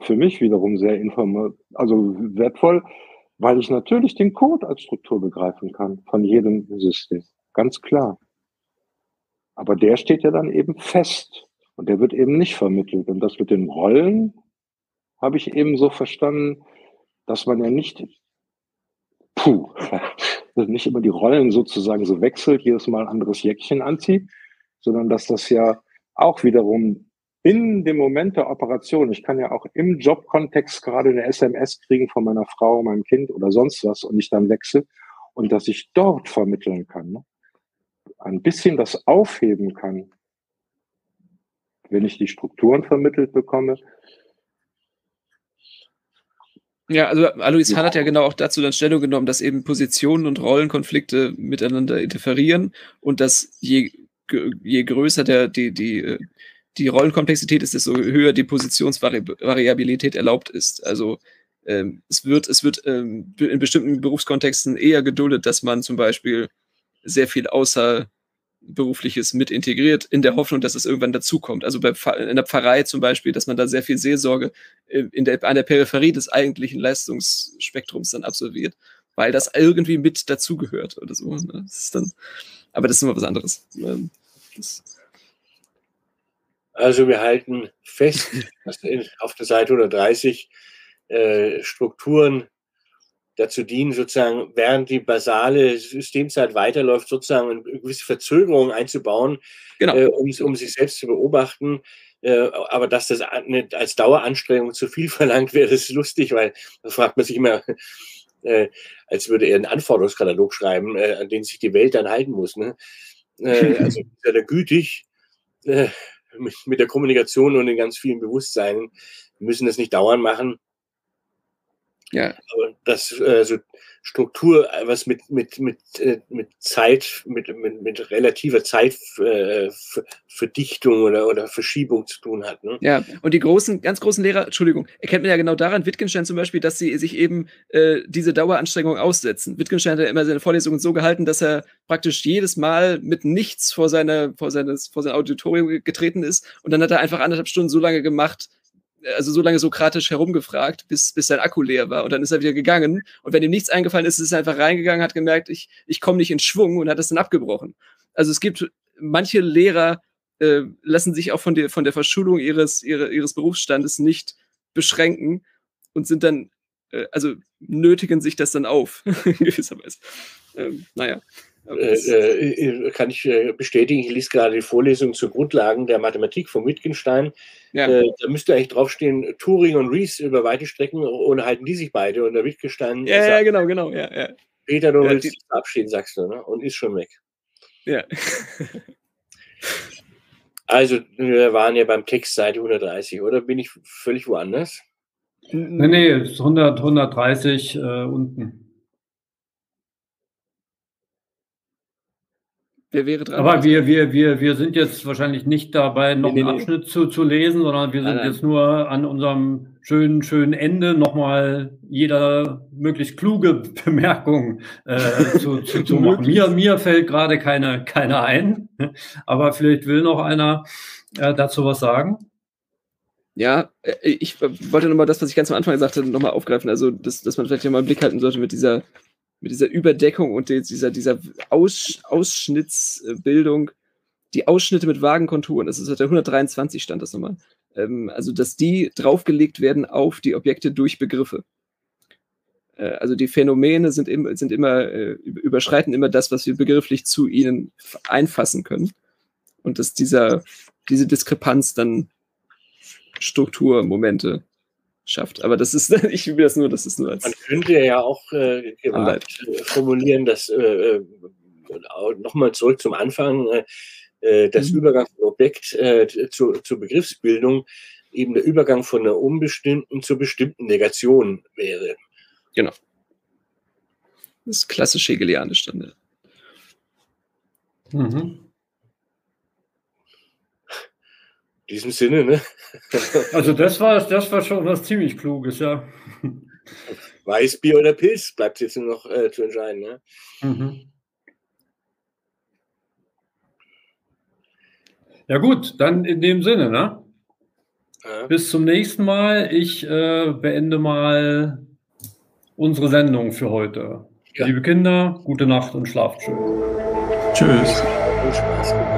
für mich wiederum sehr inform also wertvoll, weil ich natürlich den Code als Struktur begreifen kann von jedem System. Ganz klar. Aber der steht ja dann eben fest und der wird eben nicht vermittelt. Und das mit den Rollen habe ich eben so verstanden, dass man ja nicht, puh, nicht immer die Rollen sozusagen so wechselt, jedes Mal ein anderes Jäckchen anzieht, sondern dass das ja auch wiederum in dem Moment der Operation, ich kann ja auch im Jobkontext gerade eine SMS kriegen von meiner Frau, meinem Kind oder sonst was und ich dann wechsle und dass ich dort vermitteln kann, ne? Ein bisschen das aufheben kann, wenn ich die Strukturen vermittelt bekomme. Ja, also Alois Hahn hat ja genau auch dazu dann Stellung genommen, dass eben Positionen und Rollenkonflikte miteinander interferieren und dass je, je größer der, die, die, die Rollenkomplexität ist, desto höher die Positionsvariabilität erlaubt ist. Also ähm, es wird, es wird ähm, in bestimmten Berufskontexten eher geduldet, dass man zum Beispiel sehr viel außerberufliches mit integriert, in der Hoffnung, dass es irgendwann dazukommt. Also bei, in der Pfarrei zum Beispiel, dass man da sehr viel Seelsorge äh, in der, an der Peripherie des eigentlichen Leistungsspektrums dann absolviert, weil das irgendwie mit dazugehört oder so. Ne? Das dann, aber das ist immer was anderes. Ähm, das, also wir halten fest, dass auf der Seite 130 äh, Strukturen dazu dienen, sozusagen, während die basale Systemzeit weiterläuft, sozusagen eine gewisse Verzögerung einzubauen, genau. äh, um, um sich selbst zu beobachten. Äh, aber dass das als Daueranstrengung zu viel verlangt wäre, ist lustig, weil da fragt man sich immer, äh, als würde er einen Anforderungskatalog schreiben, äh, an den sich die Welt dann halten muss. Ne? Äh, also ist er da gütig, äh, mit, mit der Kommunikation und den ganz vielen Bewusstseinen. Wir müssen das nicht dauernd machen. Ja. Aber das also Struktur, was mit, mit, mit, äh, mit Zeit, mit, mit, mit relativer Zeitverdichtung äh, oder, oder Verschiebung zu tun hat. Ne? Ja, und die großen, ganz großen Lehrer, Entschuldigung, erkennt man ja genau daran, Wittgenstein zum Beispiel, dass sie sich eben äh, diese Daueranstrengung aussetzen. Wittgenstein hat ja immer seine Vorlesungen so gehalten, dass er praktisch jedes Mal mit nichts vor, seine, vor, seines, vor sein Auditorium getreten ist und dann hat er einfach anderthalb Stunden so lange gemacht, also so lange Sokratisch herumgefragt, bis, bis sein Akku leer war. Und dann ist er wieder gegangen. Und wenn ihm nichts eingefallen ist, ist er einfach reingegangen, hat gemerkt, ich, ich komme nicht in Schwung und hat es dann abgebrochen. Also es gibt manche Lehrer, äh, lassen sich auch von der, von der Verschulung ihres, ihre, ihres Berufsstandes nicht beschränken und sind dann, äh, also nötigen sich das dann auf, in gewisser Weise. Ähm, naja. Äh, äh, kann ich äh, bestätigen, ich lese gerade die Vorlesung zu Grundlagen der Mathematik von Wittgenstein. Ja. Äh, da müsste eigentlich draufstehen, Turing und Rees über weite Strecken unterhalten die sich beide und der Wittgenstein. Ja, ja genau, genau. Ja, ja. Peter, du ja, willst die... abstehen, sagst du, ne? und ist schon weg. Ja. also, wir waren ja beim Text Seite 130, oder bin ich völlig woanders? Nee, nee, 100, 130 äh, unten. Wer wäre dran? Aber wir, wir, wir, wir sind jetzt wahrscheinlich nicht dabei, noch nee, nee, einen Abschnitt nee. Zu, zu lesen, sondern wir sind nein, nein. jetzt nur an unserem schönen, schönen Ende nochmal jeder möglichst kluge Bemerkung äh, zu, zu, zu machen. Mir, mir fällt gerade keine, keine ein, aber vielleicht will noch einer äh, dazu was sagen. Ja, äh, ich wollte nochmal das, was ich ganz am Anfang gesagt habe, nochmal aufgreifen. Also, dass, dass man vielleicht ja mal einen Blick halten sollte mit dieser mit dieser Überdeckung und dieser, dieser Aus, Ausschnittsbildung, die Ausschnitte mit vagen Konturen, das ist auf der 123 stand das nochmal, ähm, also dass die draufgelegt werden auf die Objekte durch Begriffe. Äh, also die Phänomene sind, im, sind immer, äh, überschreiten immer das, was wir begrifflich zu ihnen einfassen können. Und dass dieser, diese Diskrepanz dann Strukturmomente schafft. Aber das ist, ich will das nur, das ist nur als. Man könnte ja auch äh, formulieren, dass äh, äh nochmal zurück zum Anfang, äh, äh das mhm. Übergang von Objekt äh, zu, zur Begriffsbildung eben der Übergang von einer unbestimmten zur bestimmten Negation wäre. Genau. Das ist klassisch hegelianisch dann. Mhm. In diesem Sinne, ne? Also das war, das war schon was ziemlich Kluges, ja. Weißbier oder Pilz bleibt jetzt nur noch äh, zu entscheiden. Ne? Mhm. Ja gut, dann in dem Sinne, ne? Ja. Bis zum nächsten Mal. Ich äh, beende mal unsere Sendung für heute. Ja. Liebe Kinder, gute Nacht und schlaft schön. Tschüss. Und Spaß.